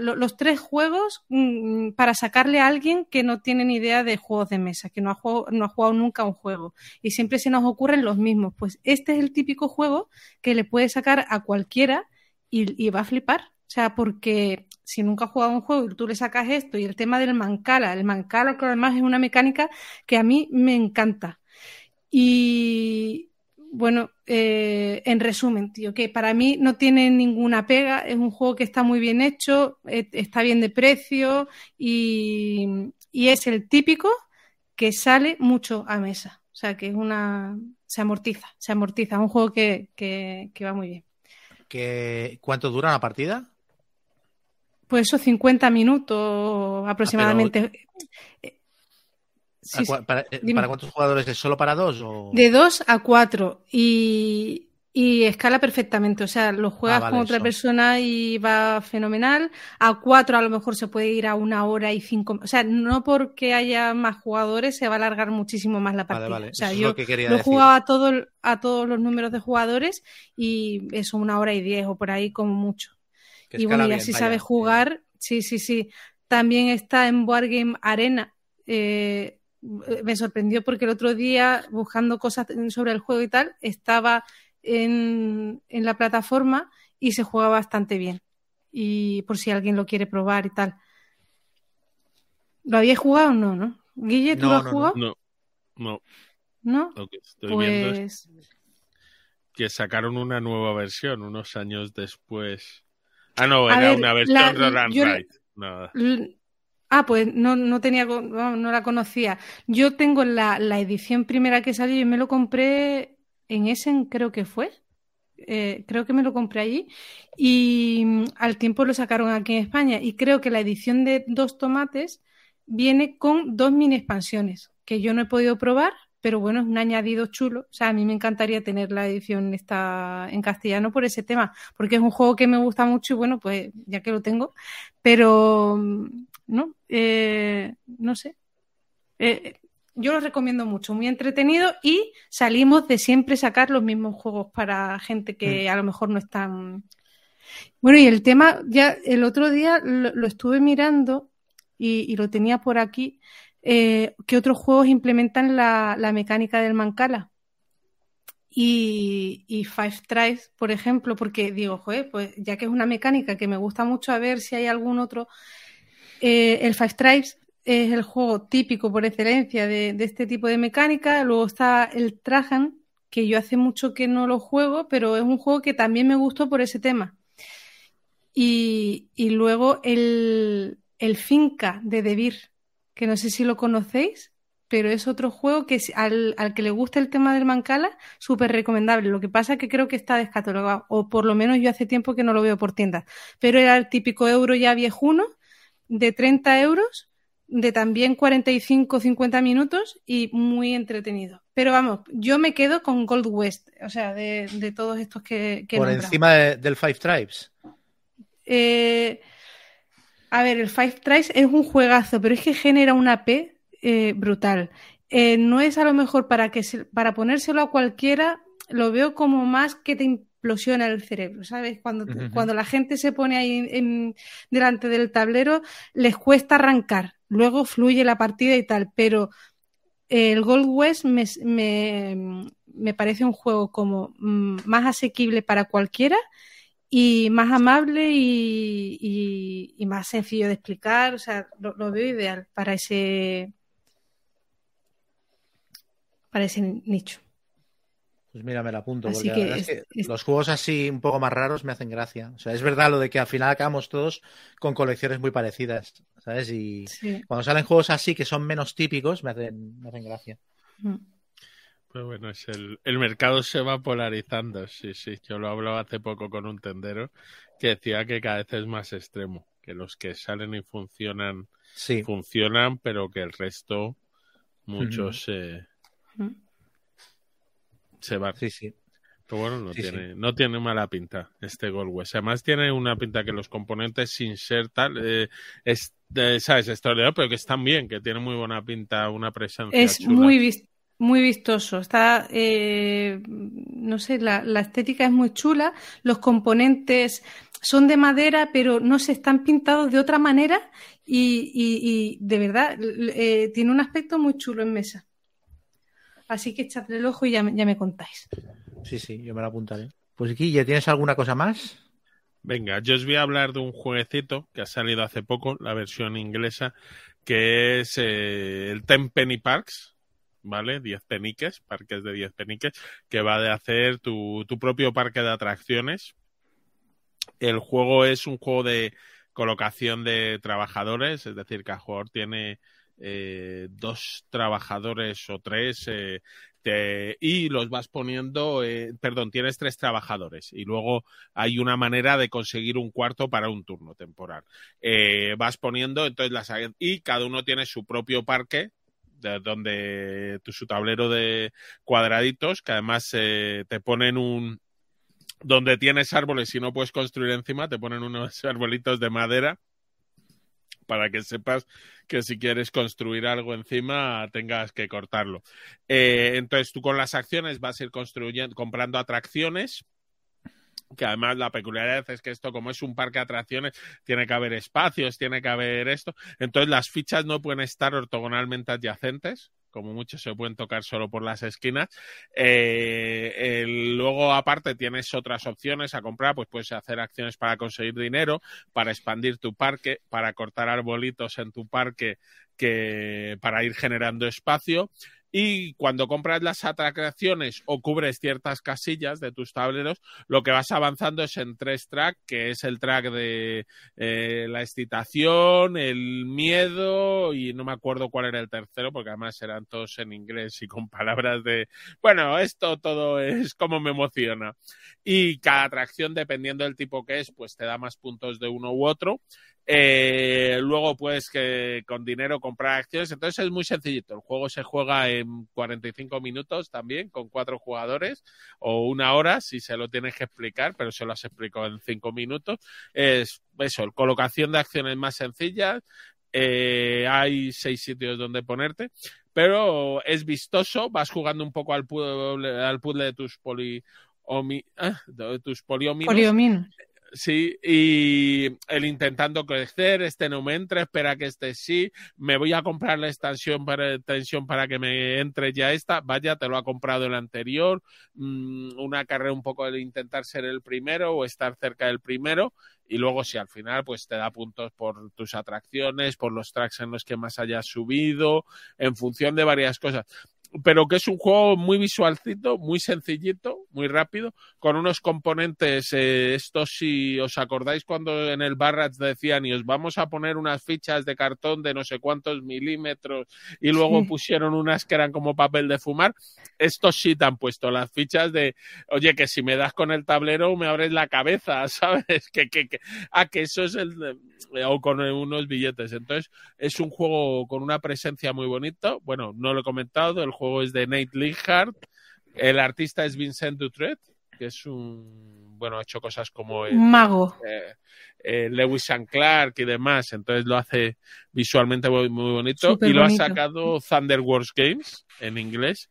los tres juegos mm, para sacarle a alguien que no tiene ni idea de juegos de mesa, que no ha, jugado, no ha nunca un juego. Y siempre se nos ocurren los mismos. Pues este es el típico juego que le puede sacar a cualquiera y, va a flipar. O sea, porque si nunca has jugado un juego y tú le sacas esto y el tema del mancala, el mancala que además es una mecánica que a mí me encanta. Y, bueno, eh, en resumen, tío, que para mí no tiene ninguna pega, es un juego que está muy bien hecho, e, está bien de precio y, es el típico que sale mucho a mesa. O sea, que es una. se amortiza, se amortiza. Es un juego que, va muy bien. ¿Qué, ¿Cuánto dura la partida? Pues eso, 50 minutos aproximadamente. Ah, eh, para, cuántos jugadores es? ¿Solo para dos? De dos a cuatro. Y, escala perfectamente. O sea, lo juegas ah, con otra persona y va fenomenal. A cuatro a lo mejor se puede ir a una hora y cinco. O sea, no porque haya más jugadores se va a alargar muchísimo más la partida. O sea, yo lo, he jugado a, todo, a todos los números de jugadores y eso, una hora y diez o por ahí como mucho. y bueno, y así sabes jugar. Sí, sí, sí. También está en Wargame Arena. Eh, me sorprendió porque el otro día, buscando cosas sobre el juego y tal, estaba en, la plataforma y se juega bastante bien. Y por si alguien lo quiere probar y tal. ¿Lo había jugado o no, no? Guille, ¿tú lo has jugado? No, no. ¿No? Lo que estoy viendo es pues que sacaron una nueva versión unos años después. Ah, no, era una versión la, Nada. Ah, pues no, no tenía, no, la conocía. Yo tengo la, edición primera que salió, y me lo compré en Essen, creo que fue. Eh, creo que me lo compré allí y mm, al tiempo lo sacaron aquí en España y creo que la edición de dos tomates viene con dos mini expansiones que yo no he podido probar pero bueno, es un añadido chulo. O sea, a mí me encantaría tener la edición esta en castellano por ese tema, porque es un juego que me gusta mucho y bueno, pues ya que lo tengo, pero no, eh, no sé. Eh, yo lo recomiendo mucho, muy entretenido y salimos de siempre sacar los mismos juegos para gente que mm. a lo mejor no están. Bueno, y el tema, ya el otro día lo, estuve mirando y, lo tenía por aquí, eh, que otros juegos implementan la, mecánica del Mancala. Y, y, Five Tries, por ejemplo, porque digo, joder, pues ya que es una mecánica que me gusta mucho, a ver si hay algún otro eh, el Five Tribes es el juego típico por excelencia de, este tipo de mecánica. Luego está el Trajan, que yo hace mucho que no lo juego, pero es un juego que también me gustó por ese tema. Y, luego el, Finca de Debir, que no sé si lo conocéis, pero es otro juego que al, al que le gusta el tema del Mancala, súper recomendable. Lo que pasa es que creo que está descatalogado, o por lo menos yo hace tiempo que no lo veo por tiendas. Pero era el típico euro ya viejuno de 30 euros, de también 45 50 minutos y muy entretenido. Pero vamos, yo me quedo con Gold West, o sea, de, todos estos que... Por encima del Five Tribes. Eh, a ver, el Five Tribes es un juegazo, pero es que genera una P eh, brutal. Eh, no es a lo mejor para, que para ponérselo a cualquiera, lo veo como más que te explosiona el cerebro, ¿sabes? Cuando, cuando la gente se pone ahí en, delante del tablero, les cuesta arrancar, luego fluye la partida y tal, pero el Gold West me, me, parece un juego como mm, más asequible para cualquiera y más amable y, y, más sencillo de explicar, o sea, lo, lo, veo ideal para ese para ese nicho. Pues mira, me la apunto, Así porque que la verdad es es- que es- los juegos así un poco más raros me hacen gracia. O sea, es verdad lo de que al final acabamos todos con colecciones muy parecidas, ¿sabes? Y Sí. cuando salen juegos así que son menos típicos, me hacen, me hacen gracia. Mm. Pues bueno, es el, el mercado se va polarizando, sí, sí. Yo lo hablaba hace poco con un tendero que decía que cada vez es más extremo, que los que salen y funcionan, Sí, funcionan, pero que el resto, muchos se, Mm. Se van. sí, sí. Pero bueno, no Sí, tiene, no tiene mala pinta este Gold West. Además tiene una pinta que los componentes sin ser tal, eh, es, eh, sabes, extraordinario, pero que están bien, que tiene muy buena pinta, una presencia Es chula. muy, vis- muy vistoso. Está, eh, no sé, la, la estética es muy chula. Los componentes son de madera, pero no se están pintados de otra manera y, y- y de verdad eh, tiene un aspecto muy chulo en mesa. Así que echadle el ojo y ya, me- ya me contáis. Sí, sí, yo me la apuntaré. Pues Guille, ¿tienes alguna cosa más? Venga, yo os voy a hablar de un jueguecito que ha salido hace poco, la versión inglesa, que es eh, el Ten Penny Parks, ¿vale? 10 peniques, parques de 10 peniques, que va de hacer tu, tu propio parque de atracciones. El juego es un juego de colocación de trabajadores, es decir, cada jugador tiene eh, dos trabajadores o tres eh, te- y los vas poniendo, eh, perdón, tienes tres trabajadores y luego hay una manera de conseguir un cuarto para un turno temporal. Eh, vas poniendo, entonces las y cada uno tiene su propio parque de donde tu, su tablero de cuadraditos que además te ponen un donde tienes árboles y no puedes construir encima te ponen unos arbolitos de madera para que sepas que si quieres construir algo encima tengas que cortarlo. Eh, entonces tú con las acciones vas a ir construyendo, comprando atracciones que además la peculiaridad es que esto como es un parque de atracciones tiene que haber espacios, tiene que haber esto, entonces las fichas no pueden estar ortogonalmente adyacentes, como mucho se pueden tocar solo por las esquinas. Eh, luego aparte tienes otras opciones a comprar, pues puedes hacer acciones para conseguir dinero, para expandir tu parque, para cortar arbolitos en tu parque que para ir generando espacio y cuando compras las atracciones o cubres ciertas casillas de tus tableros, lo que vas avanzando es en tres tracks, que es el track de eh, la excitación, el miedo y no me acuerdo cuál era el tercero, porque además eran todos en inglés y con palabras de, bueno, esto todo es como me emociona. Y cada atracción, dependiendo del tipo que es, pues te da más puntos de uno u otro. Eh, luego puedes que con dinero comprar acciones. Entonces es muy sencillito. El juego se juega en 45 minutos también con cuatro jugadores o una hora si se lo tienes que explicar, pero se lo has explicado en cinco minutos. Es eso, colocación de acciones más sencillas. Eh, hay seis sitios donde ponerte, pero es vistoso. Vas jugando un poco al puzzle, al puzzle de tus poli, ah, tus poliominos. Poliomino. Sí, y el intentando crecer, este no me entra, espera que este sí, me voy a comprar la extensión para, extensión para que me entre ya esta, vaya, te lo ha comprado el anterior, mm, una carrera un poco de intentar ser el primero o estar cerca del primero, y luego si al final pues te da puntos por tus atracciones, por los tracks en los que más hayas subido, en función de varias cosas pero que es un juego muy visualcito, muy sencillito, muy rápido, con unos componentes, eh, estos si os acordáis cuando en el Barrats decían y os vamos a poner unas fichas de cartón de no sé cuántos milímetros y luego Sí. pusieron unas que eran como papel de fumar, estos sí te han puesto las fichas de, oye, que si me das con el tablero me abres la cabeza, ¿sabes? Que, que, que, ah, que eso es el, de- o con unos billetes. Entonces, es un juego con una presencia muy bonita. Bueno, no lo he comentado, el juego es de Nate Lighart. El artista es Vincent Dutret, que es un, bueno, ha hecho cosas como el, mago. eh, eh, Lewis and Clark y demás, entonces lo hace visualmente muy, muy bonito. Súper y lo bonito. ha sacado Thunder Wars Games en inglés.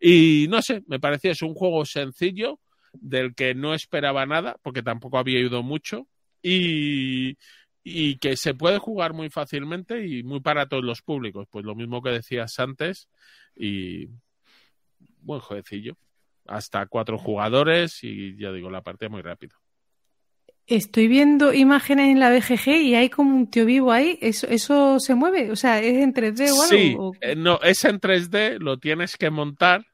Y no sé, me parecía es un juego sencillo del que no esperaba nada, porque tampoco había ido mucho. Y, y que se puede jugar muy fácilmente y muy para todos los públicos. Pues lo mismo que decías antes. Y buen jueguecillo. Hasta cuatro jugadores y ya digo, la partida muy rápido. Estoy viendo imágenes en la BGG y hay como un tío vivo ahí. ¿Eso, eso se mueve? O sea, ¿es en 3D o algo? Sí, ¿O- eh, no, es en 3D, lo tienes que montar,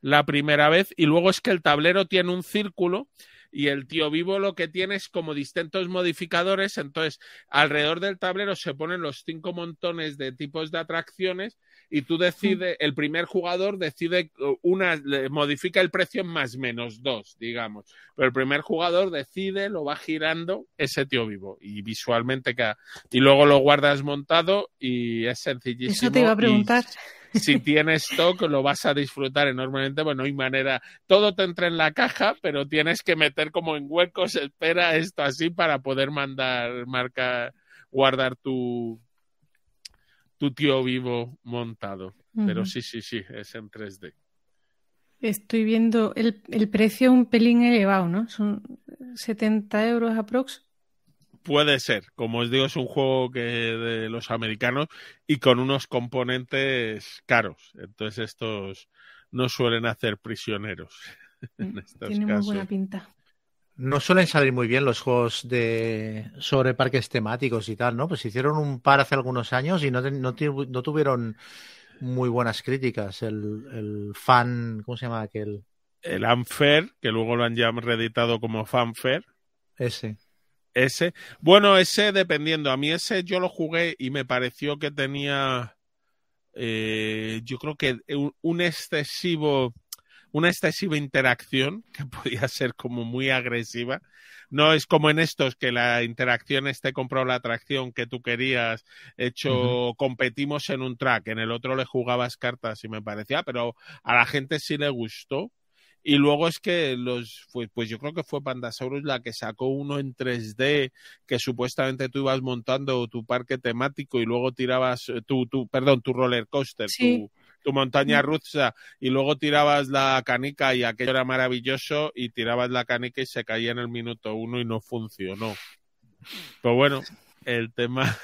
la primera vez. Y luego es que el tablero tiene un círculo y el tío vivo lo que tiene es como distintos modificadores. Entonces, alrededor del tablero se ponen los cinco montones de tipos de atracciones y tú decides, el primer jugador decide una, modifica el precio en más menos dos, digamos. Pero el primer jugador decide, lo va girando ese tío vivo y visualmente queda. Y luego lo guardas montado y es sencillísimo. Eso te iba a preguntar. si tienes stock lo vas a disfrutar enormemente, bueno, no hay manera, todo te entra en la caja, pero tienes que meter como en huecos, espera esto así para poder mandar, marcar, guardar tu, tu tío vivo montado. Pero sí, sí, sí, es en 3D. Estoy viendo el, el precio un pelín elevado, ¿no? Son 70 euros aprox. Puede ser, como os digo, es un juego que de los americanos y con unos componentes caros. Entonces estos no suelen hacer prisioneros. En estos Tiene muy buena pinta. No suelen salir muy bien los juegos de sobre parques temáticos y tal, ¿no? Pues hicieron un par hace algunos años y no, no, no tuvieron muy buenas críticas. El, el, fan, ¿cómo se llama aquel? El Unfair, que luego lo han ya reeditado como Fanfair. Ese. Ese. Bueno, ese dependiendo. A mí ese yo lo jugué y me pareció que tenía. Eh, yo creo que un excesivo una excesiva interacción que podía ser como muy agresiva. No es como en estos que la interacción esté compró la atracción que tú querías, hecho competimos en un track, en el otro le jugabas cartas y me parecía, pero a la gente sí le gustó. Y luego es que los, pues, pues yo creo que fue Pandasaurus la que sacó uno en 3D, que supuestamente tú ibas montando tu parque temático y luego tirabas eh, tu, tu perdón, tu roller coaster, tu, tu montaña rusa y luego tirabas la canica y aquello era maravilloso y tirabas la canica y se caía en el minuto uno y no funcionó. Pero bueno, el tema...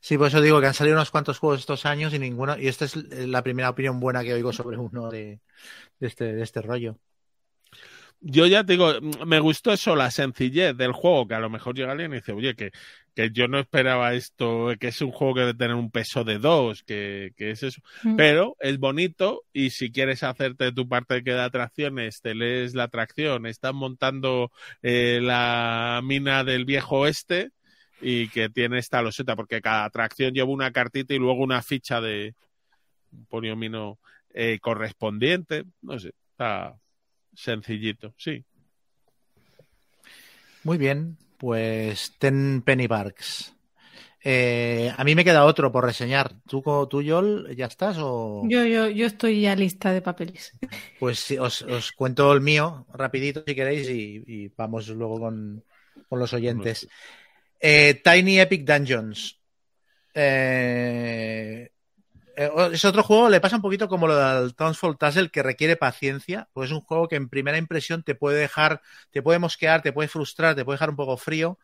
Sí, por eso digo que han salido unos cuantos juegos estos años y ninguno, y esta es la primera opinión buena que oigo sobre uno de, este, de este rollo yo ya te digo, me gustó eso, la sencillez del juego, que a lo mejor llega alguien y dice, oye, que, que yo no esperaba esto, que es un juego que debe tener un peso de dos, que, que es eso. Mm. Pero es bonito y si quieres hacerte tu parte de atracciones, te lees la atracción, están montando eh, la mina del viejo oeste y que tiene esta loseta, porque cada atracción lleva una cartita y luego una ficha de poliomino eh, correspondiente. No sé, está sencillito, sí. Muy bien, pues Ten Penny Parks. Eh, a mí me queda otro por reseñar. ¿Tú, tú Yol, ya estás? O... Yo, yo, yo estoy ya lista de papeles. Pues os, os cuento el mío rapidito si queréis y, vamos luego con, con los oyentes. Eh, Tiny Epic Dungeons. Eh, es otro juego, le pasa un poquito como lo del Townsfall Tassel, que requiere paciencia, pues es un juego que en primera impresión te puede dejar, te puede mosquear, te puede frustrar, te puede dejar un poco frío,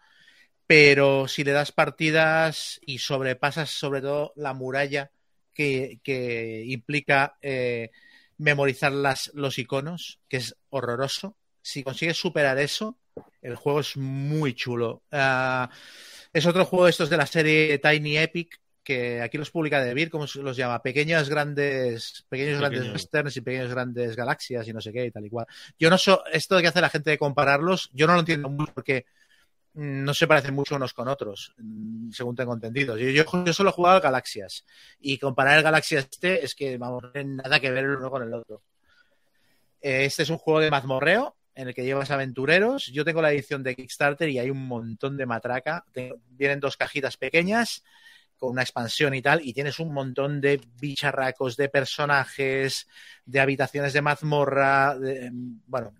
pero si le das partidas y sobrepasas sobre todo la muralla que, implica eh, memorizar las, los iconos, que es horroroso, si consigues superar eso, el juego es muy chulo. Ah, es otro juego de estos de la serie Tiny Epic, que aquí los publica De Vir, ¿cómo los llama? Pequeñas grandes, pequeños grandes westerns y pequeñas grandes galaxias y no sé qué y tal y cual. Yo no sé, esto de que hace la gente de compararlos, yo no lo entiendo mucho porque no se parecen mucho unos con otros, según tengo entendido. Yo, yo, solo he jugado al Galaxias y comparar el Galaxias este es que vamos, no tiene nada que ver el uno con el otro. Eh, este es un juego de mazmorreo en el que llevas aventureros. Yo tengo la edición de Kickstarter y hay un montón de matraca. vienen dos cajitas pequeñas con una expansión y tal, y tienes un montón de bicharracos, de personajes, de habitaciones de mazmorra, bueno,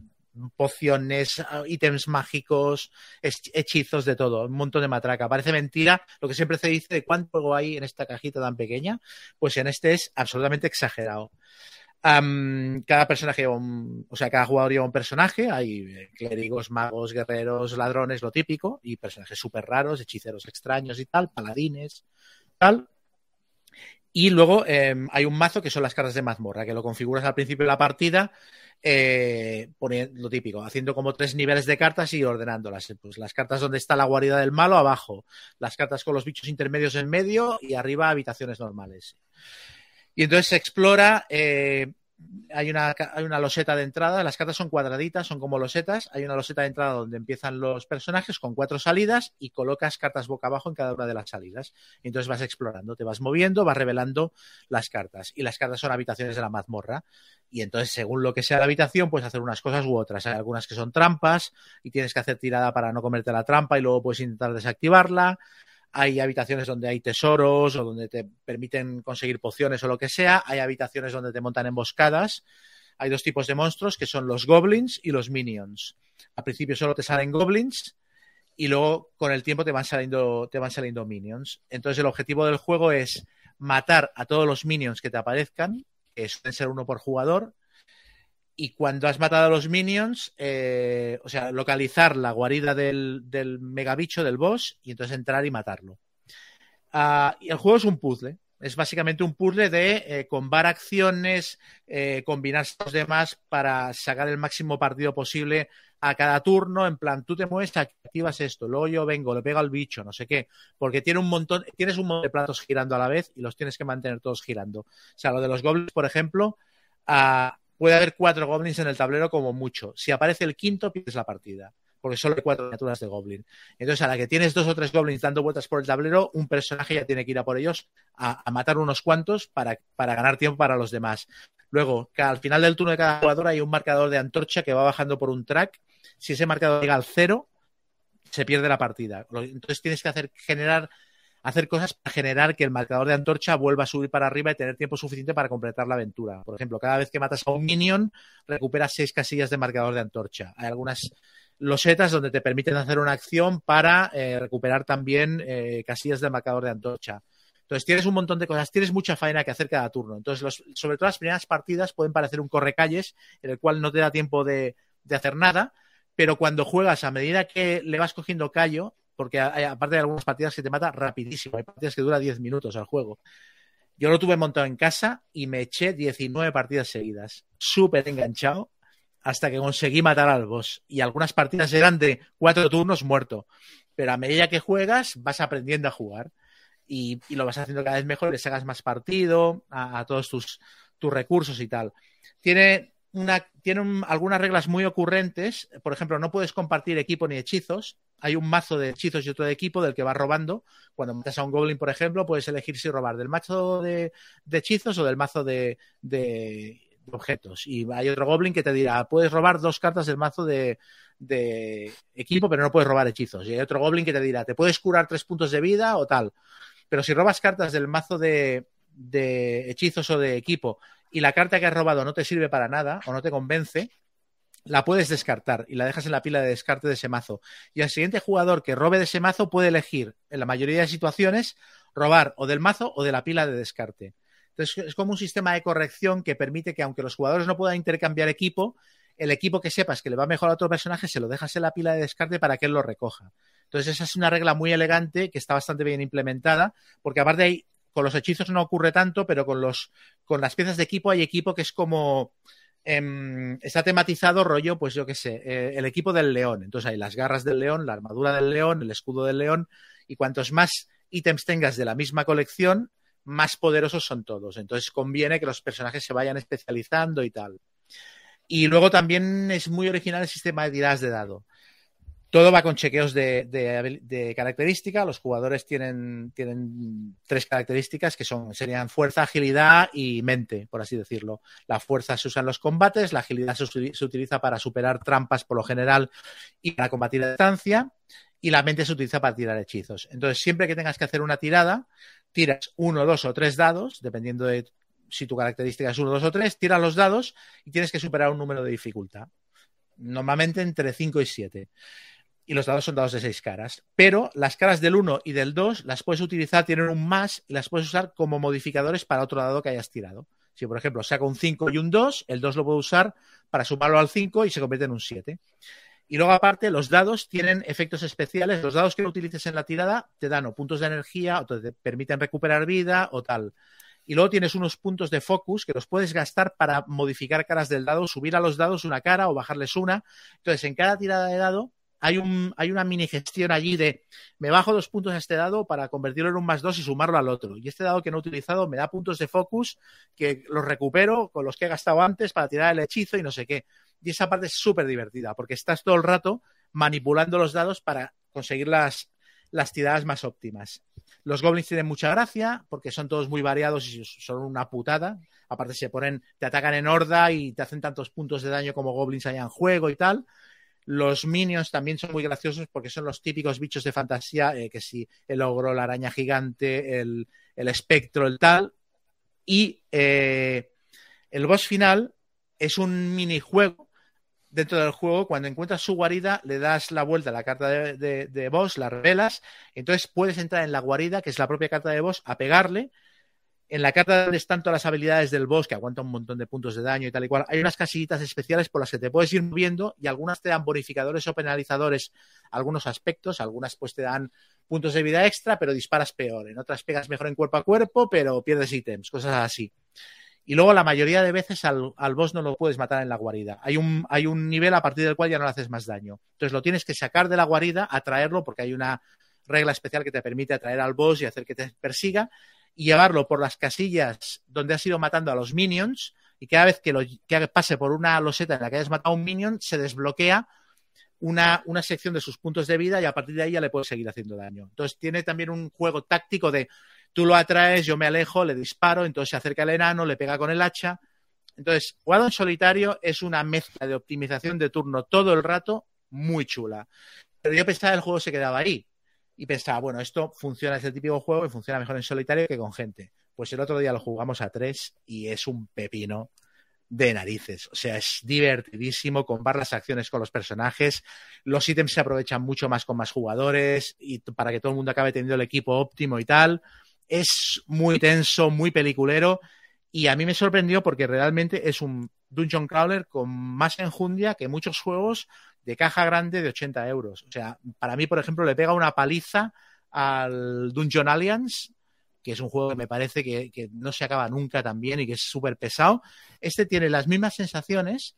pociones, ítems mágicos, hechizos, de todo, un montón de matraca. Parece mentira lo que siempre se dice de cuánto hay en esta cajita tan pequeña, pues en este es absolutamente exagerado. Cada personaje o sea, cada jugador lleva un personaje, hay eh, clérigos, magos, guerreros, ladrones, lo típico, y personajes súper raros, hechiceros extraños y tal, paladines, tal. Y luego em, hay un mazo que son las cartas de mazmorra, que lo configuras al principio de la partida, eh, lo típico, haciendo como tres niveles de cartas y ordenándolas. Pues las cartas donde está la guarida del malo abajo, las cartas con los bichos intermedios en medio y arriba habitaciones normales. Y entonces se explora eh, hay una, hay una loseta de entrada, las cartas son cuadraditas, son como losetas, hay una loseta de entrada donde empiezan los personajes con cuatro salidas y colocas cartas boca abajo en cada una de las salidas. Y entonces vas explorando, te vas moviendo, vas revelando las cartas. Y las cartas son habitaciones de la mazmorra. Y entonces, según lo que sea la habitación, puedes hacer unas cosas u otras. Hay algunas que son trampas y tienes que hacer tirada para no comerte la trampa y luego puedes intentar desactivarla hay habitaciones donde hay tesoros o donde te permiten conseguir pociones o lo que sea, hay habitaciones donde te montan emboscadas. Hay dos tipos de monstruos que son los goblins y los minions. Al principio solo te salen goblins y luego con el tiempo te van saliendo, te van saliendo minions. Entonces el objetivo del juego es matar a todos los minions que te aparezcan, que suelen ser uno por jugador, y cuando has matado a los minions, eh, o sea, localizar la guarida del, del megabicho, del boss, y entonces entrar y matarlo. Uh, y el juego es un puzzle. Es básicamente un puzzle de eh, combar acciones, eh, combinar los demás para sacar el máximo partido posible a cada turno. En plan, tú te mueves, activas esto, luego yo vengo, le pego al bicho, no sé qué. Porque tiene un montón, tienes un montón de platos girando a la vez y los tienes que mantener todos girando. O sea, lo de los goblins, por ejemplo, uh, puede haber cuatro goblins en el tablero como mucho. Si aparece el quinto, pierdes la partida. Porque solo hay cuatro criaturas de goblin. Entonces, a la que tienes dos o tres goblins dando vueltas por el tablero, un personaje ya tiene que ir a por ellos a, matar unos cuantos para, para, ganar tiempo para los demás. Luego, al final del turno de cada jugador hay un marcador de antorcha que va bajando por un track. Si ese marcador llega al cero, se pierde la partida. Entonces tienes que hacer generar hacer cosas para generar que el marcador de antorcha vuelva a subir para arriba y tener tiempo suficiente para completar la aventura. Por ejemplo, cada vez que matas a un minion, recuperas seis casillas de marcador de antorcha. Hay algunas losetas donde te permiten hacer una acción para eh, recuperar también eh, casillas de marcador de antorcha. Entonces tienes un montón de cosas, tienes mucha faena que hacer cada turno. Entonces, sobre todo las primeras partidas pueden parecer un correcalles en el cual no te da tiempo de, de hacer nada, pero cuando juegas a medida que le vas cogiendo callo, porque aparte de algunas partidas que te mata rapidísimo, hay partidas que dura 10 minutos al juego. Yo lo tuve montado en casa y me eché 19 partidas seguidas, súper enganchado, hasta que conseguí matar al boss. Y algunas partidas eran de cuatro turnos muerto. Pero a medida que juegas, vas aprendiendo a jugar. Y, lo vas haciendo cada vez mejor, le sacas más partido a, todos tus, tus recursos y tal. Tiene tiene un, algunas reglas muy ocurrentes. Por ejemplo, no puedes compartir equipo ni hechizos. Hay un mazo de hechizos y otro de equipo del que vas robando. Cuando matas a un goblin, por ejemplo, puedes elegir si robar del mazo de, hechizos o del mazo de, de, objetos. Y hay otro goblin que te dirá, puedes robar dos cartas del mazo de, de equipo, pero no puedes robar hechizos. Y hay otro goblin que te dirá, te puedes curar tres puntos de vida o tal. Pero si robas cartas del mazo de, de hechizos o de equipo y la carta que has robado no te sirve para nada o no te convence, la puedes descartar y la dejas en la pila de descarte de ese mazo. Y el siguiente jugador que robe de ese mazo puede elegir, en la mayoría de situaciones, robar o del mazo o de la pila de descarte. Entonces es como un sistema de corrección que permite que aunque los jugadores no puedan intercambiar equipo, el equipo que sepas que le va mejor a otro personaje se lo dejas en la pila de descarte para que él lo recoja. Entonces esa es una regla muy elegante que está bastante bien implementada, porque aparte hay con los hechizos no ocurre tanto, pero con los con las piezas de equipo hay equipo que es como eh, está tematizado rollo, pues yo qué sé, eh, el equipo del león. Entonces hay las garras del león, la armadura del león, el escudo del león, y cuantos más ítems tengas de la misma colección, más poderosos son todos. Entonces conviene que los personajes se vayan especializando y tal. Y luego también es muy original el sistema de tiradas de dado. Todo va con chequeos de, característica. Los jugadores tienen, tres características que son, serían fuerza, agilidad y mente, por así decirlo. La fuerza se usa en los combates, la agilidad se, se utiliza para superar trampas por lo general y para combatir a distancia, y la mente se utiliza para tirar hechizos. Entonces, siempre que tengas que hacer una tirada, tiras uno, dos o tres dados, dependiendo de si tu característica es uno, dos o tres, tiras los dados y tienes que superar un número de dificultad. Normalmente entre 5 y 7 y los dados son dados de seis caras. Pero las caras del 1 y del 2 las puedes utilizar, tienen un más y las puedes usar como modificadores para otro dado que hayas tirado. Si, por ejemplo, saco un 5 y un 2, el 2 lo puedo usar para sumarlo al 5 y se convierte en un 7. Y luego, aparte, los dados tienen efectos especiales. Los dados que utilices en la tirada te dan o puntos de energía o te permiten recuperar vida o tal. Y luego tienes unos puntos de focus que los puedes gastar para modificar caras del dado, subir a los dados una cara o bajarles una. Entonces, en cada tirada de dado hay, un, hay una mini gestión allí de me bajo dos puntos a este dado para convertirlo en un más dos y sumarlo al otro. Y este dado que no he utilizado me da puntos de focus que los recupero con los que he gastado antes para tirar el hechizo y no sé qué. Y esa parte es súper divertida porque estás todo el rato manipulando los dados para conseguir las, las tiradas más óptimas. Los goblins tienen mucha gracia porque son todos muy variados y son una putada. Aparte se ponen, te atacan en horda y te hacen tantos puntos de daño como goblins allá en juego y tal. Los minions también son muy graciosos porque son los típicos bichos de fantasía, eh, que si el ogro, la araña gigante, el, el espectro, el tal. Y eh, el boss final es un minijuego dentro del juego, cuando encuentras su guarida, le das la vuelta a la carta de, de, de, boss, la revelas, entonces puedes entrar en la guarida, que es la propia carta de boss, a pegarle. En la carta donde están todas las habilidades del boss, que aguanta un montón de puntos de daño y tal y cual, hay unas casillitas especiales por las que te puedes ir moviendo y algunas te dan bonificadores o penalizadores algunos aspectos, algunas pues te dan puntos de vida extra, pero disparas peor. En otras pegas mejor en cuerpo a cuerpo, pero pierdes ítems, cosas así. Y luego la mayoría de veces al, al, boss no lo puedes matar en la guarida. Hay un, hay un nivel a partir del cual ya no le haces más daño. Entonces lo tienes que sacar de la guarida, atraerlo, porque hay una regla especial que te permite atraer al boss y hacer que te persiga, y llevarlo por las casillas donde has ido matando a los minions, y cada vez que, lo, que pase por una loseta en la que hayas matado a un minion, se desbloquea una, una, sección de sus puntos de vida y a partir de ahí ya le puedes seguir haciendo daño. Entonces tiene también un juego táctico de tú lo atraes, yo me alejo, le disparo, entonces se acerca el enano, le pega con el hacha. Entonces, jugado en solitario es una mezcla de optimización de turno todo el rato muy chula. Pero yo pensaba que el juego se quedaba ahí. Y pensaba, bueno, esto funciona, es el típico juego y funciona mejor en solitario que con gente. Pues el otro día lo jugamos a tres y es un pepino de narices. O sea, es divertidísimo compar las acciones con los personajes. Los ítems se aprovechan mucho más con más jugadores y para que todo el mundo acabe teniendo el equipo óptimo y tal es muy tenso, muy peliculero y a mí me sorprendió porque realmente es un dungeon crawler con más enjundia que muchos juegos de caja grande de 80 euros. O sea, para mí, por ejemplo, le pega una paliza al Dungeon Alliance, que es un juego que me parece que, no se acaba nunca también y que es súper pesado. Este tiene las mismas sensaciones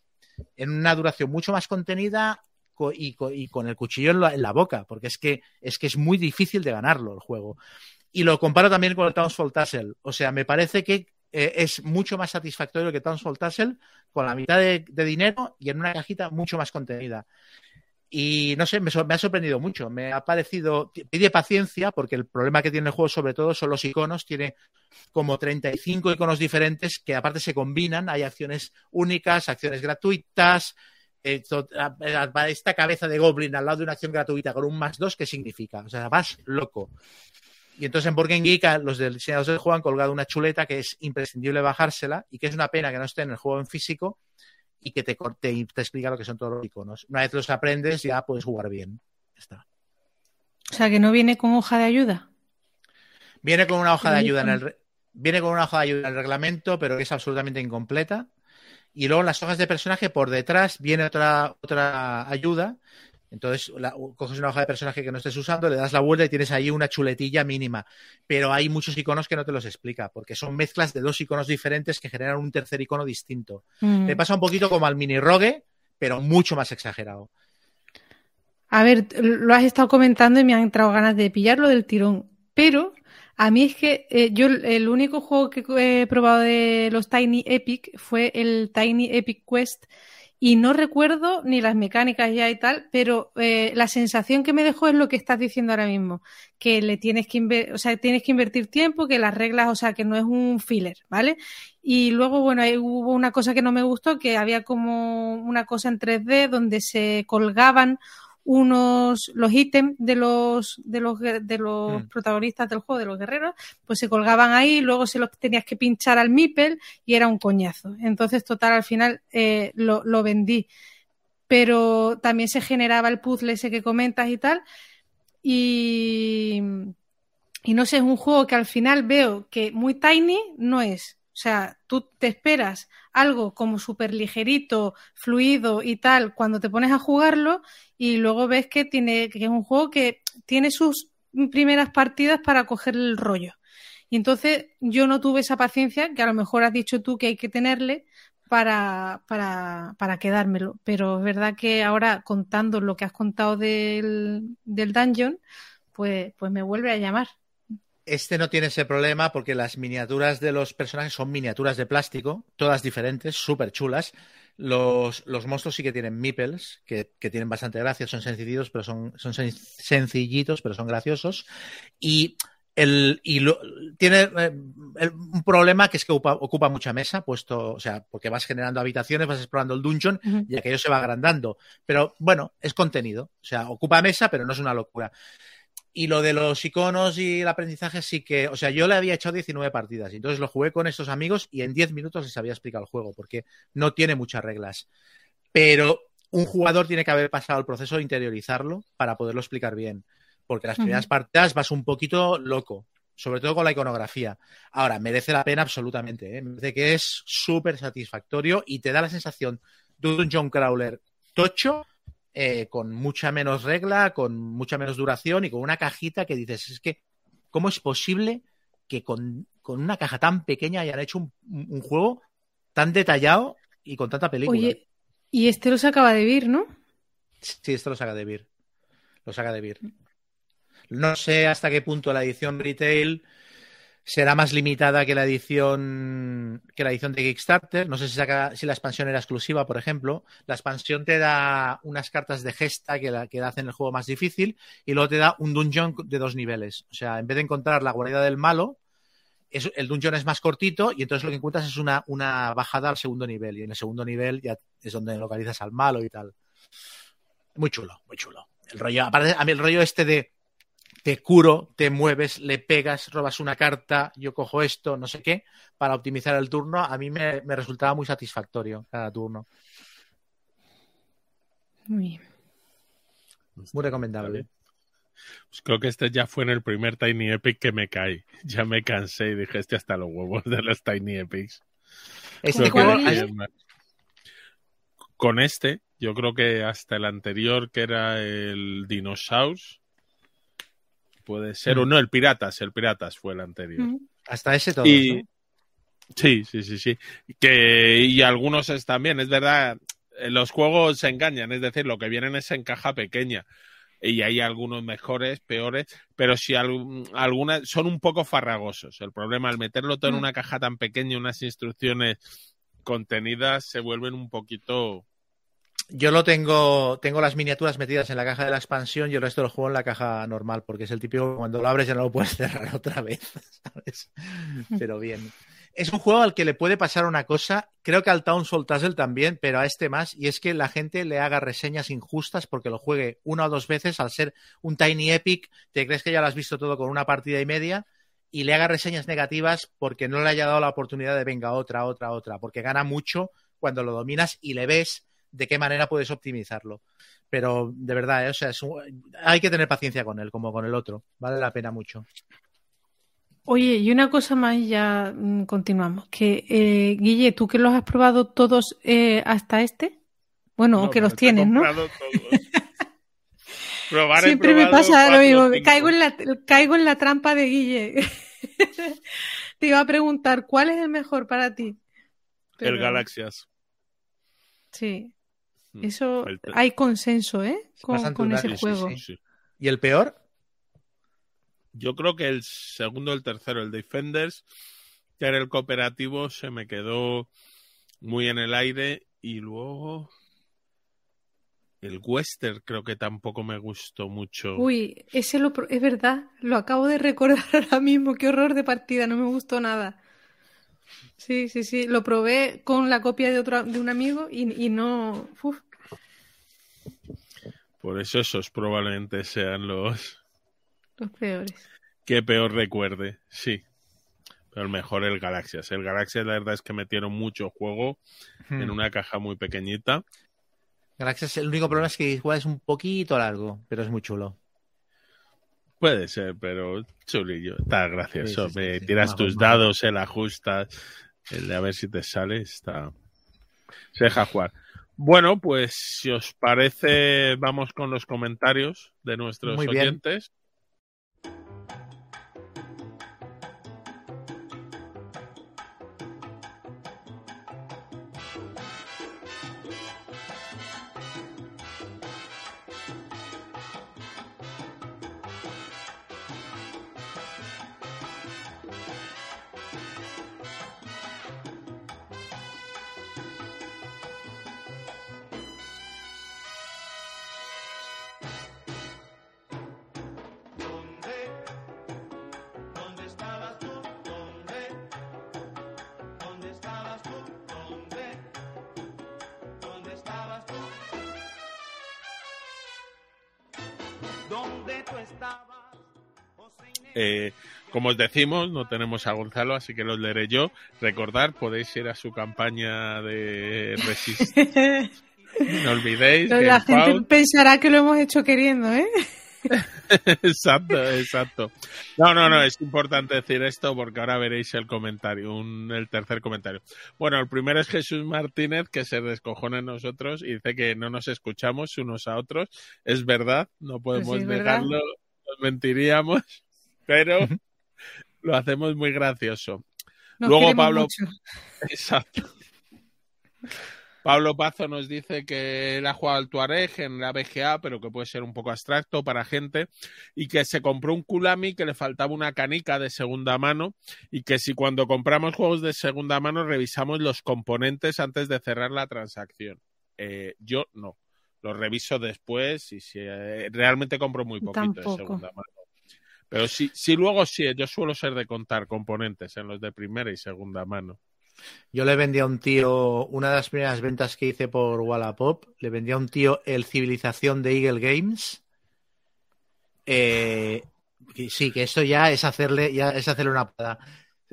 en una duración mucho más contenida y, y con el cuchillo en la, en la, boca, porque es que, es que es muy difícil de ganarlo el juego. Y lo comparo también con el Townsfall Tassel. O sea, me parece que eh, es mucho más satisfactorio que Townsfall Tassel con la mitad de, dinero y en una cajita mucho más contenida. Y no sé, me, me, ha sorprendido mucho. Me ha parecido. Pide paciencia, porque el problema que tiene el juego, sobre todo, son los iconos. Tiene como 35 iconos diferentes que, aparte, se combinan. Hay acciones únicas, acciones gratuitas. Eh, esta cabeza de Goblin al lado de una acción gratuita con un más dos, ¿qué significa? O sea, vas loco. Y entonces en Game Geek los diseñadores del juego han colgado una chuleta que es imprescindible bajársela y que es una pena que no esté en el juego en físico y que te, te, te explica lo que son todos los iconos. Una vez los aprendes ya puedes jugar bien. Está. O sea, que no viene con hoja de ayuda. Viene con una hoja de ayuda en el viene con una hoja de ayuda en el reglamento, pero que es absolutamente incompleta. Y luego en las hojas de personaje por detrás viene otra otra ayuda entonces, la, coges una hoja de personaje que no estés usando, le das la vuelta y tienes ahí una chuletilla mínima. Pero hay muchos iconos que no te los explica, porque son mezclas de dos iconos diferentes que generan un tercer icono distinto. Mm. Le pasa un poquito como al mini rogue, pero mucho más exagerado. A ver, lo has estado comentando y me han entrado ganas de pillarlo del tirón. Pero a mí es que eh, yo el único juego que he probado de los Tiny Epic fue el Tiny Epic Quest y no recuerdo ni las mecánicas ya y tal, pero eh, la sensación que me dejó es lo que estás diciendo ahora mismo, que le tienes que, o sea, tienes que invertir tiempo, que las reglas, o sea, que no es un filler, ¿vale? Y luego, bueno, ahí hubo una cosa que no me gustó, que había como una cosa en 3D donde se colgaban unos los ítems de los de los de los mm. protagonistas del juego de los guerreros pues se colgaban ahí luego se los tenías que pinchar al mipel y era un coñazo. Entonces total al final eh, lo, lo, vendí. Pero también se generaba el puzzle ese que comentas y tal y y no sé es un juego que al final veo que muy tiny no es o sea, tú te esperas algo como súper ligerito, fluido y tal cuando te pones a jugarlo y luego ves que, tiene, que es un juego que tiene sus primeras partidas para coger el rollo. Y entonces yo no tuve esa paciencia que a lo mejor has dicho tú que hay que tenerle para, para, para quedármelo. Pero es verdad que ahora contando lo que has contado del, del dungeon, pues, pues me vuelve a llamar. Este no tiene ese problema porque las miniaturas de los personajes son miniaturas de plástico, todas diferentes, súper chulas. Los, los, monstruos sí que tienen meeples, que, que, tienen bastante gracia, son sencillitos, pero son, son sencillitos, pero son graciosos. Y el, y lo, tiene eh, el, un problema que es que ocupa, ocupa, mucha mesa, puesto, o sea, porque vas generando habitaciones, vas explorando el dungeon uh -huh. y aquello se va agrandando. Pero bueno, es contenido, o sea, ocupa mesa, pero no es una locura. Y lo de los iconos y el aprendizaje sí que, o sea, yo le había echado 19 partidas, y entonces lo jugué con estos amigos y en 10 minutos les había explicado el juego, porque no tiene muchas reglas. Pero un jugador tiene que haber pasado el proceso de interiorizarlo para poderlo explicar bien, porque las primeras uh -huh. partidas vas un poquito loco, sobre todo con la iconografía. Ahora, merece la pena absolutamente, ¿eh? merece que es súper satisfactorio y te da la sensación de un John Crawler tocho eh, con mucha menos regla, con mucha menos duración y con una cajita que dices, es que, ¿cómo es posible que con, con una caja tan pequeña hayan hecho un, un, juego tan detallado y con tanta película? Oye, y este lo sacaba de Vir, ¿no? Sí, esto lo saca de Vir. Lo saca de Vir. No sé hasta qué punto la edición retail será más limitada que la edición que la edición de Kickstarter. No sé si, la expansión era exclusiva, por ejemplo. La expansión te da unas cartas de gesta que, la, que hacen el juego más difícil y luego te da un dungeon de dos niveles. O sea, en vez de encontrar la guarida del malo, el dungeon es más cortito y entonces lo que encuentras es una, una bajada al segundo nivel. Y en el segundo nivel ya es donde localizas al malo y tal. Muy chulo, muy chulo. El rollo, a mí el rollo este de te curo, te mueves, le pegas, robas una carta, yo cojo esto, no sé qué, para optimizar el turno, a mí me, me resultaba muy satisfactorio cada turno. Muy bien. Muy recomendable. Pues creo que este ya fue en el primer Tiny Epic que me caí. Ya me cansé y dije, este hasta los huevos de los Tiny Epics. Este juego Con este, yo creo que hasta el anterior, que era el Dinosaurs, puede ser, mm. o no, el Piratas, el Piratas fue el anterior. Mm. Hasta ese todo. Y... ¿no? Sí, sí, sí, sí. Que, y algunos es también, es verdad, los juegos se engañan, es decir, lo que vienen es en caja pequeña. Y hay algunos mejores, peores, pero si al, algunas son un poco farragosos. El problema al meterlo todo mm. en una caja tan pequeña, unas instrucciones contenidas se vuelven un poquito yo lo tengo, tengo las miniaturas metidas en la caja de la expansión y el resto lo juego en la caja normal, porque es el típico cuando lo abres ya no lo puedes cerrar otra vez, ¿sabes? Pero bien. Es un juego al que le puede pasar una cosa, creo que al Town Soul Tassel también, pero a este más, y es que la gente le haga reseñas injustas porque lo juegue una o dos veces, al ser un Tiny Epic, te crees que ya lo has visto todo con una partida y media, y le haga reseñas negativas porque no le haya dado la oportunidad de venga otra, otra, otra, porque gana mucho cuando lo dominas y le ves de qué manera puedes optimizarlo. Pero de verdad, ¿eh? o sea, es un... hay que tener paciencia con él, como con el otro. Vale la pena mucho. Oye, y una cosa más y ya mmm, continuamos. Que, eh, Guille, ¿tú que los has probado todos eh, hasta este? Bueno, no, que los tienes, ¿no? Probar Siempre me pasa lo mismo. Caigo en, la, caigo en la trampa de Guille. Te iba a preguntar, ¿cuál es el mejor para ti? Pero... El Galaxias. Sí. Eso hay consenso, ¿eh? Con, con ese juego. Sí, sí. ¿Y el peor? Yo creo que el segundo, el tercero, el Defenders, que era el cooperativo, se me quedó muy en el aire. Y luego el Western creo que tampoco me gustó mucho. Uy, ese lo, es verdad, lo acabo de recordar ahora mismo. Qué horror de partida, no me gustó nada. Sí, sí, sí. Lo probé con la copia de otro de un amigo y, y no. Uf. Por eso esos probablemente sean los. Los peores. Que peor recuerde, sí. Pero mejor el Galaxias. El Galaxias, la verdad es que metieron mucho juego hmm. en una caja muy pequeñita. Galaxias, el único problema es que igual es un poquito largo, pero es muy chulo. Puede ser, pero chulillo. Está gracioso. Sí, sí, Me sí, tiras tus dados, el ajustas, el de a ver si te sale, está. Se deja jugar. Bueno, pues si os parece, vamos con los comentarios de nuestros Muy oyentes. Bien. Como os decimos, no tenemos a Gonzalo, así que los leeré yo. Recordar, podéis ir a su campaña de Resist. no olvidéis. Pero la gente pensará que lo hemos hecho queriendo, ¿eh? exacto, exacto. No, no, no, es importante decir esto porque ahora veréis el comentario, un, el tercer comentario. Bueno, el primero es Jesús Martínez que se descojona en nosotros y dice que no nos escuchamos unos a otros. Es verdad, no podemos Pues sí, negarlo, nos mentiríamos, pero lo hacemos muy gracioso. Nos Luego Pablo- mucho. Exacto. Pablo Pazo nos dice que él ha jugado al Tuareg en la BGA, pero que puede ser un poco abstracto para gente, y que se compró un Kulami que le faltaba una canica de segunda mano, y que si cuando compramos juegos de segunda mano revisamos los componentes antes de cerrar la transacción. Eh, yo no. Los reviso después y si eh, realmente compro muy poquito Tampoco. de segunda mano. Pero sí, sí, luego sí, yo suelo ser de contar componentes en los de primera y segunda mano. Yo le vendí a un tío, una de las primeras ventas que hice por Wallapop, le vendí a un tío el Civilización de Eagle Games. Eh, sí, que esto ya es hacerle, ya es hacerle una parada.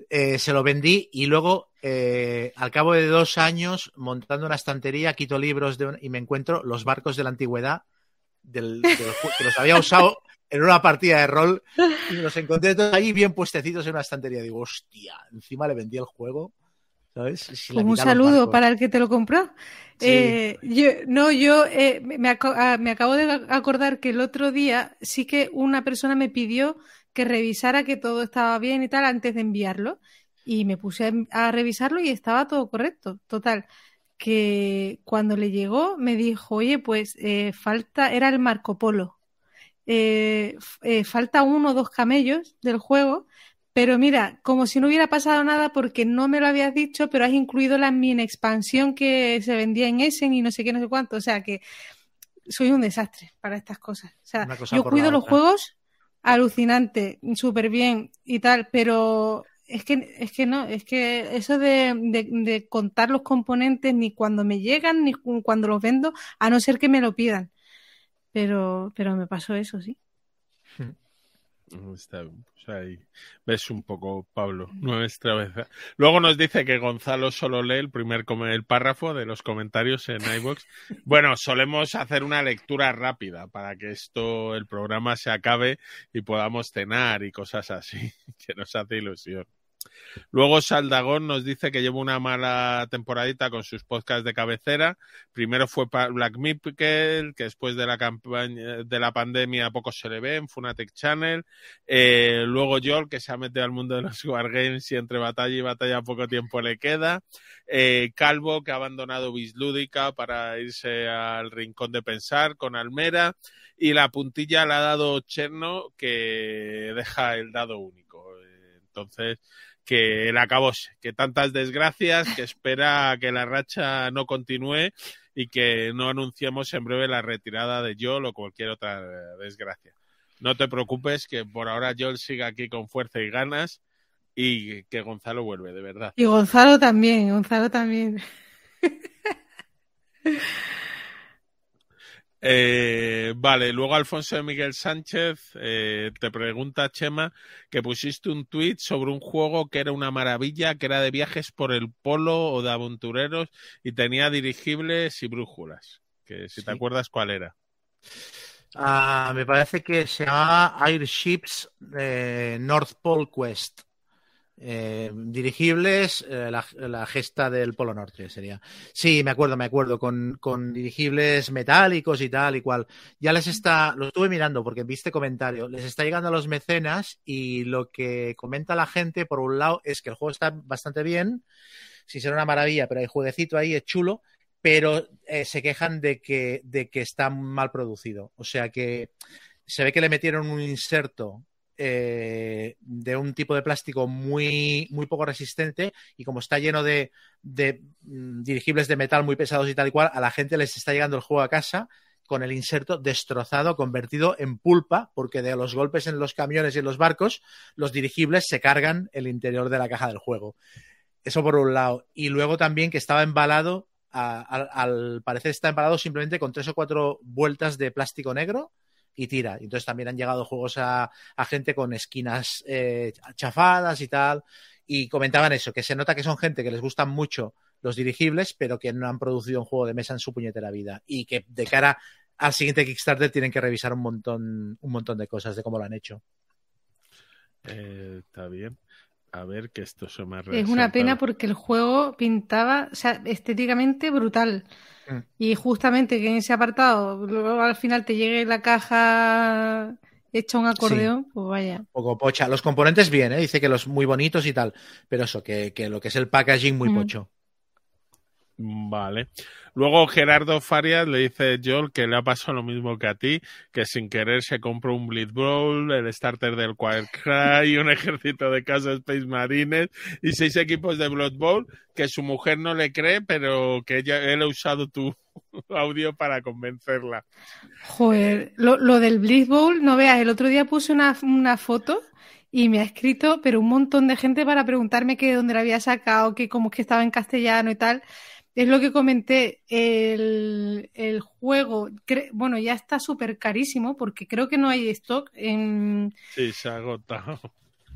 Eh, se lo vendí y luego, eh, al cabo de dos años, montando una estantería, quito libros de un- y me encuentro los barcos de la antigüedad que los había usado en una partida de rol y los encontré todos ahí bien puestecitos en una estantería. Digo, hostia, encima le vendí el juego. ¿Sabes? Pues un saludo para el que te lo compró. Sí. Eh, yo, no, yo eh, me, ah, me acabo de acordar que el otro día sí que una persona me pidió que revisara que todo estaba bien y tal antes de enviarlo. Y me puse a, a revisarlo y estaba todo correcto. Total. Que cuando le llegó me dijo, oye, pues eh, falta, era el Marco Polo. Eh, eh, falta uno o dos camellos del juego. Pero mira, como si no hubiera pasado nada porque no me lo habías dicho, pero has incluido la mini expansión que se vendía en Essen y no sé qué, no sé cuánto. O sea que soy un desastre para estas cosas. O sea, yo cuido los juegos alucinante, súper bien y tal, pero es que, es que no, es que eso de, de- de contar los componentes ni cuando me llegan ni cu- cuando los vendo, a no ser que me lo pidan. Pero, pero me pasó eso, sí. Está bien, pues ahí ves un poco, Pablo, nuestra vez. Luego nos dice que Gonzalo solo lee el primer el párrafo de los comentarios en iVoox. Bueno, solemos hacer una lectura rápida para que esto, el programa se acabe y podamos cenar y cosas así, que nos hace ilusión. Luego Saldagón nos dice que lleva una mala temporadita con sus podcasts de cabecera. Primero fue Black Mickle, que después de la campaña de la pandemia poco se le ve en Funatech Channel. Eh, luego Joel, que se ha metido al mundo de los Wargames y entre batalla y batalla poco tiempo le queda. Eh, Calvo, que ha abandonado Bislúdica para irse al rincón de pensar con Almera. Y la puntilla la ha dado Cherno, que deja el dado único. Eh, Entonces, que el acabose, que tantas desgracias, que espera que la racha no continúe y que no anunciemos en breve la retirada de Joel o cualquier otra eh, desgracia. No te preocupes que por ahora Joel siga aquí con fuerza y ganas y que Gonzalo vuelve, de verdad. Y Gonzalo también, Gonzalo también. Eh, vale, luego Alfonso de Miguel Sánchez eh, te pregunta, Chema, que pusiste un tuit sobre un juego que era una maravilla, que era de viajes por el polo o de aventureros y tenía dirigibles y brújulas. Que si te acuerdas cuál era. Ah, me parece que se llama Airships eh, North Pole Quest. Eh, dirigibles, eh, la, gesta del Polo Norte sería. Sí, me acuerdo, me acuerdo, con, con dirigibles metálicos y tal y cual. Ya les está, lo estuve mirando porque viste comentario, les está llegando a los mecenas y lo que comenta la gente, por un lado, es que el juego está bastante bien, sin ser una maravilla, pero hay jueguecito ahí, es chulo, pero eh, se quejan de que, de que está mal producido. O sea que se ve que le metieron un inserto eh, de un tipo de plástico muy, muy poco resistente y como está lleno de, mm, dirigibles de metal muy pesados y tal y cual, a la gente les está llegando el juego a casa con el inserto destrozado, convertido en pulpa, porque de los golpes en los camiones y en los barcos, los dirigibles se cargan el interior de la caja del juego. Eso por un lado. Y luego también que estaba embalado, al parecer está embalado simplemente con tres o cuatro vueltas de plástico negro y tira. Entonces también han llegado juegos a, gente con esquinas eh, chafadas y tal. Y comentaban eso, que se nota que son gente que les gustan mucho los dirigibles, pero que no han producido un juego de mesa en su puñetera vida. Y que de cara al siguiente Kickstarter tienen que revisar un montón, un montón de cosas de cómo lo han hecho. Eh, está bien. A ver que esto se me ha Es una pena porque el juego pintaba, o sea, estéticamente brutal. Mm. Y justamente que en ese apartado, luego al final te llegue la caja hecha un acordeón, pues vaya. Un poco pocha. Los componentes bien, ¿eh? dice que los muy bonitos y tal. Pero eso, que, que lo que es el packaging muy Mm. pocho. Vale. Luego Gerardo Farias le dice Joel que le ha pasado lo mismo que a ti, que sin querer se compró un Bleed Bowl, el starter del Quiet Cry, un ejército de Casa Space Marines y seis equipos de Blood Bowl, que su mujer no le cree, pero que ella, él ha usado tu audio para convencerla. Joder, lo, del Blitz Bowl, no veas, el otro día puse una, una foto y me ha escrito, pero un montón de gente para preguntarme que de dónde la había sacado, que cómo que estaba en castellano y tal. Es lo que comenté, el, el juego, bueno, ya está súper carísimo porque creo que no hay stock en... Sí, se ha agotado.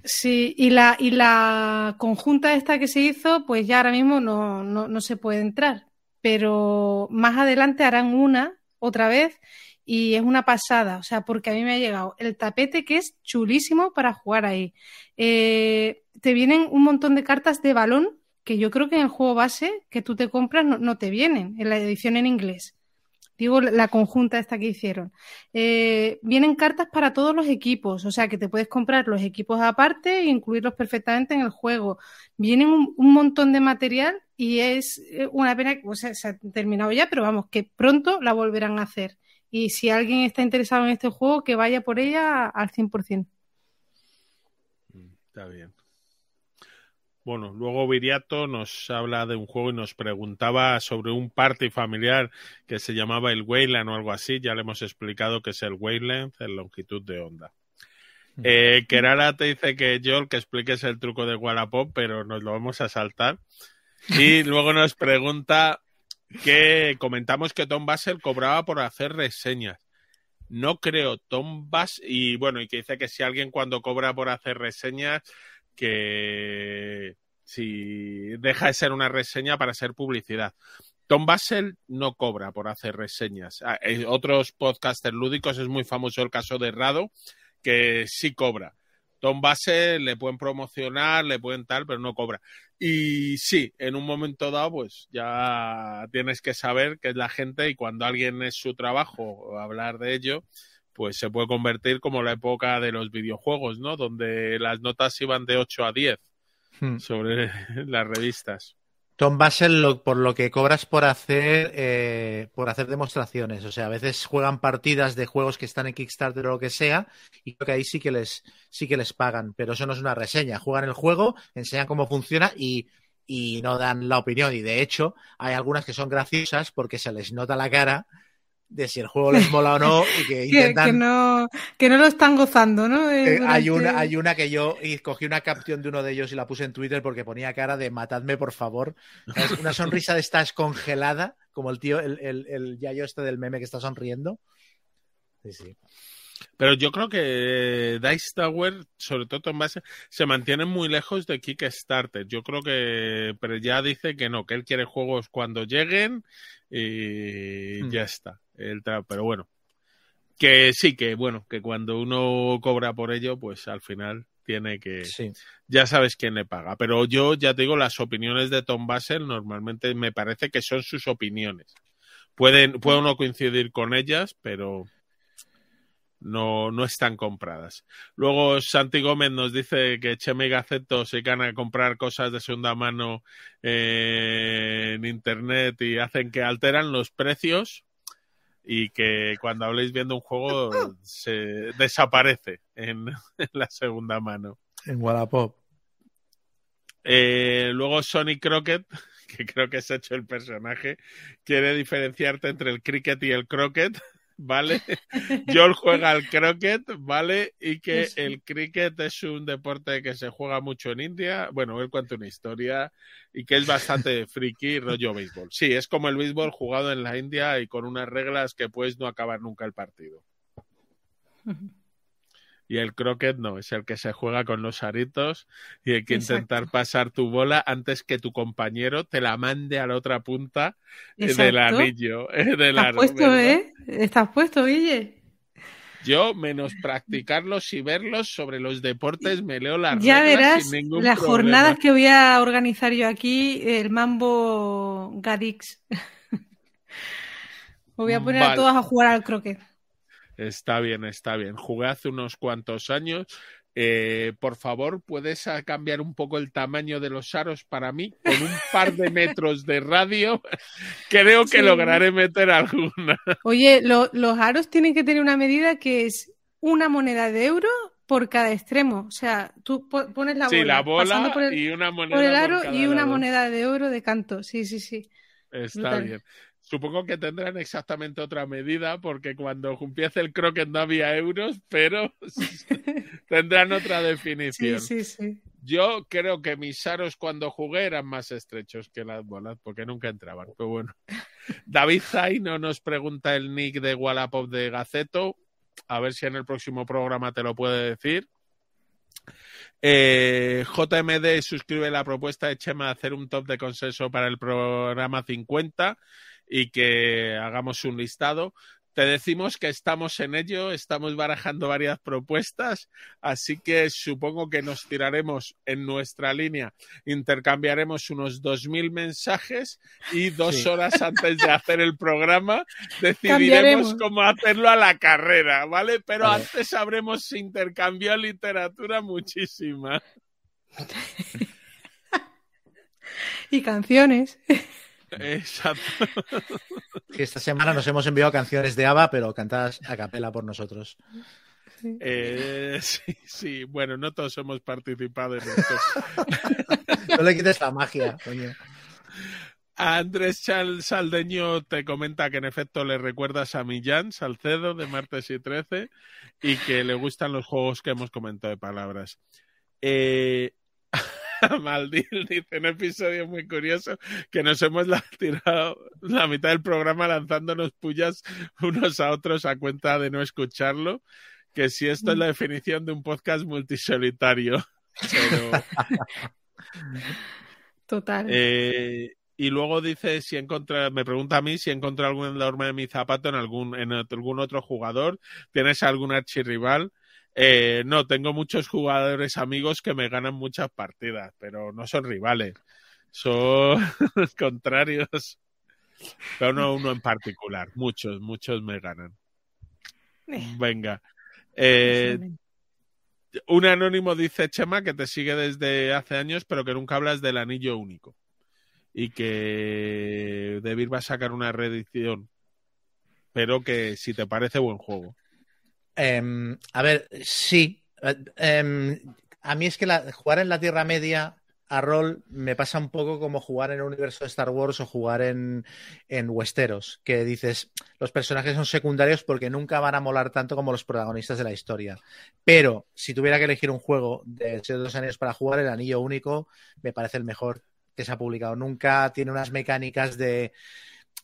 Sí, y la, y la conjunta esta que se hizo, pues ya ahora mismo no, no, no se puede entrar. Pero más adelante harán una otra vez y es una pasada. O sea, porque a mí me ha llegado el tapete que es chulísimo para jugar ahí. Eh, te vienen un montón de cartas de balón que yo creo que en el juego base que tú te compras no, te vienen, en la edición en inglés. Digo, la- conjunta esta que hicieron. Eh, vienen cartas para todos los equipos, o sea que te puedes comprar los equipos aparte e incluirlos perfectamente en el juego. Vienen un, montón de material y es eh, una pena que se ha terminado ya, pero vamos, que pronto la volverán a hacer. Y si alguien está interesado en este juego, que vaya por ella al 100%. Está bien. Bueno, luego Viriato nos habla de un juego y nos preguntaba sobre un party familiar que se llamaba el Wayland o algo así. Ya le hemos explicado que es el Wavelength en longitud de onda. Eh, Kerala te dice que Joel que expliques el truco de Wallapop, pero nos lo vamos a saltar. Y luego nos pregunta que comentamos que Tom Basel cobraba por hacer reseñas. No creo Tom Bass y bueno, y que dice que si alguien cuando cobra por hacer reseñas que si deja de ser una reseña para ser publicidad. Tom Basel no cobra por hacer reseñas. Ah, En otros podcasters lúdicos es muy famoso el caso de Rado, que sí cobra. Tom Basel le pueden promocionar, le pueden tal, pero no cobra. Y sí, en un momento dado, pues ya tienes que saber qué es la gente y cuando alguien es su trabajo hablar de ello, pues se puede convertir como la época de los videojuegos, ¿no? Donde las notas iban de 8 a 10 Hmm. sobre las revistas. Tom Basel, lo- por lo que cobras por hacer, eh, por hacer demostraciones. O sea, a veces juegan partidas de juegos que están en Kickstarter o lo que sea, y creo que ahí sí que les, sí que les pagan. Pero eso no es una reseña. Juegan el juego, enseñan cómo funciona y, y no dan la opinión. Y de hecho, hay algunas que son graciosas porque se les nota la cara de si el juego les mola o no y que intentan. que no, que no lo están gozando, ¿no? Eh, Eh, hay, una, hay una que yo y cogí una capción de uno de ellos y la puse en Twitter porque ponía cara de matadme, por favor. ¿Sabes? Una sonrisa de estas congelada, como el tío, el, el, el yayo este del meme que está sonriendo. Sí, sí. Pero yo creo que Dice Tower, sobre todo en base, se mantienen muy lejos de Kickstarter. Yo creo que, pero ya dice que no, que él quiere juegos cuando lleguen y Hmm. ya está. El tra- pero bueno, que sí, que bueno, que cuando uno cobra por ello, pues al final tiene que, Sí. ya sabes quién le paga. Pero yo ya te digo, las opiniones de Tom Basel normalmente me parece que son sus opiniones. Pueden, puedo no coincidir con ellas, pero no, no están compradas. Luego Santi Gómez nos dice que Cheme y Gaceto se van a comprar cosas de segunda mano eh, en internet y hacen que alteran los precios y que cuando habléis viendo un juego se desaparece en, en la segunda mano. En Wallapop. Eh, luego Sonny Crockett, que creo que es hecho el personaje, quiere diferenciarte entre el cricket y el croquet, ¿vale? Joel juega al croquet, ¿vale? Y que el cricket es un deporte que se juega mucho en India. Bueno, él cuenta una historia y que es bastante friki, rollo béisbol. Sí, es como el béisbol jugado en la India y con unas reglas que pues no acabar nunca el partido. Y el croquet no, es el que se juega con los aritos y hay que intentar pasar tu bola antes que tu compañero te la mande a la otra punta eh, del anillo. eh, del Estás puesto, ¿verdad? ¿eh? Estás puesto, Guille. Yo, menos practicarlos y verlos sobre los deportes, me leo las Ya reglas verás sin ningún las problema. jornadas que voy a organizar yo aquí, el Mambo Gadix. Os voy a poner a todos a jugar al croquet. Está bien, está bien. Jugué hace unos cuantos años. Eh, por favor, ¿puedes cambiar un poco el tamaño de los aros para mí? Con un par de metros de radio, creo que Sí. lograré meter alguna. Oye, lo- los aros tienen que tener una medida que es una moneda de euro por cada extremo. O sea, tú po- pones la bola, sí, la bola por el, y una moneda. por el aro y una lado. moneda de oro de canto. Sí, sí, sí. Está brutal. bien. Supongo que tendrán exactamente otra medida, porque cuando empiece el croquet no había euros, pero tendrán otra Sí, definición. sí, sí. Yo creo que mis aros cuando jugué eran más estrechos que las bolas, porque nunca entraban. Pero bueno. David Zaino nos pregunta el nick de Wallapop de Gaceto. A ver si en el próximo programa te lo puede decir. Eh, JMD suscribe la propuesta de Chema de hacer un top de consenso para el programa 50 y que hagamos un listado. Te decimos que estamos en ello, estamos barajando varias propuestas, así que supongo que nos tiraremos en nuestra línea, intercambiaremos unos 2.000 mensajes y dos Sí. horas antes de hacer el programa decidiremos cómo hacerlo a la carrera, ¿vale? Pero Vale. antes habremos intercambiado literatura muchísima. Y canciones. Exacto. Que esta semana nos hemos enviado canciones de ABBA, pero cantadas a capela por nosotros. Eh, sí, sí, bueno, no todos hemos participado en esto. No le quites la magia, coño. Andrés Chal Saldeño te comenta que en efecto le recuerdas a Millán Salcedo de Martes y 13 y que le gustan los juegos que hemos comentado de palabras. Eh, Maldil dice un episodio muy curioso que nos hemos la- tirado la mitad del programa lanzándonos pullas unos a otros a cuenta de no escucharlo. Que si esto es la definición de un podcast multisolitario. Pero, Total. Eh, y luego dice si encontra, me pregunta a mí si encontrado algún enorme de mi zapato en algún, en algún otro jugador. ¿Tienes algún archirrival? Eh, no, tengo muchos jugadores amigos que me ganan muchas partidas, pero no son rivales. Son contrarios. Pero no uno en particular. Muchos, muchos me ganan. Eh, Venga. Eh, un anónimo dice, Chema, que te sigue desde hace años, pero que nunca hablas del anillo único. Y que Debir va a sacar una reedición. Pero que si te parece buen juego. Em, a ver, sí. Em, a mí es que la- jugar en la Tierra Media a rol me pasa un poco como jugar en el universo de Star Wars o jugar en, en Westeros, que dices, los personajes son secundarios porque nunca van a molar tanto como los protagonistas de la historia. Pero si tuviera que elegir un juego de Señor de los para jugar, el Anillo Único me parece el mejor que se ha publicado nunca. Tiene unas mecánicas de,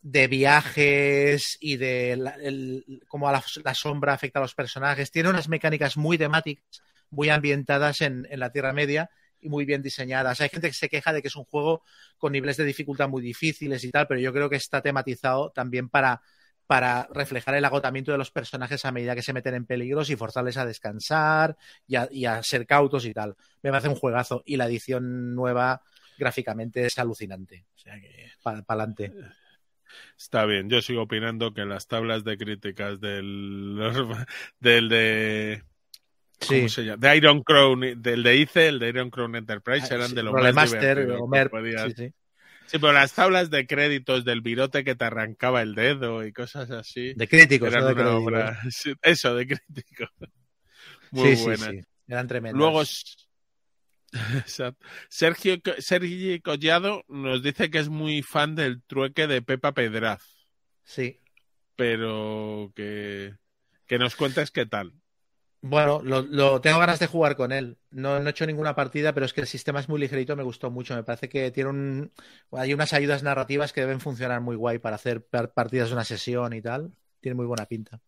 de viajes y de la- el- cómo la, sombra afecta a los personajes. Tiene unas mecánicas muy temáticas, muy ambientadas en, la Tierra Media y muy bien diseñadas. Hay gente que se queja de que es un juego con niveles de dificultad muy difíciles y tal, pero yo creo que está tematizado también para, para reflejar el agotamiento de los personajes a medida que se meten en peligros y forzarles a descansar y a, y a ser cautos y tal. Me parece un juegazo y la edición nueva gráficamente es alucinante. O sea que, para adelante. Está bien, yo sigo opinando que las tablas de críticas del, del de... ¿Cómo Sí. se llama? De Iron Crown, del de ICE, el de Iron Crown Enterprise, eran de lo más podías- sí, sí. Sí, pero las tablas de créditos del virote que te arrancaba el dedo y cosas así. De críticos, eran no de una críticos. obra. Eso, de crítico. Muy buenas. sí. Eran tremendas. Luego, Exacto. Sergio, Sergio Collado nos dice que es muy fan del trueque de Pepa Pedraz, Sí. pero que, que nos cuentes qué tal. Bueno, lo, lo- tengo ganas de jugar con él. No, no he hecho ninguna partida, pero es que el sistema es muy ligerito, me gustó mucho. Me parece que tiene un, hay unas ayudas narrativas que deben funcionar muy guay para hacer par- partidas de una sesión y tal. Tiene muy buena pinta.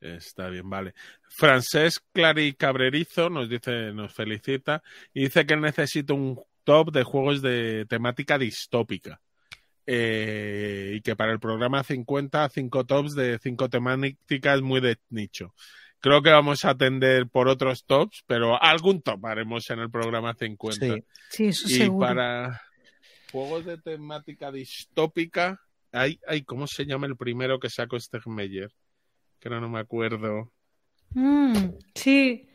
Está bien, vale. Francesc Clary Cabrerizo nos dice, nos felicita y dice que necesita un top de juegos de temática distópica. Eh, y que para el programa 50, cinco tops de cinco temáticas muy de nicho. Creo que vamos a atender por otros tops, pero algún top haremos en el programa 50. Sí, sí eso y seguro. para juegos de temática distópica, hay, hay, ¿cómo se llama el primero que sacó Stegmeyer? Que ahora no me acuerdo. Mm, sí,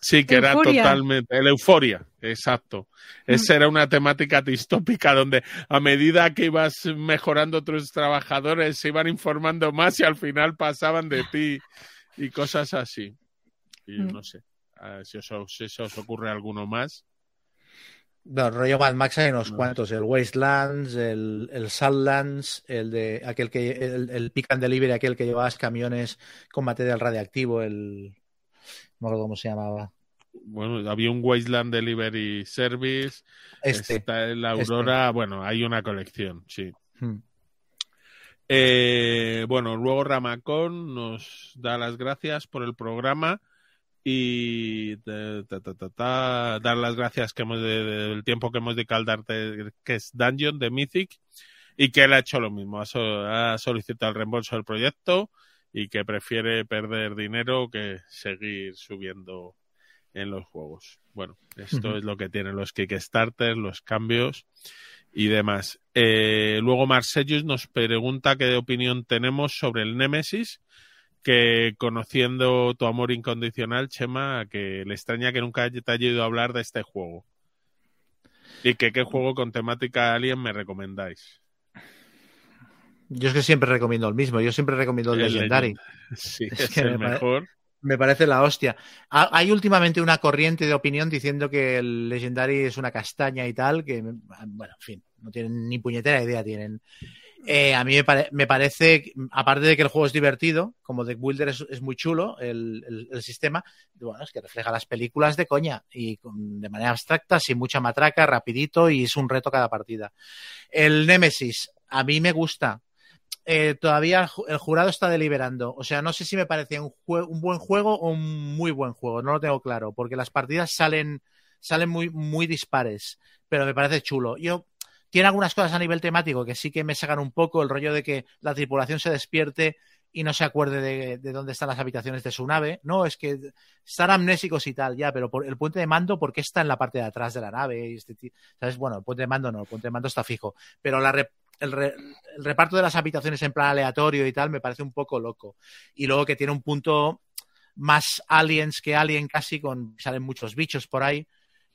Sí, que era totalmente. El euforia, exacto. Esa era una temática distópica donde a medida que ibas mejorando tus trabajadores se iban informando más y al final pasaban de ti y cosas así. Y Mm. no sé. a ver si, os, si os ocurre alguno más. No, rollo Mad Max hay unos No. cuantos, el Wastelands, el, el Saltlands, el de aquel que el, el Pick and Delivery, aquel que llevabas camiones con material radiactivo, el no me acuerdo cómo se llamaba. Bueno, había un Wasteland Delivery Service. Este. Está el Aurora. Bueno, hay una colección, sí. Hmm. Eh, bueno, luego Ramacón nos da las gracias por el programa y ta, ta, ta, ta, ta, dar las gracias que hemos de- del tiempo que hemos dedicado al Darte, que es Dungeon de Mythic y que él ha hecho lo mismo, ha, so- ha solicitado el reembolso del proyecto y que prefiere perder dinero que seguir subiendo en los juegos. Bueno, esto es lo que tienen los Kickstarter, los cambios y demás. Eh, luego Marsellus nos pregunta qué opinión tenemos sobre el Nemesis, que conociendo tu amor incondicional, Chema, que le extraña que nunca te haya ido a hablar de este juego. Y que qué juego con temática alien me recomendáis. Yo es que siempre recomiendo el mismo, yo siempre recomiendo el, El Legendary. Sí, Es es, que el me pare- mejor. Me parece la hostia. Ha- Hay últimamente una corriente de opinión diciendo que el Legendary es una castaña y tal, que, bueno, en fin, no tienen ni puñetera idea tienen. Eh, a mí me, pare- me parece, aparte de que el juego es divertido, como Deck Builder es, es muy chulo, el, el- el sistema, bueno, es que refleja las películas de coña y con- de manera abstracta, sin mucha matraca, rapidito y es un reto cada partida. El Nemesis, a mí me gusta. Eh, todavía el ju- el jurado está deliberando. O sea, no sé si me parece un, un buen juego o un muy buen juego. No lo tengo claro, porque las partidas salen, salen muy, muy dispares, pero me parece chulo. Yo tiene algunas cosas a nivel temático que sí que me sacan un poco el rollo de que la tripulación se despierte y no se acuerde de, de dónde están las habitaciones de su nave. No, es que están amnésicos y tal, ya, pero por el puente de mando, ¿por qué está en la parte de atrás de la nave? Y este ¿Sabes? Bueno, el puente de mando no, el puente de mando está fijo, pero la re- el, re- el reparto de las habitaciones en plan aleatorio y tal me parece un poco loco. Y luego que tiene un punto más aliens que alien casi, con salen muchos bichos por ahí,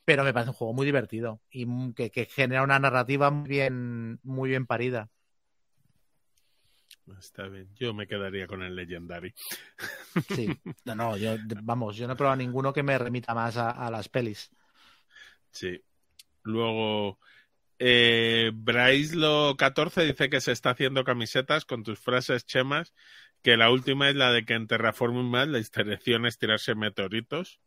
pero me parece un juego muy divertido y que, que genera una narrativa muy bien, muy bien parida. Está bien. Yo me quedaría con el Legendary. Sí, no, no, yo, vamos, yo no he probado ninguno que me remita más a, a las pelis. Sí. Luego, eh, Braislo14 dice que se está haciendo camisetas con tus frases chemas, que la última es la de que en Terraforming Mars la instalación es tirarse meteoritos.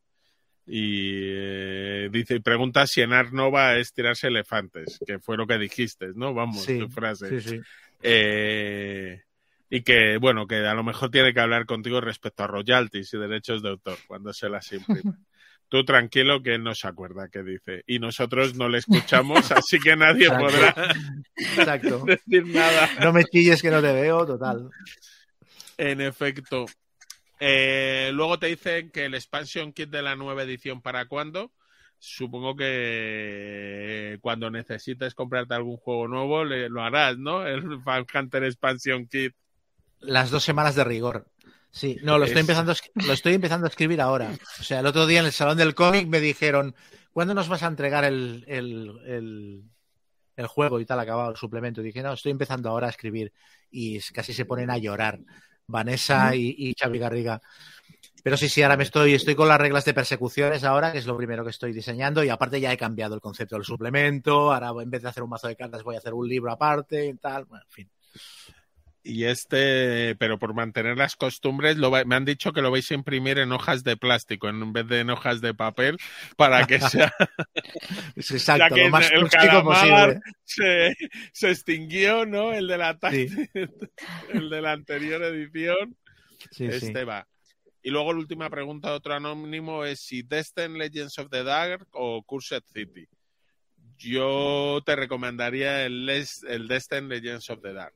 Y eh, dice, y pregunta si en Art Nova es tirarse elefantes, que fue lo que dijiste, ¿no? Vamos, Sí, tu frase. sí, sí. Eh, y que, bueno, que a lo mejor tiene que hablar contigo respecto a royalties y derechos de autor cuando se las imprima. Tú tranquilo que él no se acuerda qué dice. Y nosotros no le escuchamos, así que nadie Exacto. podrá Exacto. decir nada. No me chilles que no te veo, total. En efecto. Eh, luego te dicen que el expansion kit de la nueva edición para cuándo. Supongo que cuando necesites comprarte algún juego nuevo le- lo harás, ¿no? El Fan Hunter Expansion Kit. Las dos semanas de rigor. Sí, no, lo estoy, Es- empezando, lo estoy empezando a escribir ahora. O sea, el otro día en el Salón del Cómic me dijeron, ¿cuándo nos vas a entregar el, el, el, el juego y tal, acabado el suplemento? Y dije, no, estoy empezando ahora a escribir. Y casi se ponen a llorar. Vanessa y, y Xavi Garriga. Pero sí, sí, ahora me estoy, estoy con las reglas de persecuciones ahora, que es lo primero que estoy diseñando, y aparte ya he cambiado el concepto del suplemento, ahora en vez de hacer un mazo de cartas voy a hacer un libro aparte y tal, bueno, en fin. Y este, pero por mantener las costumbres, lo va- me han dicho que lo vais a imprimir en hojas de plástico en vez de en hojas de papel para que sea Es ya exacto, que lo más el posible. se, se extinguió, ¿no? El de la Sí. el de la anterior edición. Sí, sí. este va. Y luego la última pregunta de otro anónimo es si Destin Legends of the Dark o Cursed City. Yo te recomendaría el, el Destin Legends of the Dark.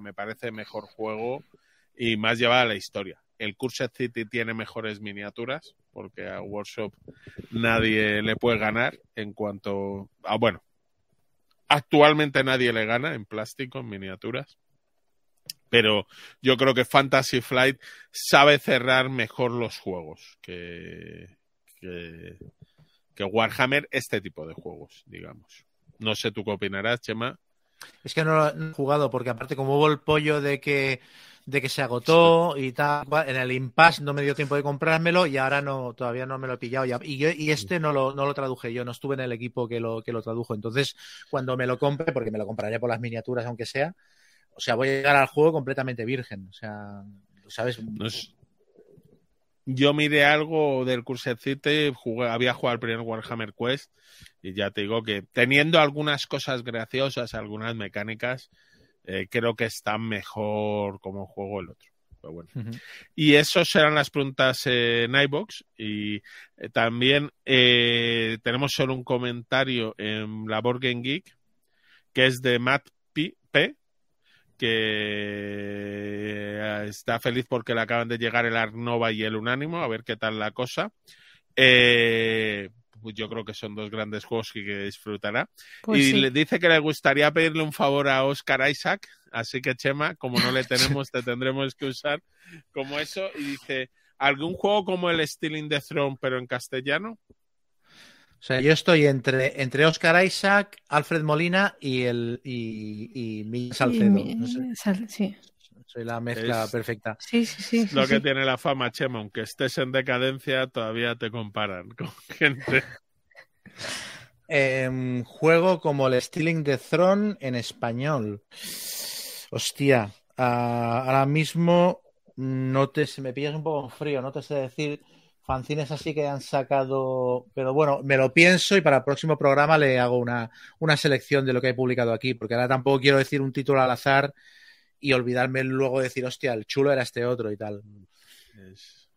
Me parece mejor juego y más llevada a la historia. El Cursed City tiene mejores miniaturas porque a Workshop nadie le puede ganar en cuanto a, bueno, actualmente nadie le gana en plástico, en miniaturas. Pero yo creo que Fantasy Flight sabe cerrar mejor los juegos que, que, que Warhammer, este tipo de juegos, digamos. No sé tú qué opinarás, Chema. Es que no lo he jugado porque aparte como hubo el pollo de que de que se agotó y tal, en el impasse no me dio tiempo de comprármelo y ahora no todavía no me lo he pillado ya. Y, yo, y este no lo, no lo traduje yo, no estuve en el equipo que lo, que lo tradujo. Entonces, cuando me lo compre, porque me lo compraré por las miniaturas aunque sea, o sea, voy a llegar al juego completamente virgen. O sea, ¿sabes? No es- Yo miré algo del Cursed City, jugué- había jugado el primer Warhammer Quest y ya te digo que teniendo algunas cosas graciosas, algunas mecánicas, eh, creo que está mejor como juego el otro. Pero bueno. Y esas serán las preguntas en iBox. Y eh, también eh, tenemos solo un comentario en la Board Game Geek, que es de Matt que eh, está feliz porque le acaban de llegar el Arnova y el Unánimo, a ver qué tal la cosa. Eh, pues yo creo que son dos grandes juegos que, que disfrutará. Pues y sí. le dice que le gustaría pedirle un favor a Oscar Isaac, así que Chema, como no le tenemos, te tendremos que usar como eso. Y dice, ¿algún juego como el Stealing the Throne, pero en castellano? O sea, yo estoy entre, entre Oscar Isaac, Alfred Molina y el y, y Miguel Salcedo. Y mi- No sé, Sal- sí. soy la mezcla Es- perfecta. Sí, sí, sí. sí, Lo que sí. tiene la fama, Chema, aunque estés en decadencia, todavía te comparan con gente. Em, juego como el Stealing the Throne en español. Hostia, ah, ahora mismo no te se me pillas un poco en frío, no te sé decir fanzines así que han sacado, pero bueno, me lo pienso y para el próximo programa le hago una, una selección de lo que he publicado aquí, porque ahora tampoco quiero decir un título al azar y olvidarme luego de decir, hostia, el chulo era este otro y tal. Es-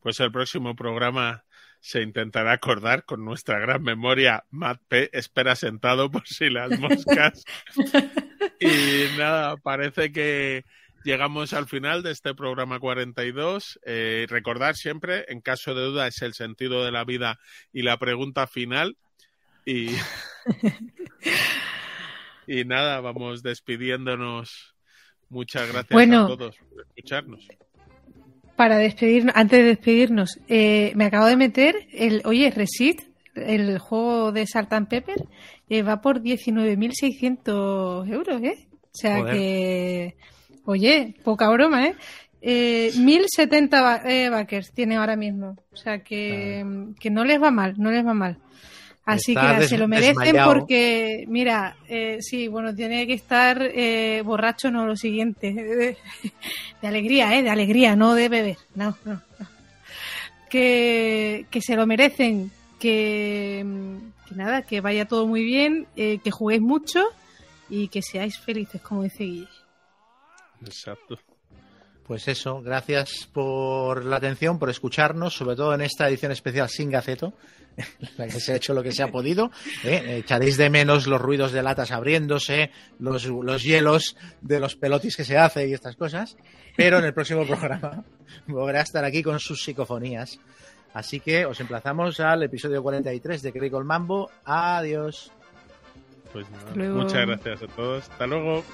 Pues el próximo programa se intentará acordar con nuestra gran memoria. Matt P. espera sentado por si las moscas. y nada, parece que llegamos al final de este programa 42. Eh, recordar siempre, en caso de duda, es el sentido de la vida y la pregunta final. Y, y nada, vamos despidiéndonos. Muchas gracias Bueno. a todos por escucharnos. Para despedirnos, antes de despedirnos, eh, me acabo de meter el, oye, Resist, el juego de Salt and Pepper, eh, va por 19.600 euros, ¿eh? O sea Joder. que, oye, poca broma, ¿eh? Eh, 1070 ba- eh, backers tiene ahora mismo. O sea que, que no les va mal, no les va mal. Así Está que se lo merecen desmayado. porque, mira, eh, sí, bueno, tiene que estar eh, borracho, no lo siguiente. De, de alegría, ¿eh? De alegría, no de beber. No, no, no. Que, que se lo merecen, que, que nada, que vaya todo muy bien, eh, que juguéis mucho y que seáis felices, como dice Guille. Exacto. Pues eso, gracias por la atención, por escucharnos, sobre todo en esta edición especial sin gaceto, en la que se ha hecho lo que se ha podido. ¿eh? Echaréis de menos los ruidos de latas abriéndose, los, los hielos de los pelotis que se hace y estas cosas, pero en el próximo programa volverá a estar aquí con sus psicofonías. Así que os emplazamos al episodio 43 de Critical Mambo. Adiós. Pues nada, Hasta luego. muchas gracias a todos. Hasta luego.